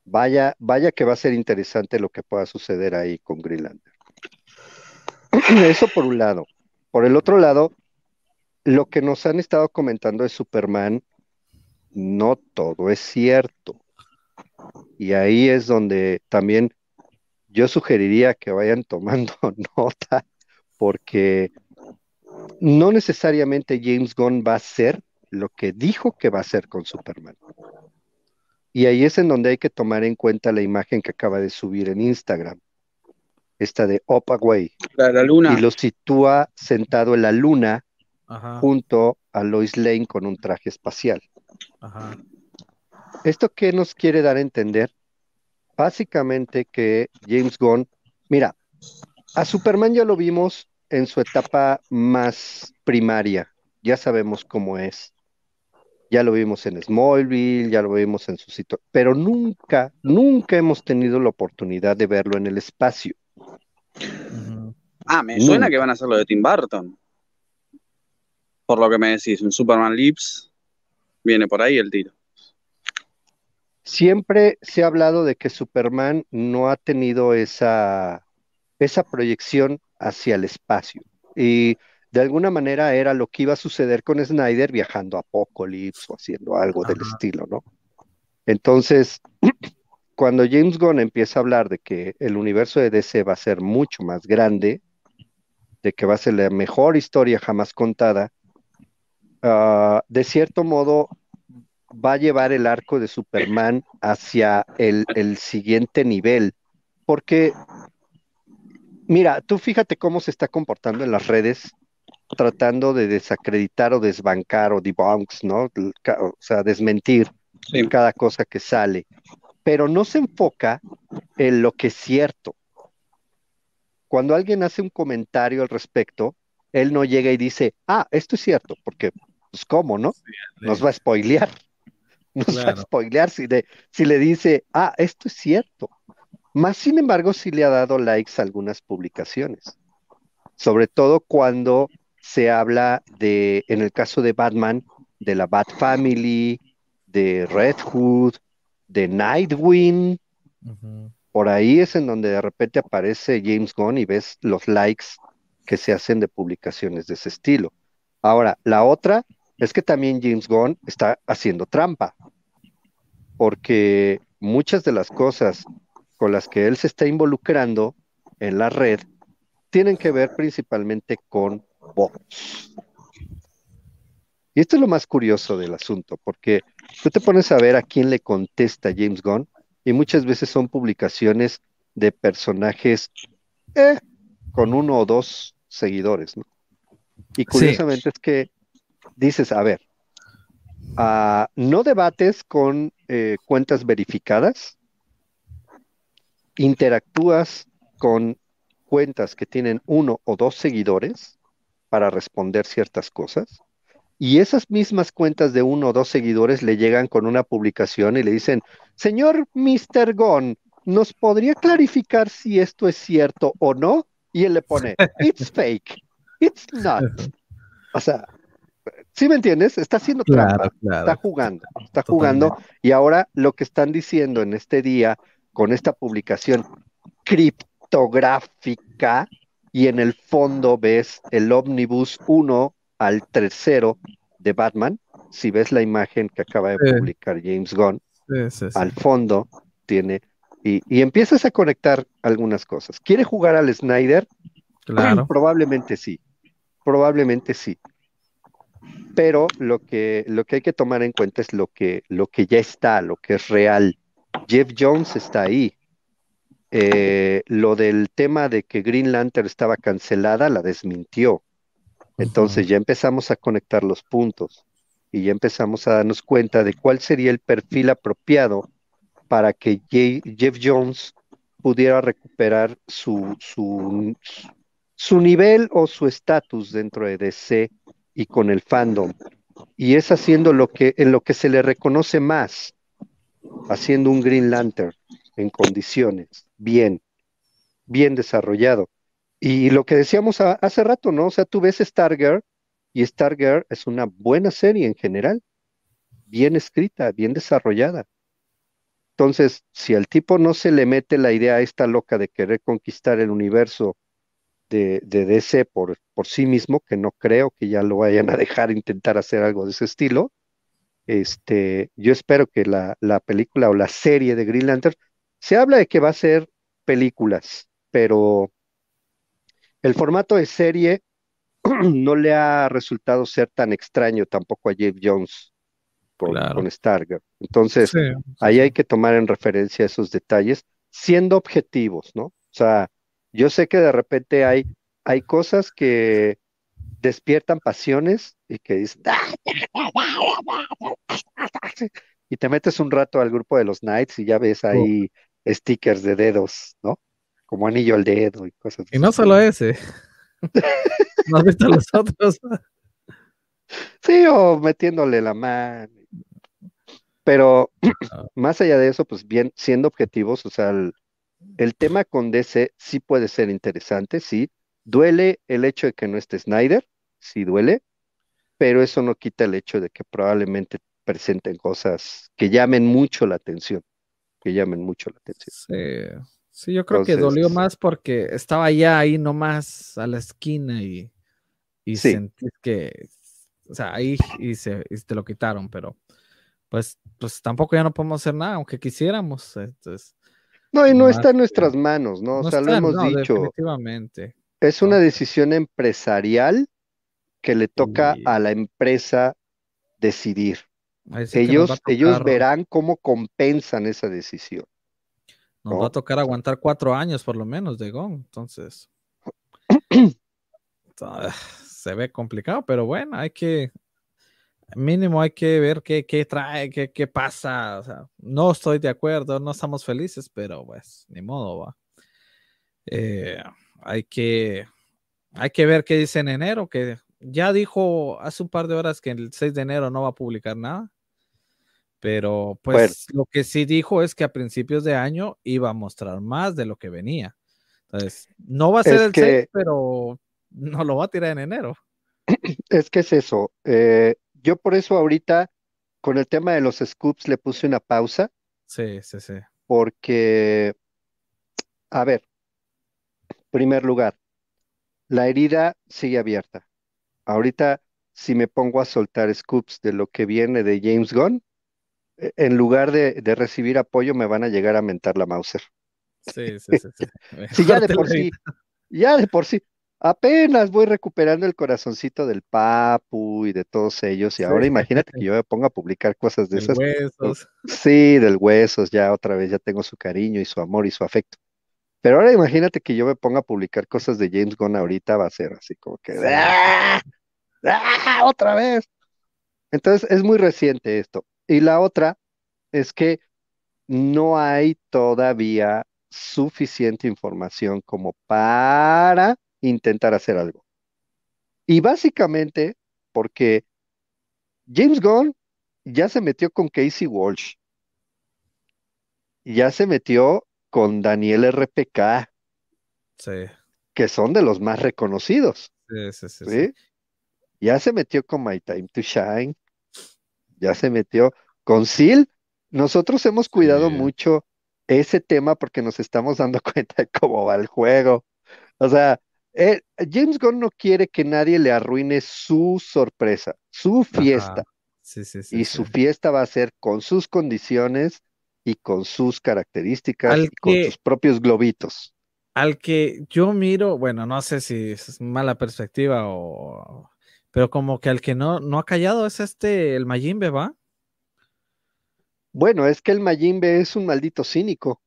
vaya, vaya que va a ser interesante lo que pueda suceder ahí con Greenlander. Eso por un lado. Por el otro lado, lo que nos han estado comentando de Superman, no todo es cierto. Y ahí es donde también yo sugeriría que vayan tomando nota, porque no necesariamente James Gunn va a ser lo que dijo que va a ser con Superman. Y ahí es en donde hay que tomar en cuenta la imagen que acaba de subir en Instagram, esta de Opaway. La, la luna. Y lo sitúa sentado en la luna junto a Lois Lane con un traje espacial. ¿Esto qué nos quiere dar a entender? Básicamente que James Gunn, mira, a Superman ya lo vimos en su etapa más primaria, ya sabemos cómo es. Ya lo vimos en Smallville, ya lo vimos en su sitio, pero nunca, nunca hemos tenido la oportunidad de verlo en el espacio. Ah, me suena que van a hacer lo de Tim Burton. Por lo que me decís, un Superman Lips viene por ahí el tiro. Siempre se ha hablado de que Superman no ha tenido esa, esa proyección hacia el espacio. Y de alguna manera era lo que iba a suceder con Snyder viajando a Apocalypse o haciendo algo del estilo, ¿no? Entonces, cuando James Gunn empieza a hablar de que el universo de DC va a ser mucho más grande, de que va a ser la mejor historia jamás contada, Ah, de cierto modo, va a llevar el arco de Superman hacia el, siguiente nivel. Porque, mira, tú fíjate cómo se está comportando en las redes, tratando de desacreditar o desbancar o debunks, ¿no? O sea, desmentir cada cosa que sale. Pero no se enfoca en lo que es cierto. Cuando alguien hace un comentario al respecto, él no llega y dice, ah, esto es cierto, porque pues cómo, ¿no? Nos va a spoilear. Nos va a spoilear si, si le dice, ah, esto es cierto. Más sin embargo, sí le ha dado likes a algunas publicaciones. Sobre todo cuando se habla de, en el caso de Batman, de la Bat Family, de Red Hood, de Nightwing. Por ahí es en donde de repente aparece James Gunn y ves los likes que se hacen de publicaciones de ese estilo. Ahora, la otra es que también James Gunn está haciendo trampa, porque muchas de las cosas con las que él se está involucrando en la red tienen que ver principalmente con bots. Y esto es lo más curioso del asunto, porque tú te pones a ver a quién le contesta James Gunn y muchas veces son publicaciones de personajes eh, con uno o dos seguidores, ¿no? Y curiosamente es que dices, a ver, ah, no debates con eh, cuentas verificadas, interactúas con cuentas que tienen uno o dos seguidores para responder ciertas cosas, y esas mismas cuentas de uno o dos seguidores le llegan con una publicación y le dicen, señor Mr. Gon, ¿nos podría clarificar si esto es cierto o no? Y él le pone, it's fake, it's not. O sea, ¿sí me entiendes? Está haciendo trampa, está jugando, está jugando. Y ahora lo que están diciendo en este día con esta publicación criptográfica y en el fondo ves el Omnibus 1 al tercero de Batman, si ves la imagen que acaba de publicar James Gunn, al fondo tiene, y, empiezas a conectar algunas cosas. ¿Quiere jugar al Snyder? Claro. probablemente sí, probablemente sí. Pero lo que, lo que hay que tomar en cuenta es lo que, lo que ya está, lo que es real. Jeff Jones está ahí. Eh, lo del tema de que Green Lantern estaba cancelada la desmintió. Entonces ya empezamos a conectar los puntos y ya empezamos a darnos cuenta de cuál sería el perfil apropiado para que Jeff Jones pudiera recuperar su, su, su nivel o su estatus dentro de DC y con el fandom. Y es haciendo lo que, en lo que se le reconoce más, haciendo un Green Lantern en condiciones, bien, bien desarrollado. Y lo que decíamos hace rato, ¿no? O sea, tú ves Stargirl y Stargirl es una buena serie en general, bien escrita, bien desarrollada. Entonces, si al tipo no se le mete la idea esta loca de querer conquistar el universo de, de DC por, por sí mismo, que no creo que ya lo vayan a dejar intentar hacer algo de ese estilo, este, yo espero que la, la película o la serie de Green Lantern, se habla de que va a ser películas, pero el formato de serie no le ha resultado ser tan extraño tampoco a Jeff Jones con, con Stargirl. Entonces, ahí hay que tomar en referencia esos detalles, siendo objetivos, ¿no? O sea, yo sé que de repente hay, hay cosas que despiertan pasiones y que dices, y te metes un rato al grupo de los Knights y ya ves ahí stickers de dedos, ¿no? Como anillo al dedo y cosas así. Y no solo ese. ¿No has visto los otros? sí, o metiéndole la mano. Pero más allá de eso, pues bien, siendo objetivos, o sea, el, tema con DC sí puede ser interesante, sí. Duele el hecho de que no esté Snyder, sí duele, pero eso no quita el hecho de que probablemente presenten cosas que llamen mucho la atención, que llamen mucho la atención. Sí. Sí, yo creo que dolió más porque estaba ya ahí nomás a la esquina y, y sentí que, o sea, ahí y, se, te lo quitaron, pero pues, pues tampoco ya no podemos hacer nada, aunque quisiéramos. Entonces, no, y no está en nuestras manos, ¿no? o sea, lo hemos dicho. Definitivamente. Es una decisión empresarial que le toca a la empresa decidir. Ellos, ellos verán cómo compensan esa decisión. Nos va a tocar aguantar cuatro años por lo menos de Gon, entonces se ve complicado, pero bueno, hay que, mínimo hay que ver qué, qué trae, qué, qué pasa. O sea, no estoy de acuerdo, no estamos felices, pero pues ni modo, va. Eh, hay que hay que ver qué dice en enero, que ya dijo hace un par de horas que el 6 de enero no va a publicar nada. Pero pues lo que sí dijo es que a principios de año iba a mostrar más de lo que venía. Entonces, no va a ser el 6, pero no lo va a tirar en enero. Es que es eso. Eh, yo por eso ahorita con el tema de los scoops le puse una pausa. Sí, sí, sí. Porque, a ver, primer lugar, la herida sigue abierta. Ahorita, si me pongo a soltar scoops de lo que viene de James Gunn, en lugar de, recibir apoyo, me van a llegar a mentar la Mauser. Sí, sí, sí. sí. ya de por sí, ya de por sí. Apenas voy recuperando el corazoncito del Papu y de todos ellos. Y ahora imagínate que yo me ponga a publicar cosas de esas. Huesos. Sí, del huesos, ya otra vez ya tengo su cariño y su amor y su afecto. Pero ahora imagínate que yo me ponga a publicar cosas de James Gunn ahorita, va a ser así como que ¡Ah! ¡Ah! otra vez. Entonces es muy reciente esto. Y la otra es que no hay todavía suficiente información como para intentar hacer algo. Y básicamente porque James Gunn ya se metió con Casey Walsh, ya se metió con Daniel RPK, que son de los más reconocidos. Sí, sí, sí, Ya se metió con My Time to Shine, ya se metió con Seal. Nosotros hemos cuidado mucho ese tema porque nos estamos dando cuenta de cómo va el juego. O sea, eh, James Gunn no quiere que nadie le arruine su sorpresa, su fiesta. Sí, sí, sí, y su fiesta va a ser con sus condiciones y con sus características y con sus propios globitos. Al que yo miro, bueno, no sé si es mala perspectiva o, pero como que al que no, no ha callado es este, el Mayimbe, ¿va? Bueno, es que el Mayimbe es un maldito cínico.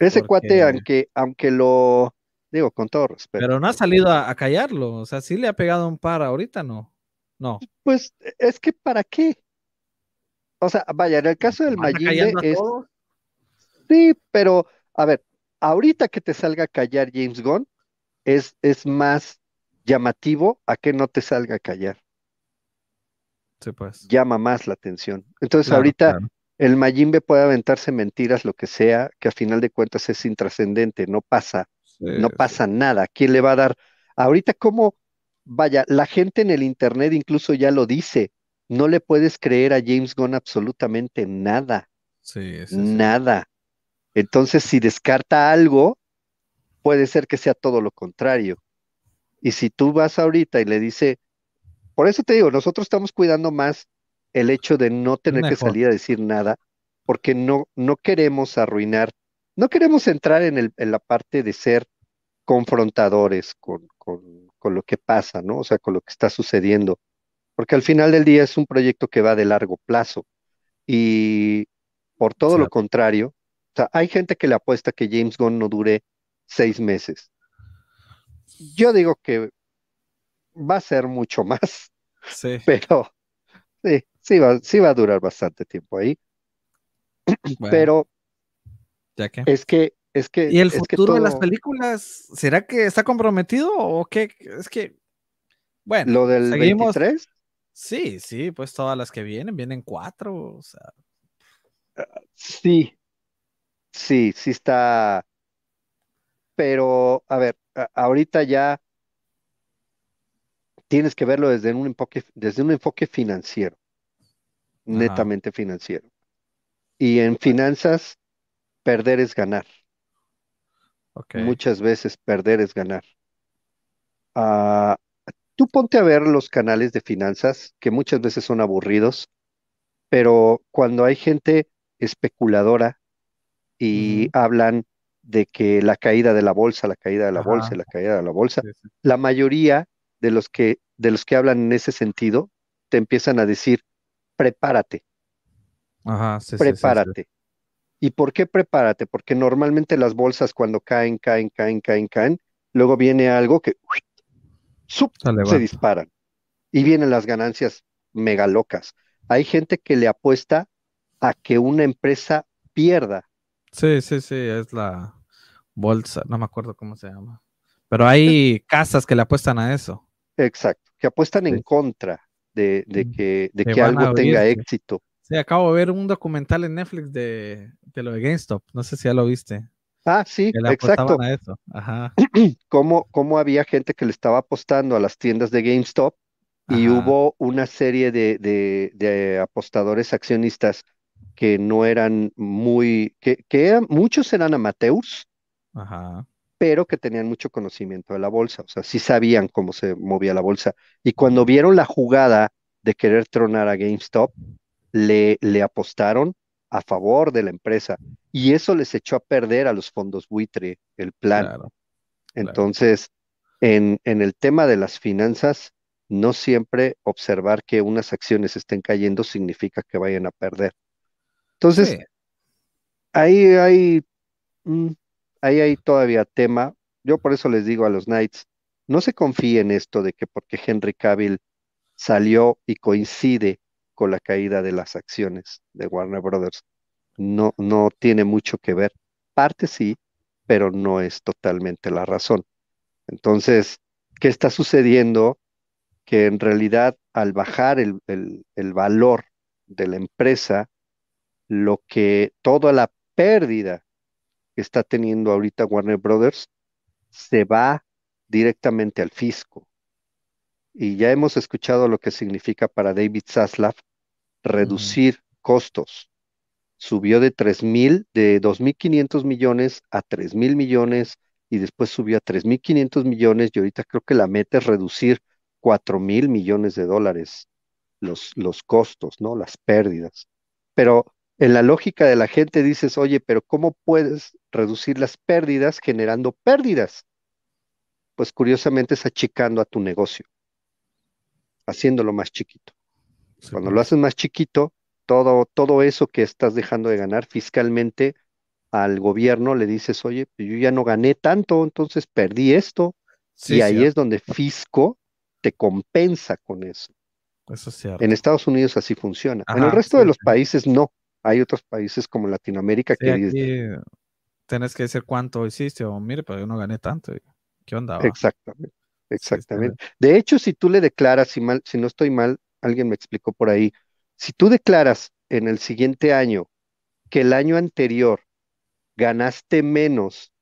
Ese cuate, aunque, aunque lo digo con todo respeto. Pero no ha salido a, callarlo, o sea, sí le ha pegado un par ahorita, ¿no? No. Pues es que ¿para qué? O sea, vaya, en el caso del Mayimbe es. Sí, pero, a ver, ahorita que te salga a callar James Gunn, es, es más llamativo a que no te salga a callar. Sí, pues. Llama más la atención. Entonces, ahorita el Mayimbe puede aventarse mentiras, lo que sea, que a final de cuentas es intrascendente, no pasa, no pasa nada. ¿Quién le va a dar? Ahorita, ¿cómo? Vaya, la gente en el Internet incluso ya lo dice, no le puedes creer a James Gunn absolutamente nada. Sí, nada. Entonces, si descarta algo, puede ser que sea todo lo contrario. Y si tú vas ahorita y le dice, por eso te digo, nosotros estamos cuidando más el hecho de no tener que salir a decir nada, porque no, no queremos arruinar, no queremos entrar en, el, en la parte de ser confrontadores con, con, con, lo que pasa, ¿no? O sea, con lo que está sucediendo, porque al final del día es un proyecto que va de largo plazo y por todo lo contrario, o sea, hay gente que le apuesta que James Gunn no dure seis meses. Yo digo que va a ser mucho más, sí. pero sí, sí va, sí va a durar bastante tiempo ahí. Pero ¿Ya es que es que ¿Y el futuro de las películas será que está comprometido o qué? Es que bueno, lo del seguimos... 23? Sí, sí, pues todas las que vienen, vienen cuatro, o sea. Sí, sí, sí está. Pero, a ver, ahorita ya tienes que verlo desde un enfoque, desde un enfoque financiero netamente financiero. Y en finanzas, perder es ganar. Muchas veces perder es ganar. Ah, tú ponte a ver los canales de finanzas, que muchas veces son aburridos, pero cuando hay gente especuladora y hablan de que la caída de la bolsa, la caída de la bolsa, la caída de la bolsa, la mayoría de los que de los que hablan en ese sentido te empiezan a decir, prepárate. Ajá, sí, prepárate. ¿Y por qué prepárate? Porque normalmente las bolsas cuando caen, caen, caen, caen, caen, luego viene algo que se disparan y vienen las ganancias mega locas. Hay gente que le apuesta a que una empresa pierda. Sí, sí, sí, es la bolsa, no me acuerdo cómo se llama. Pero hay casas que le apuestan a eso. Exacto, que apuestan en contra de, mm, que, de que, algo tenga éxito. Sí, acabo de ver un documental en Netflix de, lo de GameStop. No sé si ya lo viste. Ah, sí, exacto. A eso. Ajá. ¿Cómo, había gente que le estaba apostando a las tiendas de GameStop y hubo una serie de, de, apostadores accionistas que no eran muy, que, que muchos eran amateurs, Ajá pero que tenían mucho conocimiento de la bolsa, o sea, sí sabían cómo se movía la bolsa. Y cuando vieron la jugada de querer tronar a GameStop, le, le apostaron a favor de la empresa y eso les echó a perder a los fondos buitre el plan. Entonces, En, en el tema de las finanzas, no siempre observar que unas acciones estén cayendo significa que vayan a perder. Entonces, ahí hay, mm, ahí hay todavía tema. Yo por eso les digo a los Knights, no se confíen en esto de que porque Henry Cavill salió y coincide con la caída de las acciones de Warner Brothers. No, no tiene mucho que ver. Parte sí, pero no es totalmente la razón. Entonces, ¿qué está sucediendo? que en realidad al bajar el, el valor de la empresa, lo que toda la pérdida que está teniendo ahorita Warner Brothers se va directamente al fisco. Y ya hemos escuchado lo que significa para David Zaslav reducir costos. Subió de tres mil, de 2.500 millones a tres mil millones y después subió a 3.500 millones y ahorita creo que la meta es reducir cuatro mil millones de dólares los, los costos, ¿no? Las pérdidas. Pero en la lógica de la gente dices, oye, pero ¿cómo puedes reducir las pérdidas generando pérdidas? Pues curiosamente es achicando a tu negocio, haciéndolo más chiquito. Cuando lo haces más chiquito, todo, todo eso que estás dejando de ganar fiscalmente al gobierno le dices, oye, pues yo ya no gané tanto, entonces perdí esto. y ahí es donde fisco te compensa con eso. Eso es cierto. En Estados Unidos así funciona. en el resto de los países no. Hay otros países como Latinoamérica que aquí Tienes que decir cuánto hiciste o mire, pero yo no gané tanto. ¿Qué onda? Exactamente. Exactamente. de hecho, si tú le declaras, si, mal, si no estoy mal, alguien me explicó por ahí, si tú declaras en el siguiente año que el año anterior ganaste menos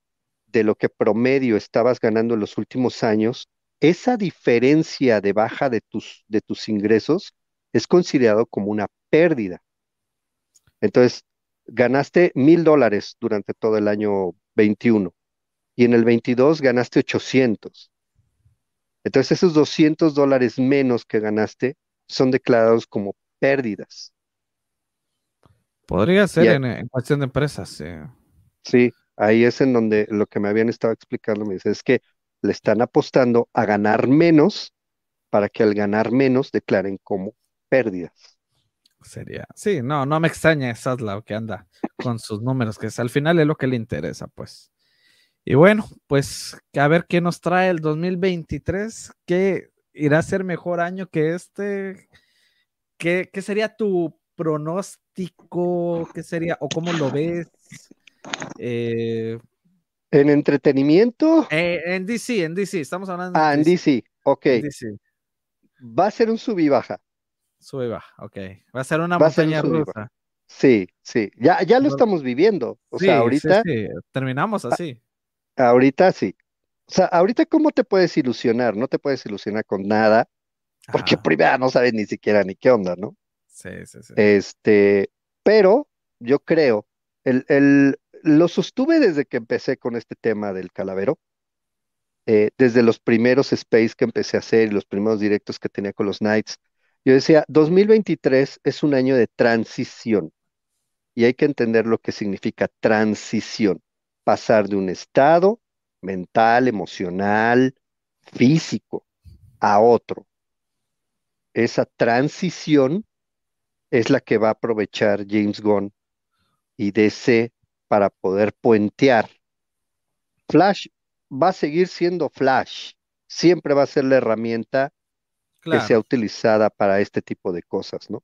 de lo que promedio estabas ganando en los últimos años, esa diferencia de baja de tus, de tus ingresos es considerado como una pérdida. Entonces, ganaste mil dólares durante todo el año 21 y en el 22 ganaste 800. Entonces, esos 200 dólares menos que ganaste son declarados como pérdidas. Podría ser en, cuestión de empresas. Sí, ahí es en donde lo que me habían estado explicando me dice, es que le están apostando a ganar menos para que al ganar menos declaren como pérdidas. Sería, sí, no, no me extraña Sadla que anda con sus números, que es, al final es lo que le interesa, pues. Y bueno, pues a ver qué nos trae el 2023, que irá a ser mejor año que este. ¿Qué, qué sería tu pronóstico? ¿Qué sería? ¿O cómo lo ves? Eh, ¿En entretenimiento? Eh, en DC, en DC, estamos hablando. Ah, en DC, ok. Va a ser un sub y baja. Sub y baja, ok. Va a ser una montaña rusa. Sí, sí, ya, ya lo estamos viviendo. O sea, ahorita. Sí, Terminamos así. Ahorita sí. O sea, ahorita, ¿cómo te puedes ilusionar? No te puedes ilusionar con nada, porque primero no sabes ni siquiera ni qué onda, ¿no? Sí, sí, sí. Este, pero yo creo, el, el, lo sostuve desde que empecé con este tema del calavero, eh, desde los primeros space que empecé a hacer y los primeros directos que tenía con los Knights. Yo decía, 2023 es un año de transición y hay que entender lo que significa transición, pasar de un estado mental, emocional, físico a otro. Esa transición es la que va a aprovechar James Gunn y DC para poder puentear. Flash va a seguir siendo Flash, siempre va a ser la herramienta que sea utilizada para este tipo de cosas, ¿no?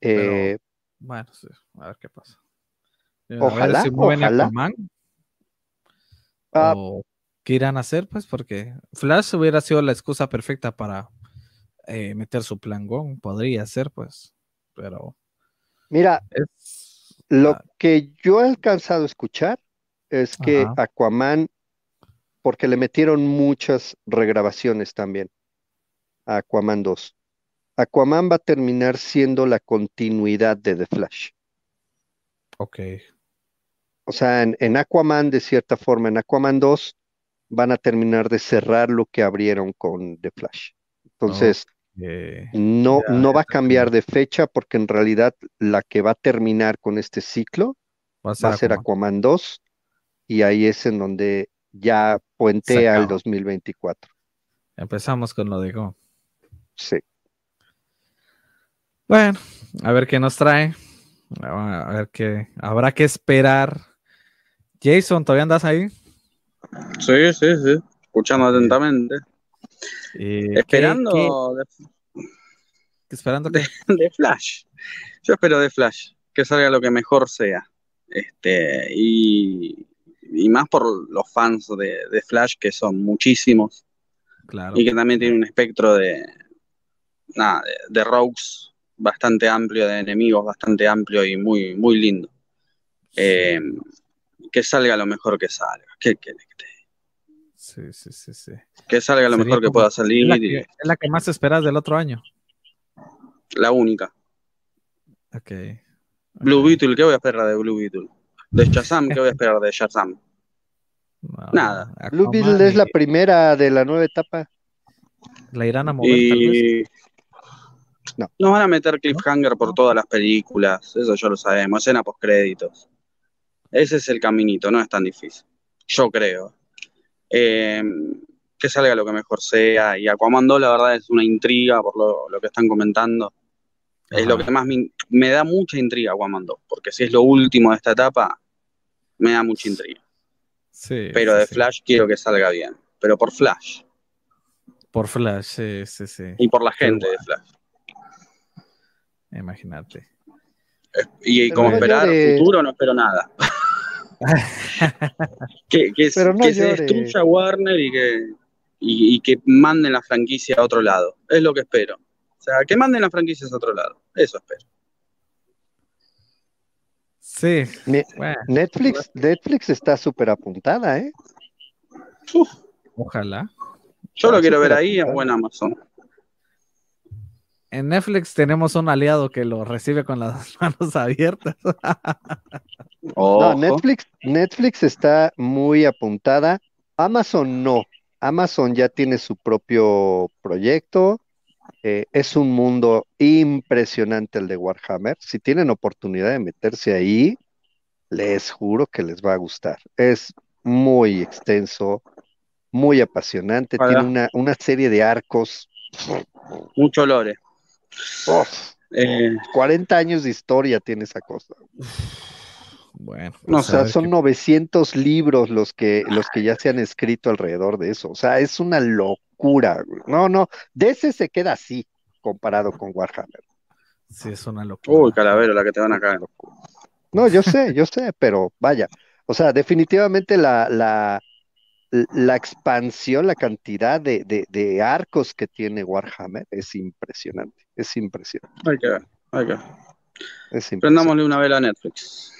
Eh, bueno, sí, a ver qué pasa. ojalá, ojalá. Ah, o qué irán a hacer, pues, porque Flash hubiera sido la excusa perfecta para eh, meter su plan podría ser, pues, pero. Mira, lo que yo he alcanzado a escuchar es que Aquaman, porque le metieron muchas regrabaciones también a Aquaman 2. Aquaman va a terminar siendo la continuidad de The Flash. Ok. O sea, en, en, Aquaman, de cierta forma, en Aquaman 2, van a terminar de cerrar lo que abrieron con The Flash. Entonces, no, no va a cambiar de fecha porque en realidad la que va a terminar con este ciclo va a ser, Aquaman. 2 y ahí es en donde ya puentea el 2024. Empezamos con lo de Go. Sí. Bueno, a ver qué nos trae. A ver qué habrá que esperar. Jason, ¿todavía andas ahí? Sí, sí, sí. Escuchando atentamente. esperando. esperando de, de, Flash. Yo espero de Flash, que salga lo que mejor sea. Este, y, más por los fans de, Flash, que son muchísimos. Claro. Y que también tiene un espectro de, nada, de, rogues bastante amplio, de enemigos bastante amplio y muy, muy lindo. Eh, que salga lo mejor que salga. ¿Qué que Sí, sí, sí, sí. Que salga lo mejor que pueda salir. Es la que, más esperas del otro año. La única. Ok. Blue Beetle, ¿qué voy a esperar de Blue Beetle? De Shazam, ¿qué voy a esperar de Shazam? Nada. Blue Beetle es la primera de la nueva etapa. La irán a mover, tal vez. No. Nos van a meter cliffhanger por todas las películas, eso ya lo sabemos, escena post créditos. Ese es el caminito, no es tan difícil. Yo creo. Eh, que salga lo que mejor sea. Y Aquaman 2, la verdad, es una intriga por lo, que están comentando. Es lo que más me, da mucha intriga Aquaman 2, porque si es lo último de esta etapa, me da mucha intriga. Sí, pero de Flash quiero que salga bien, pero por Flash. Por Flash, sí, sí, sí. Y por la gente de Flash. Imagínate. Y, como esperar futuro, no espero nada. que, que, se destruya Warner y que, y, que manden la franquicia a otro lado. Es lo que espero. O sea, que manden la franquicia a otro lado. Eso espero. Sí. Netflix, Netflix está súper apuntada, ¿eh? Ojalá. Yo lo quiero ver ahí en buen Amazon en Netflix tenemos un aliado que lo recibe con las manos abiertas. no, Netflix, Netflix está muy apuntada. Amazon no. Amazon ya tiene su propio proyecto. Eh, es un mundo impresionante el de Warhammer. Si tienen oportunidad de meterse ahí, les juro que les va a gustar. Es muy extenso, muy apasionante. Tiene una, una serie de arcos. Mucho lore. 40 eh, años de historia tiene esa cosa. Bueno, o sea, son 900 libros los que, los que ya se han escrito alrededor de eso. O sea, es una locura. No, no, de ese se queda así comparado con Warhammer. Sí, es una locura. Uy, calavero, la que te van a caer. No, yo sé, yo sé, pero vaya. O sea, definitivamente la, la, la expansión, la cantidad de, arcos que tiene Warhammer es impresionante, es impresionante. Hay que ver, hay que ver. Prendámosle una vela a Netflix.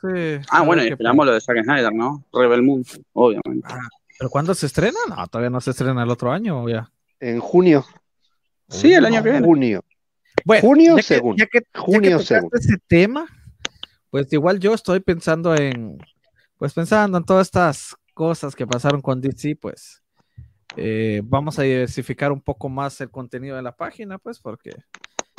Sí, ah, bueno, y esperamos lo de Zack Snyder, ¿no? Rebel Moon, obviamente. Ah, ¿Pero cuándo se estrena? No, todavía no se estrena el otro año, ya. En junio. Sí, el año que viene. Junio. Bueno, junio ya segundo. Ya que, junio segundo. ese tema, pues igual yo estoy pensando en, pues pensando en todas estas cosas que pasaron con DC, pues eh, vamos a diversificar un poco más el contenido de la página, pues porque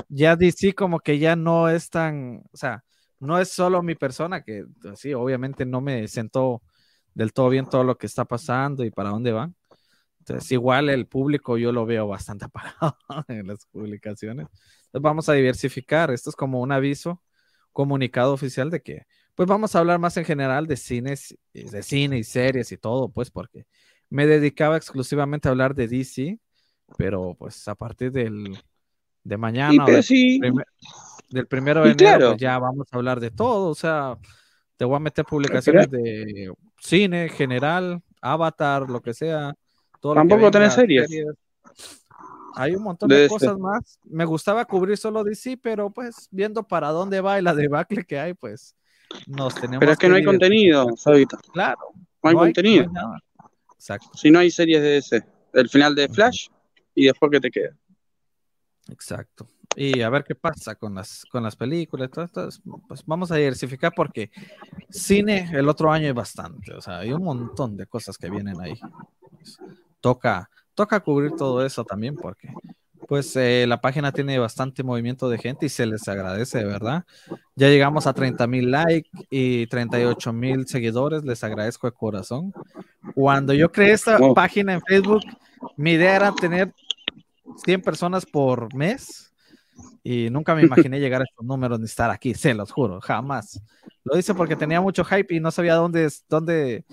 ya DC como que ya no es tan, o sea, no es solo mi persona, que pues, sí, obviamente no me sentó del todo bien todo lo que está pasando y para dónde van. Entonces, igual el público yo lo veo bastante apagado en las publicaciones. Entonces, vamos a diversificar. Esto es como un aviso, comunicado oficial de que pues vamos a hablar más en general de cines, de cine y series y todo, pues porque me dedicaba exclusivamente a hablar de DC, pero pues a partir del de mañana del, primero de enero pues, ya vamos a hablar de todo, o sea, te voy a meter publicaciones de cine general, Avatar, lo que sea. Todo Tampoco tenés series. Hay un montón de, cosas más. Me gustaba cubrir solo DC, pero pues viendo para dónde va y la debacle que hay, pues pero es que, no hay contenido, Claro. No hay contenido. Si no hay series de ese, el final de Flash y después que te queda. Exacto. Y a ver qué pasa con las, con las películas. pues vamos a diversificar porque cine el otro año hay bastante. O sea, hay un montón de cosas que vienen ahí. toca, toca cubrir todo eso también porque pues eh, la página tiene bastante movimiento de gente y se les agradece, de verdad. Ya llegamos a 30 mil likes y 38 mil seguidores, les agradezco de corazón. Cuando yo creé esta página en Facebook, mi idea era tener 100 personas por mes y nunca me imaginé llegar a estos números ni estar aquí, se los juro, jamás. Lo hice porque tenía mucho hype y no sabía dónde, dónde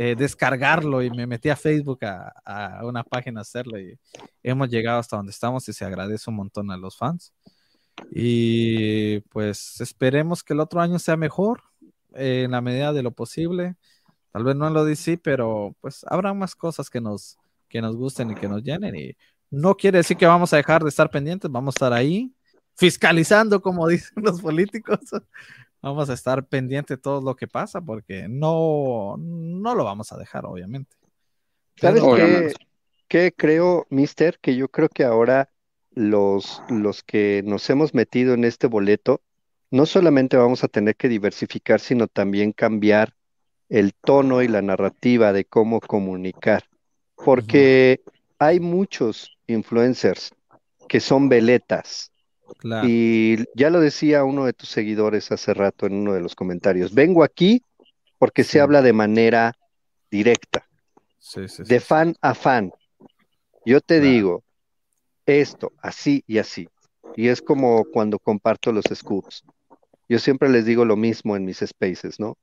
eh, descargarlo y me metí a Facebook a, una página a hacerlo y hemos llegado hasta donde estamos y se agradece un montón a los fans. Y pues esperemos que el otro año sea mejor eh, en la medida de lo posible. Tal vez no lo DC, pero pues habrá más cosas que nos, que nos gusten y que nos llenen y No quiere decir que vamos a dejar de estar pendientes, vamos a estar ahí fiscalizando, como dicen los políticos. Vamos a estar pendientes de todo lo que pasa porque no, no lo vamos a dejar, obviamente. ¿Sabes qué, qué, creo, mister? Que yo creo que ahora los, los que nos hemos metido en este boleto, no solamente vamos a tener que diversificar, sino también cambiar el tono y la narrativa de cómo comunicar. Porque hay muchos influencers que son veletas. Y ya lo decía uno de tus seguidores hace rato en uno de los comentarios. Vengo aquí porque se habla de manera directa, de fan a fan. Yo te digo esto, así y así. Y es como cuando comparto los scoops. Yo siempre les digo lo mismo en mis spaces, ¿no?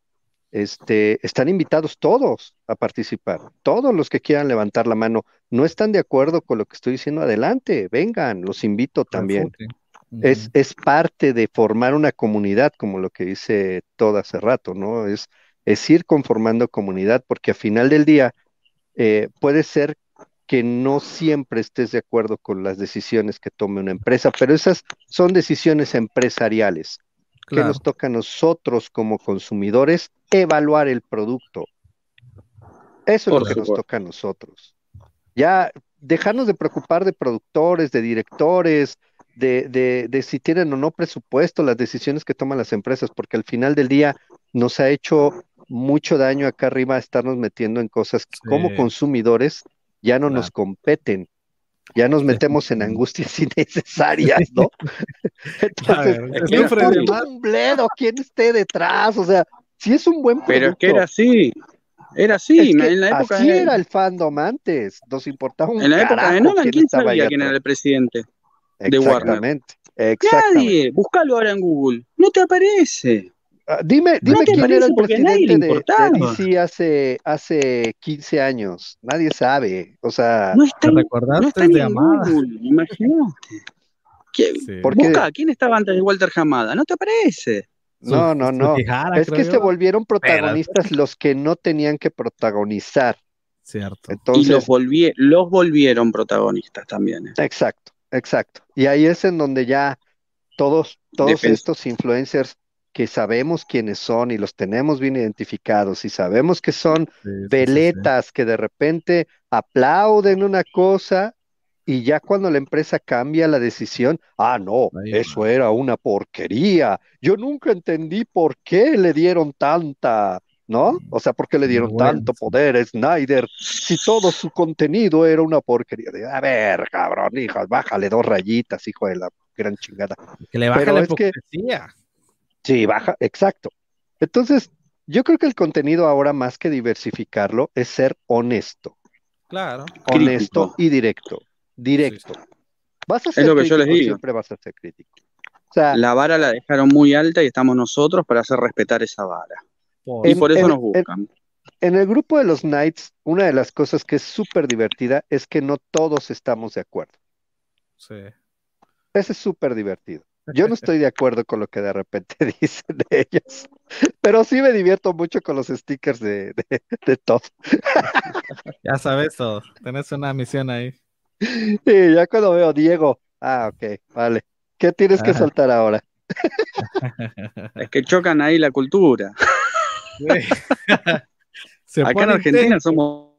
Este, están invitados todos a participar, todos los que quieran levantar la mano. No están de acuerdo con lo que estoy diciendo, adelante, vengan, los invito también. Es, es, parte de formar una comunidad, como lo que dice todo hace rato, ¿no? Es, es ir conformando comunidad, porque al final del día eh, puede ser que no siempre estés de acuerdo con las decisiones que tome una empresa, pero esas son decisiones empresariales que nos toca a nosotros como consumidores evaluar el producto. Eso es lo que nos toca a nosotros. Ya dejarnos de preocupar de productores, de directores, de, de, de, si tienen o no presupuesto, las decisiones que toman las empresas, porque al final del día nos ha hecho mucho daño acá arriba estarnos metiendo en cosas que como consumidores ya no nos competen, ya nos metemos en angustias innecesarias, ¿no? Entonces, no un bledo quién esté detrás, o sea, si es un buen producto. Pero es que era así, era así, en la época así era el fandom antes, nos importaba un En la época de Nolan, ¿quién sabía quién era el presidente? De Warner. Exactamente. Nadie, búscalo ahora en Google, no te aparece. Ah, dime, dime quién era el presidente de, DC hace, hace 15 años. Nadie sabe. O sea, no está, no está de Google, imagínate. Busca, ¿quién estaba antes de Walter Hamada? No te aparece. No, no, no. es que se volvieron protagonistas los que no tenían que protagonizar. Cierto. Entonces, y los, los volvieron protagonistas también. ¿eh? Exacto. Exacto. Y ahí es en donde ya todos, todos estos influencers que sabemos quiénes son y los tenemos bien identificados y sabemos que son veletas que de repente aplauden una cosa y ya cuando la empresa cambia la decisión, ah, no, eso era una porquería. Yo nunca entendí por qué le dieron tanta ¿no? O sea, ¿por qué le dieron tanto poder a Snyder si todo su contenido era una porquería? De, a ver, cabrón, hijo, bájale dos rayitas, hijo de la gran chingada. Que le baja la hipocresía. sí, baja, exacto. Entonces, yo creo que el contenido ahora, más que diversificarlo, es ser honesto. Claro. Honesto y directo. Directo. Vas a ser es lo que yo les digo. siempre vas a ser crítico. O sea, la vara la dejaron muy alta y estamos nosotros para hacer respetar esa vara y por eso nos buscan. En, el grupo de los Knights, una de las cosas que es súper divertida es que no todos estamos de acuerdo. Sí. Ese es súper divertido. Yo no estoy de acuerdo con lo que de repente dicen de ellos, pero sí me divierto mucho con los stickers de, de, todo. Ya sabes todo, tenés una misión ahí. Sí, ya cuando veo Diego, ah, ok, vale. ¿Qué tienes que soltar ahora? Es que chocan ahí la cultura. Acá en Argentina somos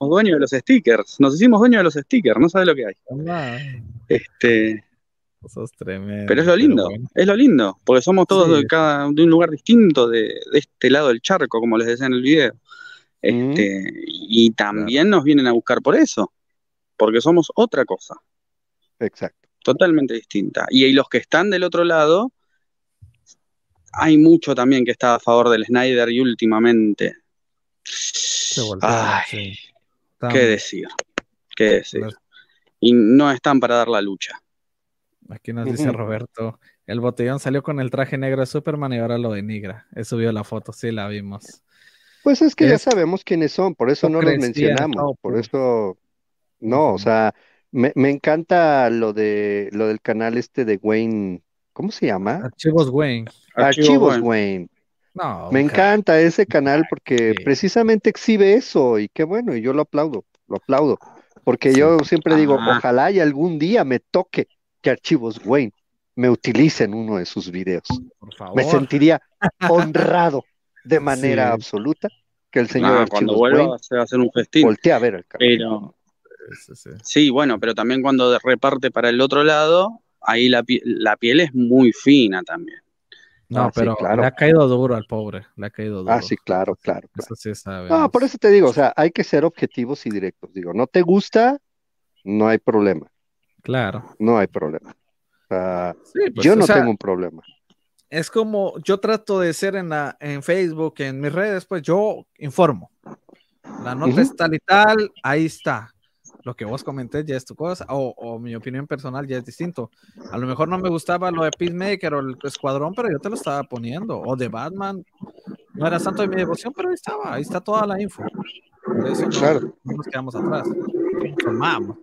dueños de los stickers. Nos hicimos dueños de los stickers, no sabes lo que hay. Este. Pero es lo lindo, es lo lindo, porque somos todos de, cada, de un lugar distinto de, este lado del charco, como les decía en el video. Este, Y también nos vienen a buscar por eso, porque somos otra cosa. Exacto. Totalmente distinta. Y, los que están del otro lado hay mucho también que está a favor del Snyder y últimamente. Ay, ¿Qué decir? ¿Qué decir? Y no están para dar la lucha. Aquí nos dice Roberto, el botellón salió con el traje negro de Superman y ahora lo denigra. He subido la foto, sí la vimos. Pues es que ya sabemos quiénes son, por eso no los mencionamos, por pues. eso no, o sea, me, me, encanta lo de lo del canal este de Wayne ¿Cómo se llama? Archivos Wayne. Archivos Wayne. No, Me encanta ese canal porque precisamente exhibe eso y qué bueno, y yo lo aplaudo, lo aplaudo. Porque yo siempre digo, ojalá y algún día me toque que Archivos Wayne me utilice en uno de sus videos. Por favor. Me sentiría honrado de manera absoluta que el señor Archivos cuando vuelva a hacer un festín. Voltea a ver el Pero, sí, bueno, pero también cuando reparte para el otro lado, ahí la, la piel es muy fina también. No, ah, pero le ha caído duro al pobre, le ha caído duro. Ah, sí, claro, claro. Eso sí sabe. No, por eso te digo, o sea, hay que ser objetivos y directos. Digo, no te gusta, no hay problema. Claro. No hay problema. Pues, yo no tengo un problema. Es como yo trato de ser en, la, en Facebook, en mis redes, pues yo informo. La nota es tal y tal, ahí está lo que vos comenté ya es tu cosa, o, mi opinión personal ya es distinto. A lo mejor no me gustaba lo de Peacemaker o el Escuadrón, pero yo te lo estaba poniendo, o de Batman, no era santo de mi devoción, pero ahí estaba, ahí está toda la info. Por eso no, nos quedamos atrás. Informamos.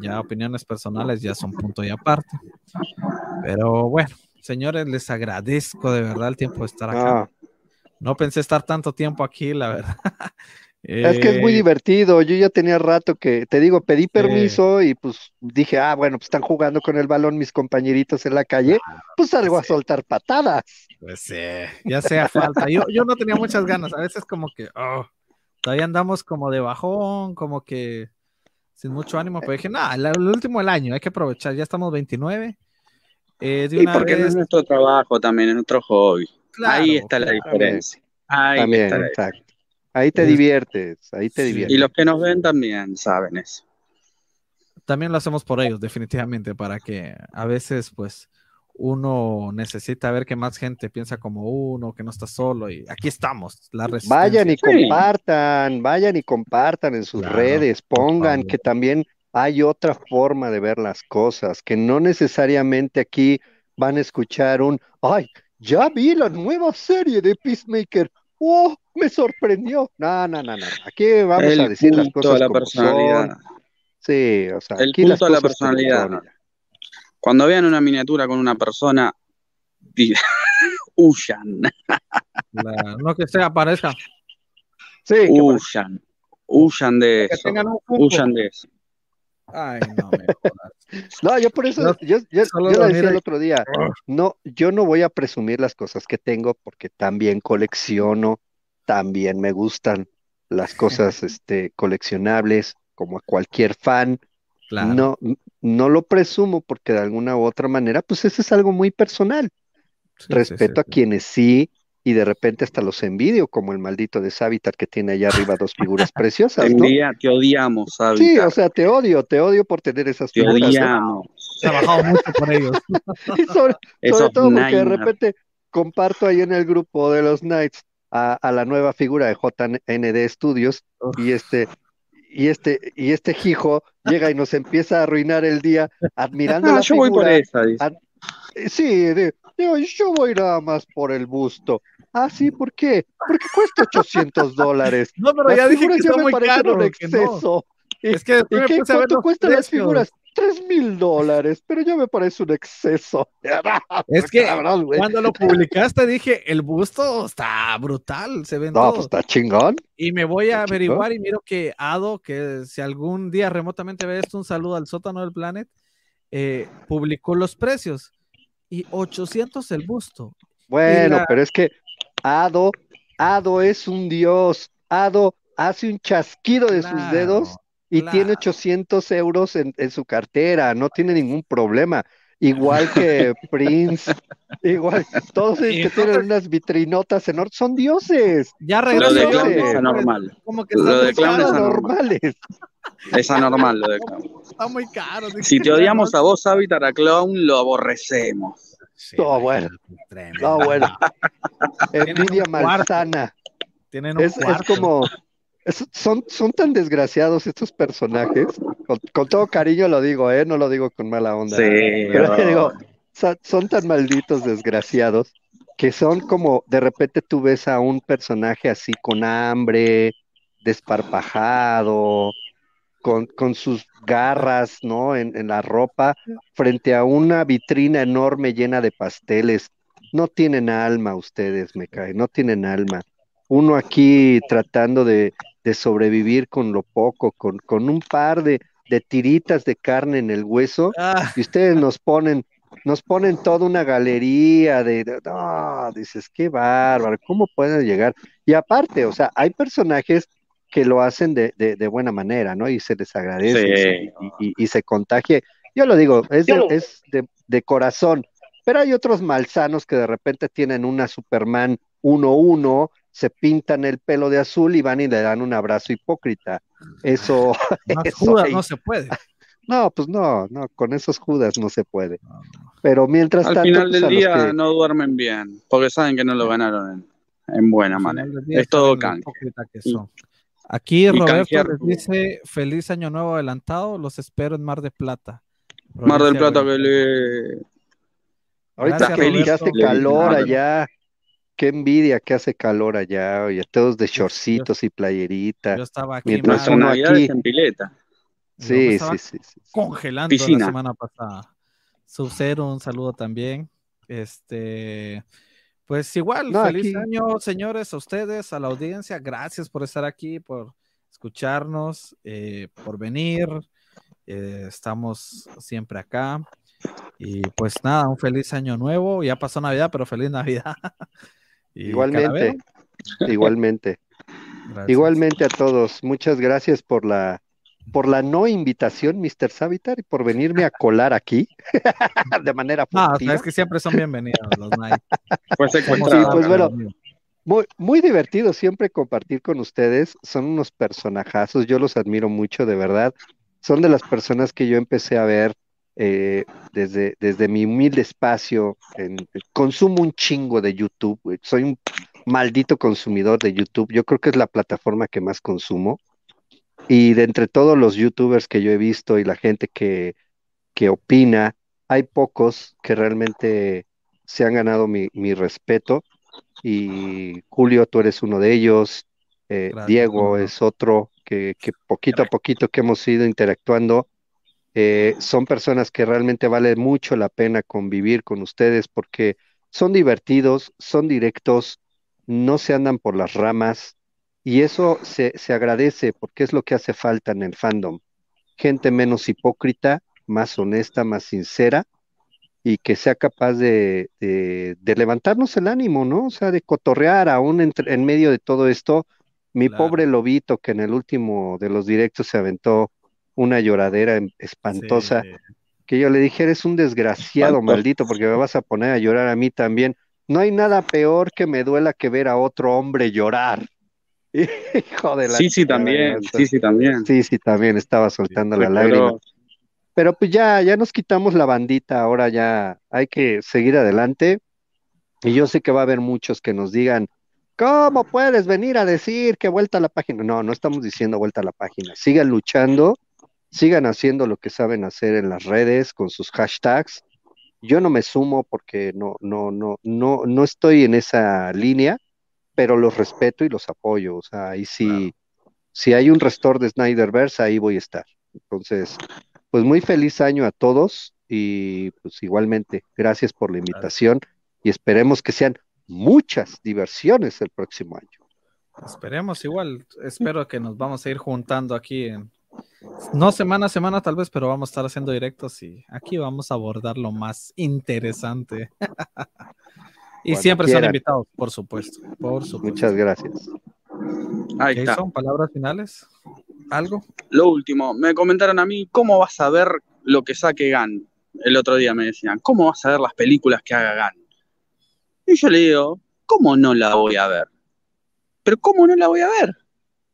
Ya opiniones personales ya son punto y aparte. Pero bueno, señores, les agradezco de verdad el tiempo de estar acá. Ah. No pensé estar tanto tiempo aquí, la verdad. Es que es muy eh, divertido. Yo ya tenía rato que, te digo, pedí permiso y pues dije, ah, bueno, pues están jugando con el balón mis compañeritos en la calle, pues salgo a soltar patadas. Pues sí, ya sea falta. Yo, yo no tenía muchas ganas, a veces como que, oh, todavía andamos como de bajón, como que sin mucho ánimo, pero dije, nada, el, último del año, hay que aprovechar, ya estamos 29. Eh, de una porque es nuestro trabajo también, es nuestro hobby. Ahí está la diferencia. Ahí también, exacto. Ahí te diviertes, ahí te diviertes. Y los que nos ven también saben eso. También lo hacemos por ellos, definitivamente, para que a veces, pues, uno necesita ver que más gente piensa como uno, que no está solo, y aquí estamos, la Vayan y compartan, vayan y compartan en sus redes, pongan que también hay otra forma de ver las cosas, que no necesariamente aquí van a escuchar un, ay, ya vi la nueva serie de Peacemaker, ¡oh! Me sorprendió. No, no, no, no. Aquí vamos a decir las cosas. la personalidad. Sí, o sea, el aquí punto de la personalidad. Cuando vean una miniatura con una persona, huyan. no que sea pareja. Sí, huyan. Huyan de eso. Huyan de eso. Ay, no me No, yo por eso, yo, yo, lo decía el otro día, no, yo no voy a presumir las cosas que tengo porque también colecciono, también me gustan las cosas este, coleccionables, como a cualquier fan. No, no lo presumo porque de alguna u otra manera, pues eso es algo muy personal. Respeto a quienes sí y de repente hasta los envidio, como el maldito de Savitar que tiene allá arriba dos figuras preciosas. ¿no? te odiamos, Savitar. Sí, o sea, te odio, te odio por tener esas te Odiamos. He trabajado mucho por ellos. sobre, todo porque de repente comparto ahí en el grupo de los Knights a, la nueva figura de JND Studios y este y este y este hijo llega y nos empieza a arruinar el día admirando ah, la yo Voy por esa, sí, digo, yo voy nada más por el busto. Ah, sí, ¿por qué? Porque cuesta 800 dólares. No, pero ya dije que está muy caro. Un exceso. es que ¿y qué, ¿cuánto cuestan las figuras? Tres mil dólares, pero ya me parece un exceso. es que cuando lo publicaste dije, el busto está brutal, se ve No, pues está chingón. Y me voy a averiguar y miro que Ado, que si algún día remotamente ve esto, un saludo al sótano del Planet, eh, publicó los precios y 800 el busto. Bueno, pero es que Ado, Ado es un dios. Ado hace un chasquido de sus dedos y tiene 800 euros en, su cartera, no tiene ningún problema. Igual que Prince, igual, todos los que tienen unas vitrinotas enormes son dioses. Ya regresó. Lo de es anormal. Como que lo de es anormal. Es anormal lo de clown. Está muy caro. Si te odiamos a vos, Habitat, a clown, lo aborrecemos. Todo bueno. Todo bueno. Envidia malsana. Tienen un es, es como son, son tan desgraciados estos personajes. Con, todo cariño lo digo, ¿eh? No lo digo con mala onda. pero digo, son, tan malditos desgraciados que son como de repente tú ves a un personaje así con hambre, desparpajado, con, con sus garras, ¿no? En, en, la ropa, frente a una vitrina enorme llena de pasteles. No tienen alma ustedes, me cae, no tienen alma. Uno aquí tratando de, de sobrevivir con lo poco, con, con un par de, de, tiritas de carne en el hueso, ah. y ustedes nos ponen, nos ponen toda una galería de, no, dices, qué bárbaro, ¿cómo pueden llegar? Y aparte, o sea, hay personajes que lo hacen de, de, buena manera, ¿no? Y se les agradece y, se contagie. Yo lo digo, es, es de, corazón, pero hay otros malsanos que de repente tienen una Superman 1-1, se pintan el pelo de azul y van y le dan un abrazo hipócrita. Eso. Judas no se puede. No, pues no, no, con esos Judas no se puede. Pero mientras Al tanto. Al final pues, del día no duermen bien, porque saben que no lo ganaron en, buena manera. Es todo can. Aquí Roberto les dice feliz año nuevo adelantado, los espero en Mar de Plata. Mar del Plata que le. Ahorita que hace calor allá. Qué envidia que hace calor allá, oye, todos de shortcitos y playerita. Yo estaba aquí, mientras uno aquí en pileta. Sí, sí, sí, sí, Congelando la semana pasada. Sub-Zero, un saludo también. Este, pues igual, feliz año, señores, a ustedes, a la audiencia. Gracias por estar aquí, por escucharnos, eh, por venir. Eh, estamos siempre acá. Y pues nada, un feliz año nuevo. Ya pasó Navidad, pero feliz Navidad. igualmente, igualmente. Igualmente a todos. Muchas gracias por la por la no invitación, Mr. Savitar, y por venirme a colar aquí de manera No, es que siempre son bienvenidos los Pues, pues bueno, muy, muy divertido siempre compartir con ustedes. Son unos personajazos, yo los admiro mucho, de verdad. Son de las personas que yo empecé a ver eh, desde, desde mi humilde espacio. En, consumo un chingo de YouTube, soy un maldito consumidor de YouTube. Yo creo que es la plataforma que más consumo. Y de entre todos los youtubers que yo he visto y la gente que, que opina, hay pocos que realmente se han ganado mi, mi respeto. Y Julio, tú eres uno de ellos. Eh, Diego es otro que, que, poquito a poquito que hemos ido interactuando, eh, son personas que realmente vale mucho la pena convivir con ustedes porque son divertidos, son directos, no se andan por las ramas, y eso se, se, agradece porque es lo que hace falta en el fandom. Gente menos hipócrita, más honesta, más sincera y que sea capaz de, de, levantarnos el ánimo, ¿no? O sea, de cotorrear aún en medio de todo esto. Mi pobre lobito que en el último de los directos se aventó una lloradera espantosa, que yo le dije, eres un desgraciado maldito porque me vas a poner a llorar a mí también. No hay nada peor que me duela que ver a otro hombre llorar. Hijo de la Sí, sí, también. Sí, sí, también. Sí, sí, también estaba soltando la lágrima. Pero pues ya, ya nos quitamos la bandita, ahora ya hay que seguir adelante. Y yo sé que va a haber muchos que nos digan, ¿cómo puedes venir a decir que vuelta a la página? No, no estamos diciendo vuelta a la página. Sigan luchando, sigan haciendo lo que saben hacer en las redes con sus hashtags. Yo no me sumo porque no, no, no, no, no estoy en esa línea pero los respeto y los apoyo. O sea, ahí sí, si hay un restore de Snyderverse, ahí voy a estar. Entonces, pues muy feliz año a todos y pues igualmente, gracias por la invitación y esperemos que sean muchas diversiones el próximo año. Esperemos igual, espero que nos vamos a ir juntando aquí en, no semana a semana tal vez, pero vamos a estar haciendo directos y aquí vamos a abordar lo más interesante. Y siempre son invitados, por supuesto, por supuesto. Muchas gracias. Ahí está. son palabras finales? ¿Algo? Lo último, me comentaron a mí, ¿cómo vas a ver lo que saque Gan? El otro día me decían, ¿cómo vas a ver las películas que haga Gan? Y yo le digo, ¿cómo no la voy a ver? Pero ¿cómo no la voy a ver?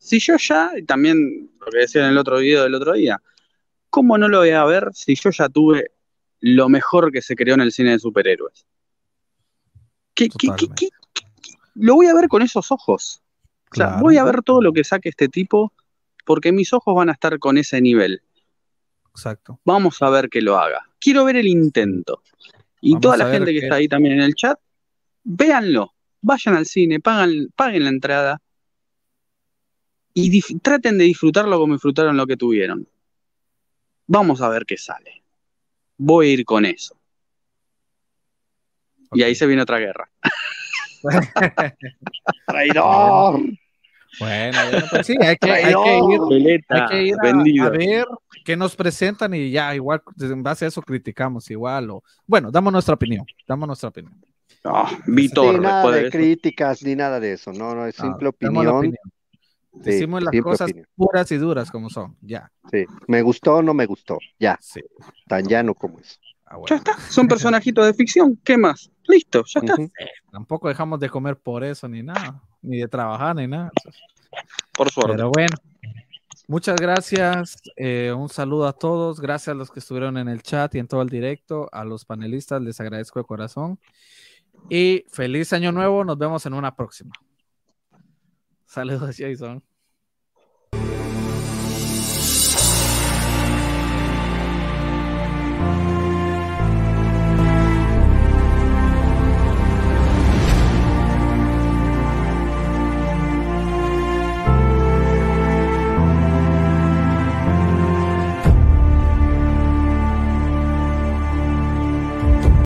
Si yo ya, y también lo que decía en el otro video del otro día, ¿cómo no lo voy a ver si yo ya tuve lo mejor que se creó en el cine de superhéroes? lo voy a ver con esos ojos. O sea, voy a ver todo lo que saque este tipo porque mis ojos van a estar con ese nivel. Exacto. Vamos a ver que lo haga. Quiero ver el intento. Y toda la gente que, está ahí también en el chat, véanlo. Vayan al cine, pagan, paguen la entrada y traten de disfrutarlo como disfrutaron lo que tuvieron. Vamos a ver qué sale. Voy a ir con eso. Y ahí se viene otra guerra. ¡Traidor! Bueno, pues sí, hay que, hay que ir, hay que ir a, a, ver qué nos presentan y ya, igual, en base a eso criticamos igual. O, bueno, damos nuestra opinión, damos nuestra opinión. No, Víctor, sí, nada de, críticas ni nada de eso, no, no, es simple opinión. Decimos las cosas puras y duras como son, ya. Sí, me gustó o no me gustó, ya. Sí. Tan llano como es. Ah, ya está, son personajitos de ficción, ¿qué más? Listo, ya está. tampoco dejamos de comer por eso ni nada, ni de trabajar ni nada. Por suerte. Pero bueno, muchas gracias, eh, un saludo a todos, gracias a los que estuvieron en el chat y en todo el directo, a los panelistas les agradezco de corazón y feliz año nuevo, nos vemos en una próxima. Saludos, Jason.